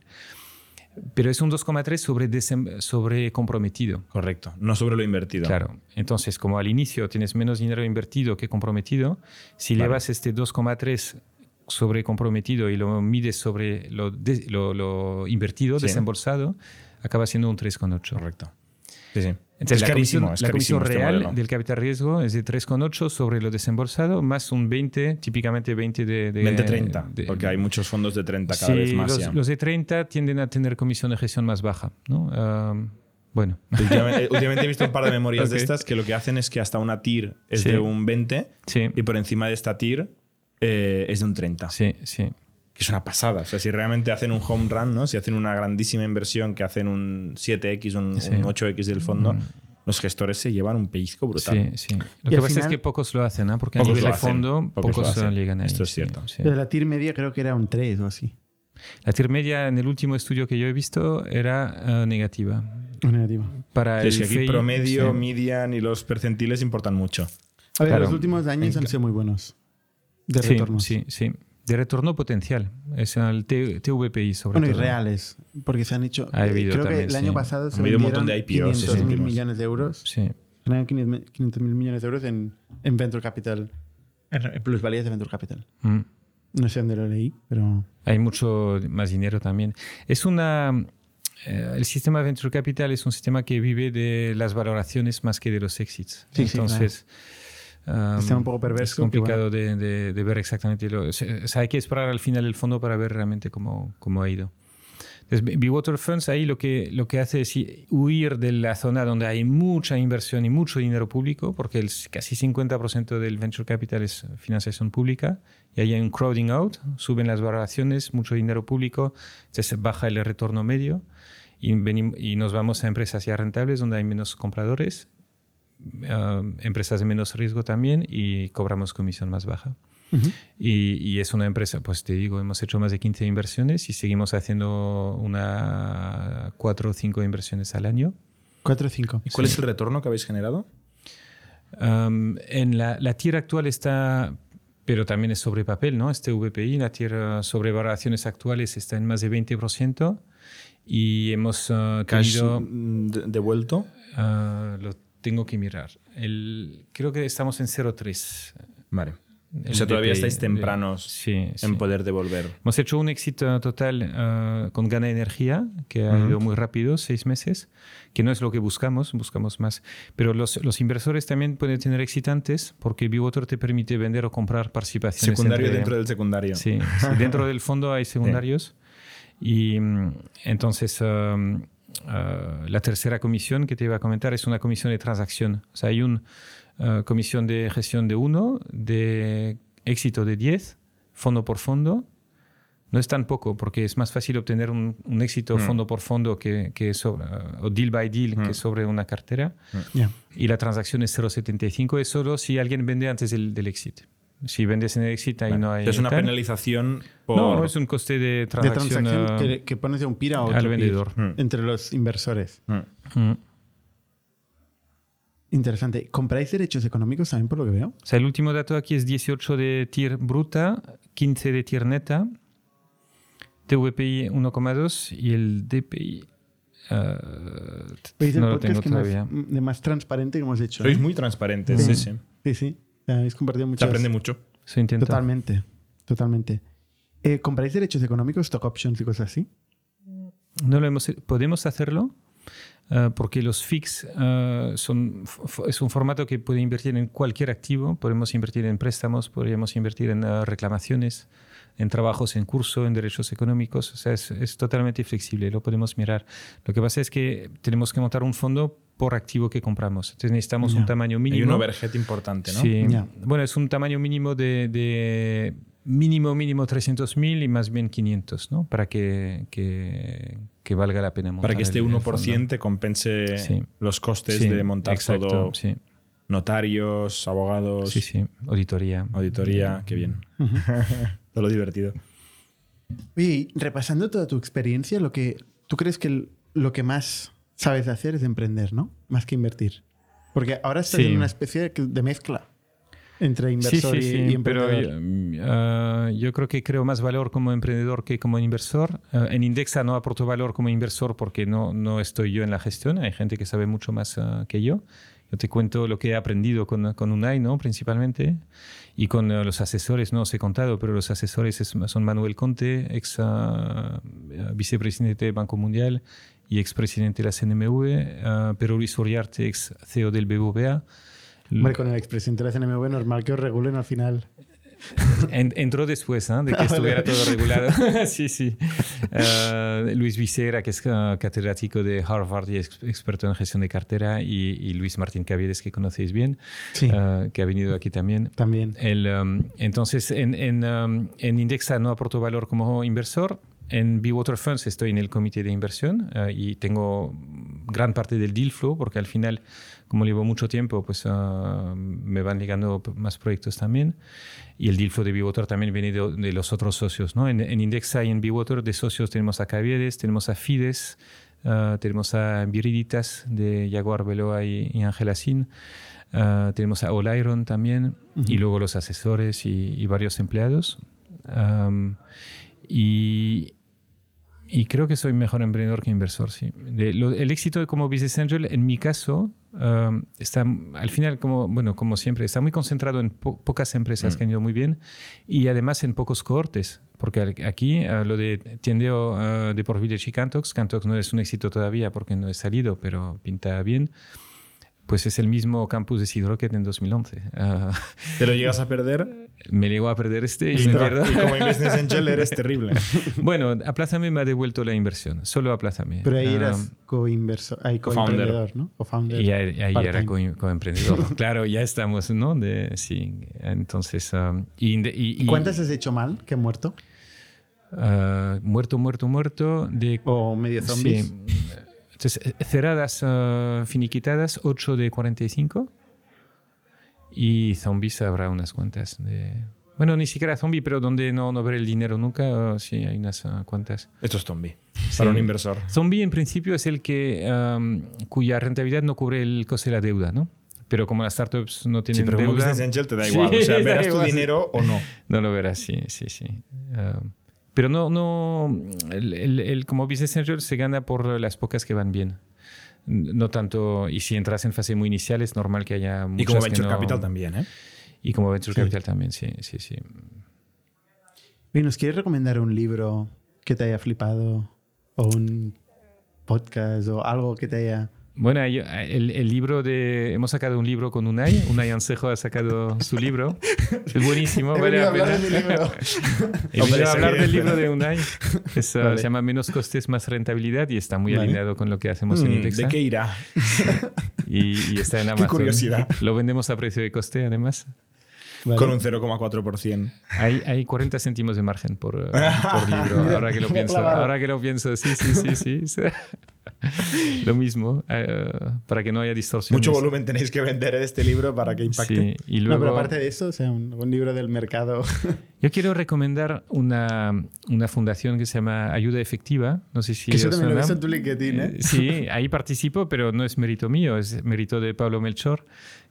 Speaker 3: pero es un 2,3 sobre, sobre comprometido.
Speaker 4: Correcto. No sobre lo invertido.
Speaker 3: Claro. Entonces, como al inicio tienes menos dinero invertido que comprometido, si
Speaker 4: Vale.
Speaker 3: llevas este 2,3 sobre comprometido y lo mides sobre lo, de- lo- lo invertido,
Speaker 4: Sí.
Speaker 3: desembolsado, acaba siendo un 3,8.
Speaker 4: Correcto. Sí, sí.
Speaker 3: Entonces,
Speaker 4: es
Speaker 3: la
Speaker 4: carísimo.
Speaker 3: comisión,
Speaker 4: es
Speaker 3: la comisión
Speaker 4: este
Speaker 3: real
Speaker 4: modelo.
Speaker 3: del capital riesgo es de 3,8 sobre lo desembolsado, más un 20, típicamente 20 de... de
Speaker 4: 20-30.
Speaker 3: de-
Speaker 4: Porque hay muchos fondos de 30 cada
Speaker 3: Sí,
Speaker 4: vez más.
Speaker 3: los,
Speaker 4: ya.
Speaker 3: los de 30 tienden a tener comisión de gestión más baja, ¿no? Ah, bueno.
Speaker 4: Últimamente, últimamente he visto un par de memorias de
Speaker 3: Ok.
Speaker 4: estas que lo que hacen es que hasta una TIR es
Speaker 3: Sí.
Speaker 4: de un 20
Speaker 3: Sí,
Speaker 4: y por encima de esta TIR eh, es de un 30.
Speaker 3: sí, sí.
Speaker 4: Que es una pasada. O sea, si realmente hacen un home run, ¿no? si hacen una grandísima inversión que hacen un 7X, un,
Speaker 3: Sí.
Speaker 4: un 8X del fondo,
Speaker 3: Mm.
Speaker 4: los gestores se llevan un pellizco brutal.
Speaker 3: Sí, sí. Lo
Speaker 1: Y
Speaker 3: que pasa
Speaker 1: final-
Speaker 3: es que pocos lo hacen, ¿no? Porque a nivel de fondo,
Speaker 4: pocos
Speaker 3: pocos,
Speaker 4: lo
Speaker 3: llegan ahí.
Speaker 4: Esto es cierto.
Speaker 3: sí.
Speaker 1: Pero la TIR media creo que era un 3 o así.
Speaker 3: La TIR media en el último estudio que yo he visto era eh, negativa.
Speaker 1: O negativa.
Speaker 3: Para
Speaker 4: Es
Speaker 3: el
Speaker 4: que aquí promedio,
Speaker 3: sí.
Speaker 4: median y los percentiles importan mucho.
Speaker 1: A ver,
Speaker 3: Claro.
Speaker 1: los últimos años han sido muy buenos. De
Speaker 3: Sí,
Speaker 1: retorno.
Speaker 3: Sí, sí. De retorno potencial. Es el T- TVPI sobre
Speaker 1: Bueno, y
Speaker 3: todo.
Speaker 1: reales, porque se han hecho.
Speaker 3: Ha habido
Speaker 1: creo
Speaker 3: también,
Speaker 1: que el año
Speaker 3: sí.
Speaker 1: pasado se
Speaker 4: Ha habido un montón
Speaker 1: vendieron
Speaker 4: de IPOs,
Speaker 1: 500
Speaker 4: sí,
Speaker 1: mil millones de euros.
Speaker 3: Sí.
Speaker 1: Ganaron 500 mil millones de euros en, en Venture Capital, en en plusvalías de Venture Capital.
Speaker 3: Mm.
Speaker 1: No sé dónde lo leí, pero.
Speaker 3: Hay mucho más dinero también. Es una. eh, el sistema Venture Capital es un sistema que vive de las valoraciones más que de los exits.
Speaker 1: Sí, sí,
Speaker 3: Entonces. Um,
Speaker 1: Está un poco perverso,
Speaker 3: Es complicado de, de- de ver exactamente. Lo, o sea, hay que esperar al final el fondo para ver realmente cómo, cómo ha ido. Entonces, B-Water Funds ahí lo que, lo que hace es huir de la zona donde hay mucha inversión y mucho dinero público, porque el, casi 50% del venture capital es financiación pública, y ahí hay un crowding out, suben las valoraciones, mucho dinero público, entonces baja el retorno medio, y, venim- y nos vamos a empresas ya rentables donde hay menos compradores, ah, empresas de menos riesgo también, y cobramos comisión más baja. Y, y es una empresa, pues te digo, hemos hecho más de 15 inversiones y seguimos haciendo una 4 o 5 inversiones al año.
Speaker 1: 4 o 5.
Speaker 4: ¿Y cuál es el retorno que habéis generado?
Speaker 3: Um, en la, la TIR actual está, pero también es sobre papel, ¿no? Este VPI, la TIR uh, sobre valoraciones actuales está en más de 20% y hemos uh,
Speaker 4: Cash
Speaker 3: tenido...
Speaker 4: mm, de- devuelto.
Speaker 3: uh, lo tengo que mirar. El, creo que estamos en 0,3.
Speaker 4: Vale.
Speaker 3: El
Speaker 4: O sea, todavía
Speaker 3: DPI,
Speaker 4: estáis tempranos
Speaker 3: Sí, sí.
Speaker 4: en poder devolver.
Speaker 3: Hemos hecho un éxito total uh, con Gana Energía, que ha ido muy rápido, seis meses, que no es lo que buscamos, buscamos más. Pero los, los inversores también pueden tener éxito antes, porque Biwater te permite vender o comprar participaciones.
Speaker 4: Secundario
Speaker 3: entre-
Speaker 4: dentro del secundario.
Speaker 3: Sí, sí, dentro del fondo hay secundarios. Y mm, entonces um, uh, la tercera comisión que te iba a comentar es una comisión de transacción. O sea, hay una comisión de gestión de 1, de éxito de 10, fondo por fondo. No es tan poco, porque es más fácil obtener un, un éxito fondo por fondo que, que sobre, uh, o deal by deal que sobre una cartera.
Speaker 1: Ya.
Speaker 3: Y la transacción es 0,75, es solo si alguien vende antes del, del exit. Si vendes en el exit, ahí no hay.
Speaker 4: es una
Speaker 3: tal.
Speaker 4: penalización por...
Speaker 3: No, es un coste de
Speaker 1: De
Speaker 3: transacción.
Speaker 1: transacción
Speaker 3: ah,
Speaker 1: que, que pones de un PIR a otro
Speaker 3: al vendedor.
Speaker 4: Mm.
Speaker 1: entre los inversores.
Speaker 4: Mm.
Speaker 3: mm.
Speaker 1: Interesante. ¿Compráis derechos económicos también por lo que veo?
Speaker 3: O sea, el último dato aquí es 18 de tier bruta, 15 de tier neta, TVPI 1,2 y el DPI. ah,
Speaker 1: Veis el
Speaker 3: no lo
Speaker 1: podcast
Speaker 3: tengo
Speaker 1: que más,
Speaker 3: todavía.
Speaker 1: de más transparente que hemos hecho.
Speaker 4: Sois
Speaker 1: ¿eh?
Speaker 4: muy transparentes.
Speaker 1: Sí.
Speaker 4: Sí, sí.
Speaker 1: Sí, habéis compartido
Speaker 4: Se
Speaker 1: muchas...
Speaker 4: aprende mucho.
Speaker 3: Se intenta.
Speaker 1: Totalmente. Totalmente. Eh, ¿Compráis derechos económicos, stock options y cosas así?
Speaker 3: No lo hemos, podemos hacerlo ah, porque los FIX ah, son, es un formato que puede invertir en cualquier activo. Podemos invertir en préstamos, podríamos invertir en ah, reclamaciones, en trabajos en curso, en derechos económicos. O sea, es, es totalmente flexible, lo podemos mirar. Lo que pasa es que tenemos que montar un fondo por activo que compramos. Entonces necesitamos un tamaño mínimo.
Speaker 4: Hay un overhead importante, ¿no?
Speaker 3: Sí. Bueno, es un tamaño mínimo de, de mínimo, mínimo 300.000 y más bien 500, ¿no? Para que, que, que valga la pena montar
Speaker 4: Para que este
Speaker 3: el- el
Speaker 4: 1%
Speaker 3: fondo.
Speaker 4: te compense
Speaker 3: Sí.
Speaker 4: los costes
Speaker 3: Sí,
Speaker 4: de montar
Speaker 3: exacto,
Speaker 4: todo.
Speaker 3: Sí,
Speaker 4: Notarios, abogados,
Speaker 3: sí, sí. Auditoría.
Speaker 4: auditoría. Qué bien. todo lo divertido.
Speaker 1: Oye, y repasando toda tu experiencia, lo que tú crees que lo que más sabes hacer es emprender, ¿no? Más que invertir. Porque ahora estás
Speaker 3: Sí.
Speaker 1: en una especie de, de mezcla entre inversor
Speaker 3: sí,
Speaker 1: y-
Speaker 3: sí,
Speaker 1: y,
Speaker 3: pero
Speaker 1: emprendedor.
Speaker 3: yo, ah, yo creo que creo más valor como emprendedor que como inversor. Ah, en Indexa no aporto valor como inversor porque no, no estoy yo en la gestión, hay gente que sabe mucho más ah, que yo. Yo te cuento lo que he aprendido con, con UNAI, ¿no? principalmente, y con ah, los asesores, no os he contado, pero los asesores es- son Manuel Conte, ex ah, vicepresidente del Banco Mundial y expresidente de la CNMV, ah, pero Luis Uriarte, ex CEO del BBVA.
Speaker 1: Hombre, con el expresidente de la CNMV normal que os regulen al final.
Speaker 3: En- entró después ¿eh? de que
Speaker 1: Ah,
Speaker 3: estuviera
Speaker 1: vale.
Speaker 3: todo regulado. sí, sí. Eh, Luis Vicera, que es eh, catedrático de Harvard y ex- experto en gestión de cartera, y, y Luis Martín Caviedes, que conocéis bien,
Speaker 1: Sí,
Speaker 3: eh, que ha venido aquí también.
Speaker 1: también.
Speaker 3: El, um, entonces, en, en, um, en Indexa no aporto valor como inversor. En Bewater Funds estoy en el comité de inversión eh, y tengo gran parte del deal flow porque al final, como llevo mucho tiempo, pues ah, me van llegando más proyectos también. Y el deal flow de Bewater también viene de, de los otros socios. ¿no? En, en Indexa y en Bewater de socios tenemos a Caviedes, tenemos a Fides, ah, tenemos a Viriditas de Jaguar Veloa y, Ángela Sin. Ah, tenemos a Oliron también y luego los asesores y, y varios empleados. Am, y, y creo que soy mejor emprendedor que inversor, sí. De- lo- el éxito como business angel, en mi caso, am, está al final, como, bueno, como siempre, está muy concentrado en po- pocas empresas que han ido muy bien y además en pocos cohortes. Porque aquí ah, lo de Tiendeo ah, de por Village y Cantox, Cantox no es un éxito todavía porque no he salido, pero pinta bien. Pues es el mismo campus de Sidrocket en 2011. Ah,
Speaker 4: Te lo llegas a perder
Speaker 3: me llegó a perder este y,
Speaker 4: y, como Business Angel eres terrible.
Speaker 3: Bueno, Aplázame me ha devuelto la inversión, solo Aplázame.
Speaker 1: Pero ahí
Speaker 3: Ah,
Speaker 1: eras co-inversor, co-emprendedor, ¿no? Co-founder.
Speaker 3: y ahí, ahí era
Speaker 1: part-time.
Speaker 3: co- coemprendedor. claro, ya estamos, ¿no? De, sí, entonces... ah, y, y- y-
Speaker 1: ¿Cuántas has hecho mal que he muerto?
Speaker 3: ah, muerto, muerto, muerto. De,
Speaker 1: ¿O medio zombies?
Speaker 3: Sí. Entonces, eh, cerradas, ah, finiquitadas, 8 de 45. Y zombies habrá unas cuantas. De, bueno, ni siquiera zombie, pero donde no, no ver el dinero nunca, ah, sí, hay unas ah, cuantas.
Speaker 4: Esto es zombie. Para un inversor.
Speaker 3: Zombie en principio es el que am, cuya rentabilidad no cubre el coste de la deuda, ¿no? pero como las startups no tienen
Speaker 4: Sí, pero como
Speaker 3: deuda,
Speaker 4: Business Angel te da
Speaker 3: Sí,
Speaker 4: igual. O sea, verás tu
Speaker 3: igual.
Speaker 4: dinero o no.
Speaker 3: no lo verás, sí, sí, sí. Pero no, no, el, el- el- como Business Angel se gana por las pocas que van bien. No tanto, y si entras en fase muy inicial es normal que haya muchas
Speaker 4: Y como
Speaker 3: que
Speaker 4: Venture
Speaker 3: no-
Speaker 4: Capital también, ¿eh?
Speaker 3: Y como Venture
Speaker 1: Sí.
Speaker 3: Capital también, sí, sí, sí.
Speaker 1: Oye, ¿Nos quieres recomendar un libro que te haya flipado? ¿O un podcast o algo que te haya...
Speaker 3: Bueno, el, el libro de... Hemos sacado un libro con Unai. Unai Ansejo ha sacado su libro. Es buenísimo.
Speaker 1: He
Speaker 3: vale la
Speaker 1: hablar
Speaker 3: pena.
Speaker 1: de mi libro.
Speaker 3: He
Speaker 4: Hombre,
Speaker 3: venido a
Speaker 4: es
Speaker 3: hablar del libro de Unai. Es,
Speaker 1: Vale.
Speaker 3: Se llama Menos costes, más rentabilidad y está muy
Speaker 1: Vale.
Speaker 3: alineado con lo que hacemos en
Speaker 4: Mm,
Speaker 3: Indexa.
Speaker 4: ¿De qué irá?
Speaker 3: Y, y está en Amazon.
Speaker 4: curiosidad.
Speaker 3: Lo vendemos a precio de coste, además.
Speaker 1: Vale.
Speaker 4: Con un 0,4%.
Speaker 3: Hay, hay 40 céntimos de margen por, uh, por libro. Ahora que lo pienso. Ahora que lo pienso, sí, sí, sí, sí. sí. lo mismo, eh, para que no haya distorsiones.
Speaker 4: Mucho volumen tenéis que vender de este libro para que impacte.
Speaker 3: Sí, y
Speaker 1: No,
Speaker 3: luego...
Speaker 1: pero aparte de eso, o sea, un, un libro del mercado.
Speaker 3: Yo quiero recomendar una, una fundación que se llama Ayuda Efectiva. No sé si
Speaker 1: que eso también lo ves en tu LinkedIn, ¿eh?
Speaker 3: Eh, Sí, ahí participo, pero no es mérito mío, es mérito de Pablo Melchor,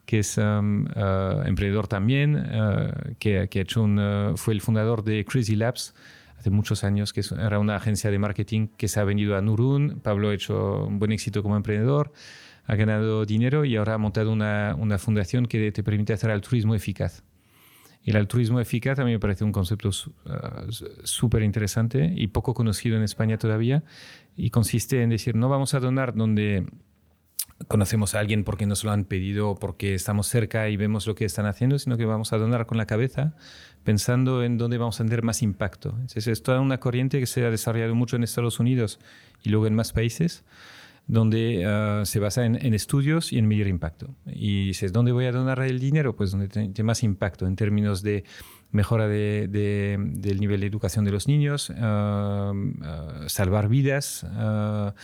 Speaker 3: que es um, uh, emprendedor también, uh, que, que ha hecho un, uh, fue el fundador de Crazy Labs hace muchos años, que era una agencia de marketing que se ha venido a Nurun. Pablo ha hecho un buen éxito como emprendedor, ha ganado dinero y ahora ha montado una, una fundación que te permite hacer altruismo eficaz. Y el altruismo eficaz a mí me parece un concepto súper interesante y poco conocido en España todavía. Y consiste en decir, no vamos a donar donde conocemos a alguien porque nos lo han pedido porque estamos cerca y vemos lo que están haciendo, sino que vamos a donar con la cabeza pensando en dónde vamos a tener más impacto. Entonces, es toda una corriente que se ha desarrollado mucho en Estados Unidos y luego en más países donde ah, se basa en, en estudios y en medir impacto. Y dices, ¿dónde voy a donar el dinero? Pues donde tiene más impacto en términos de mejora de- de- del nivel de educación de los niños, ah, ah, salvar vidas, ah,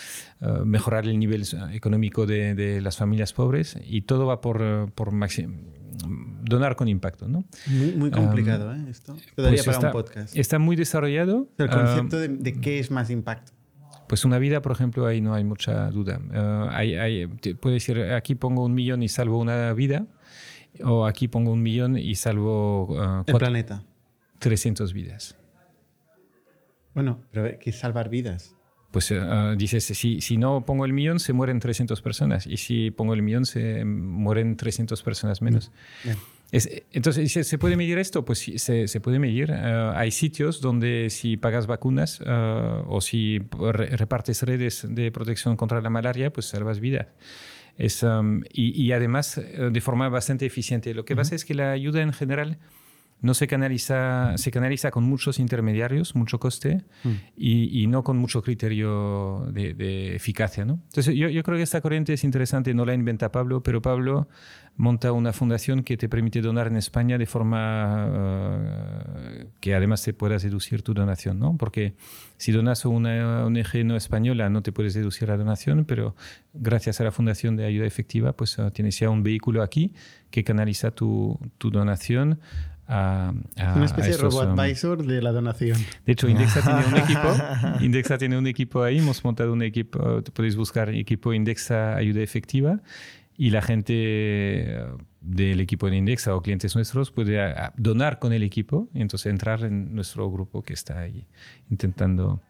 Speaker 3: mejorar el nivel económico de, de las familias pobres y todo va por, eh, por donar con impacto. ¿no?
Speaker 1: Muy, muy complicado, ¿eh? Esto. Te daría
Speaker 3: Pues
Speaker 1: para
Speaker 3: está,
Speaker 1: un podcast.
Speaker 3: está muy desarrollado.
Speaker 1: el concepto de, de qué es más impacto.
Speaker 3: pues una vida, por ejemplo, ahí no hay mucha duda. Eh, hay, hay- puede decir, aquí pongo un millón y salvo una vida, o aquí pongo un millón y salvo
Speaker 1: El
Speaker 3: cuatro-
Speaker 1: planeta.
Speaker 3: 300 vidas.
Speaker 1: Bueno, pero que es salvar vidas.
Speaker 3: Pues ah, dices, si, si no pongo el millón, se mueren 300 personas. Y si pongo el millón, se mueren 300 personas menos.
Speaker 1: Bien.
Speaker 3: Es- entonces, ¿se, se puede medir esto? Pues sí, se, se puede medir. Eh, hay sitios donde si pagas vacunas o si re- repartes redes de protección contra la malaria, pues salvas vidas. Es, um, y, y además eh, de forma bastante eficiente. Lo que pasa es que la ayuda en general no se canaliza, se canaliza con muchos intermediarios, mucho coste y, y no con mucho criterio de, de eficacia. ¿no? Entonces, yo, yo creo que esta corriente es interesante, no la inventa Pablo, pero Pablo monta una fundación que te permite donar en España de forma eh, que además te puedas deducir tu donación, ¿no? Porque si donas a una ONG no española no te puedes deducir la donación, pero gracias a la Fundación de Ayuda Efectiva, pues eh, tienes ya un vehículo aquí que canaliza tu, tu donación a, a-
Speaker 1: Una
Speaker 3: a
Speaker 1: especie de
Speaker 3: estos,
Speaker 1: robo
Speaker 3: um,
Speaker 1: advisor de la donación.
Speaker 3: de hecho, Indexa tiene un equipo. Indexa tiene un equipo ahí. Hemos montado un equipo. Podéis buscar equipo Indexa Ayuda Efectiva. Y la gente eh, del equipo de Indexa o clientes nuestros puede a- a donar con el equipo y entonces entrar en nuestro grupo que está ahí intentando.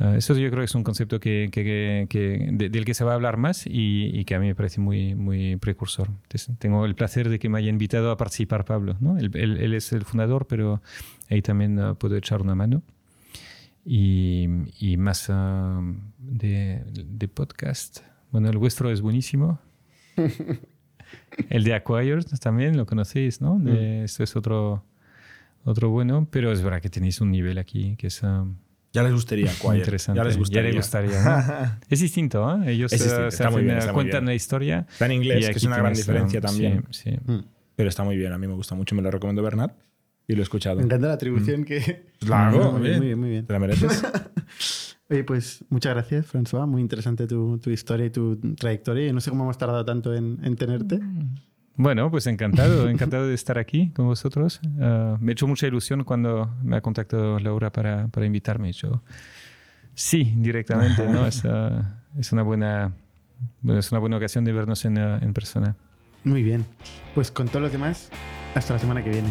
Speaker 3: Eh, eso yo creo que es un concepto que, que- que- de- del que se va a hablar más y, y que a mí me parece muy, muy precursor. Entonces, tengo el placer de que me haya invitado a participar Pablo. ¿no? Él, él- él es el fundador, pero ahí también eh, puedo echar una mano. Y, y más ah, de, de podcast. Bueno, el vuestro es buenísimo. el de Acquired también lo conocéis, ¿no? De- Esto es otro, otro bueno, pero es verdad que tenéis un nivel aquí que es
Speaker 4: Ya les gustaría,
Speaker 3: muy
Speaker 4: Quiet.
Speaker 3: interesante.
Speaker 4: Ya les gustaría.
Speaker 3: gustaría, ¿no? es distinto, ¿eh? Ellos
Speaker 4: Es
Speaker 3: ah,
Speaker 4: distinto,
Speaker 3: se hacen,
Speaker 4: bien,
Speaker 3: cuentan la historia.
Speaker 4: Está en inglés, que es una gran diferencia también.
Speaker 3: Sí, sí.
Speaker 1: Mm.
Speaker 4: Pero está muy bien, a mí me gusta mucho, me lo recomiendo Bernat y lo he escuchado.
Speaker 1: Me encanta la atribución que...
Speaker 4: La hago,
Speaker 1: muy
Speaker 4: bien.
Speaker 1: bien, muy bien, muy bien.
Speaker 4: ¿Te la mereces?
Speaker 1: Oye, pues muchas gracias, François. Muy interesante tu, tu historia y tu trayectoria. Y no sé cómo hemos tardado tanto en, en tenerte.
Speaker 3: Bueno, pues encantado, encantado de estar aquí con vosotros. Ah, me ha hecho mucha ilusión cuando me ha contactado Laura para, para invitarme. Dicho, sí, directamente, ¿no? Es, ah, es, una buena, es una buena ocasión de vernos en, ah, en persona.
Speaker 1: Muy bien. Pues con todos los demás, hasta la semana que viene.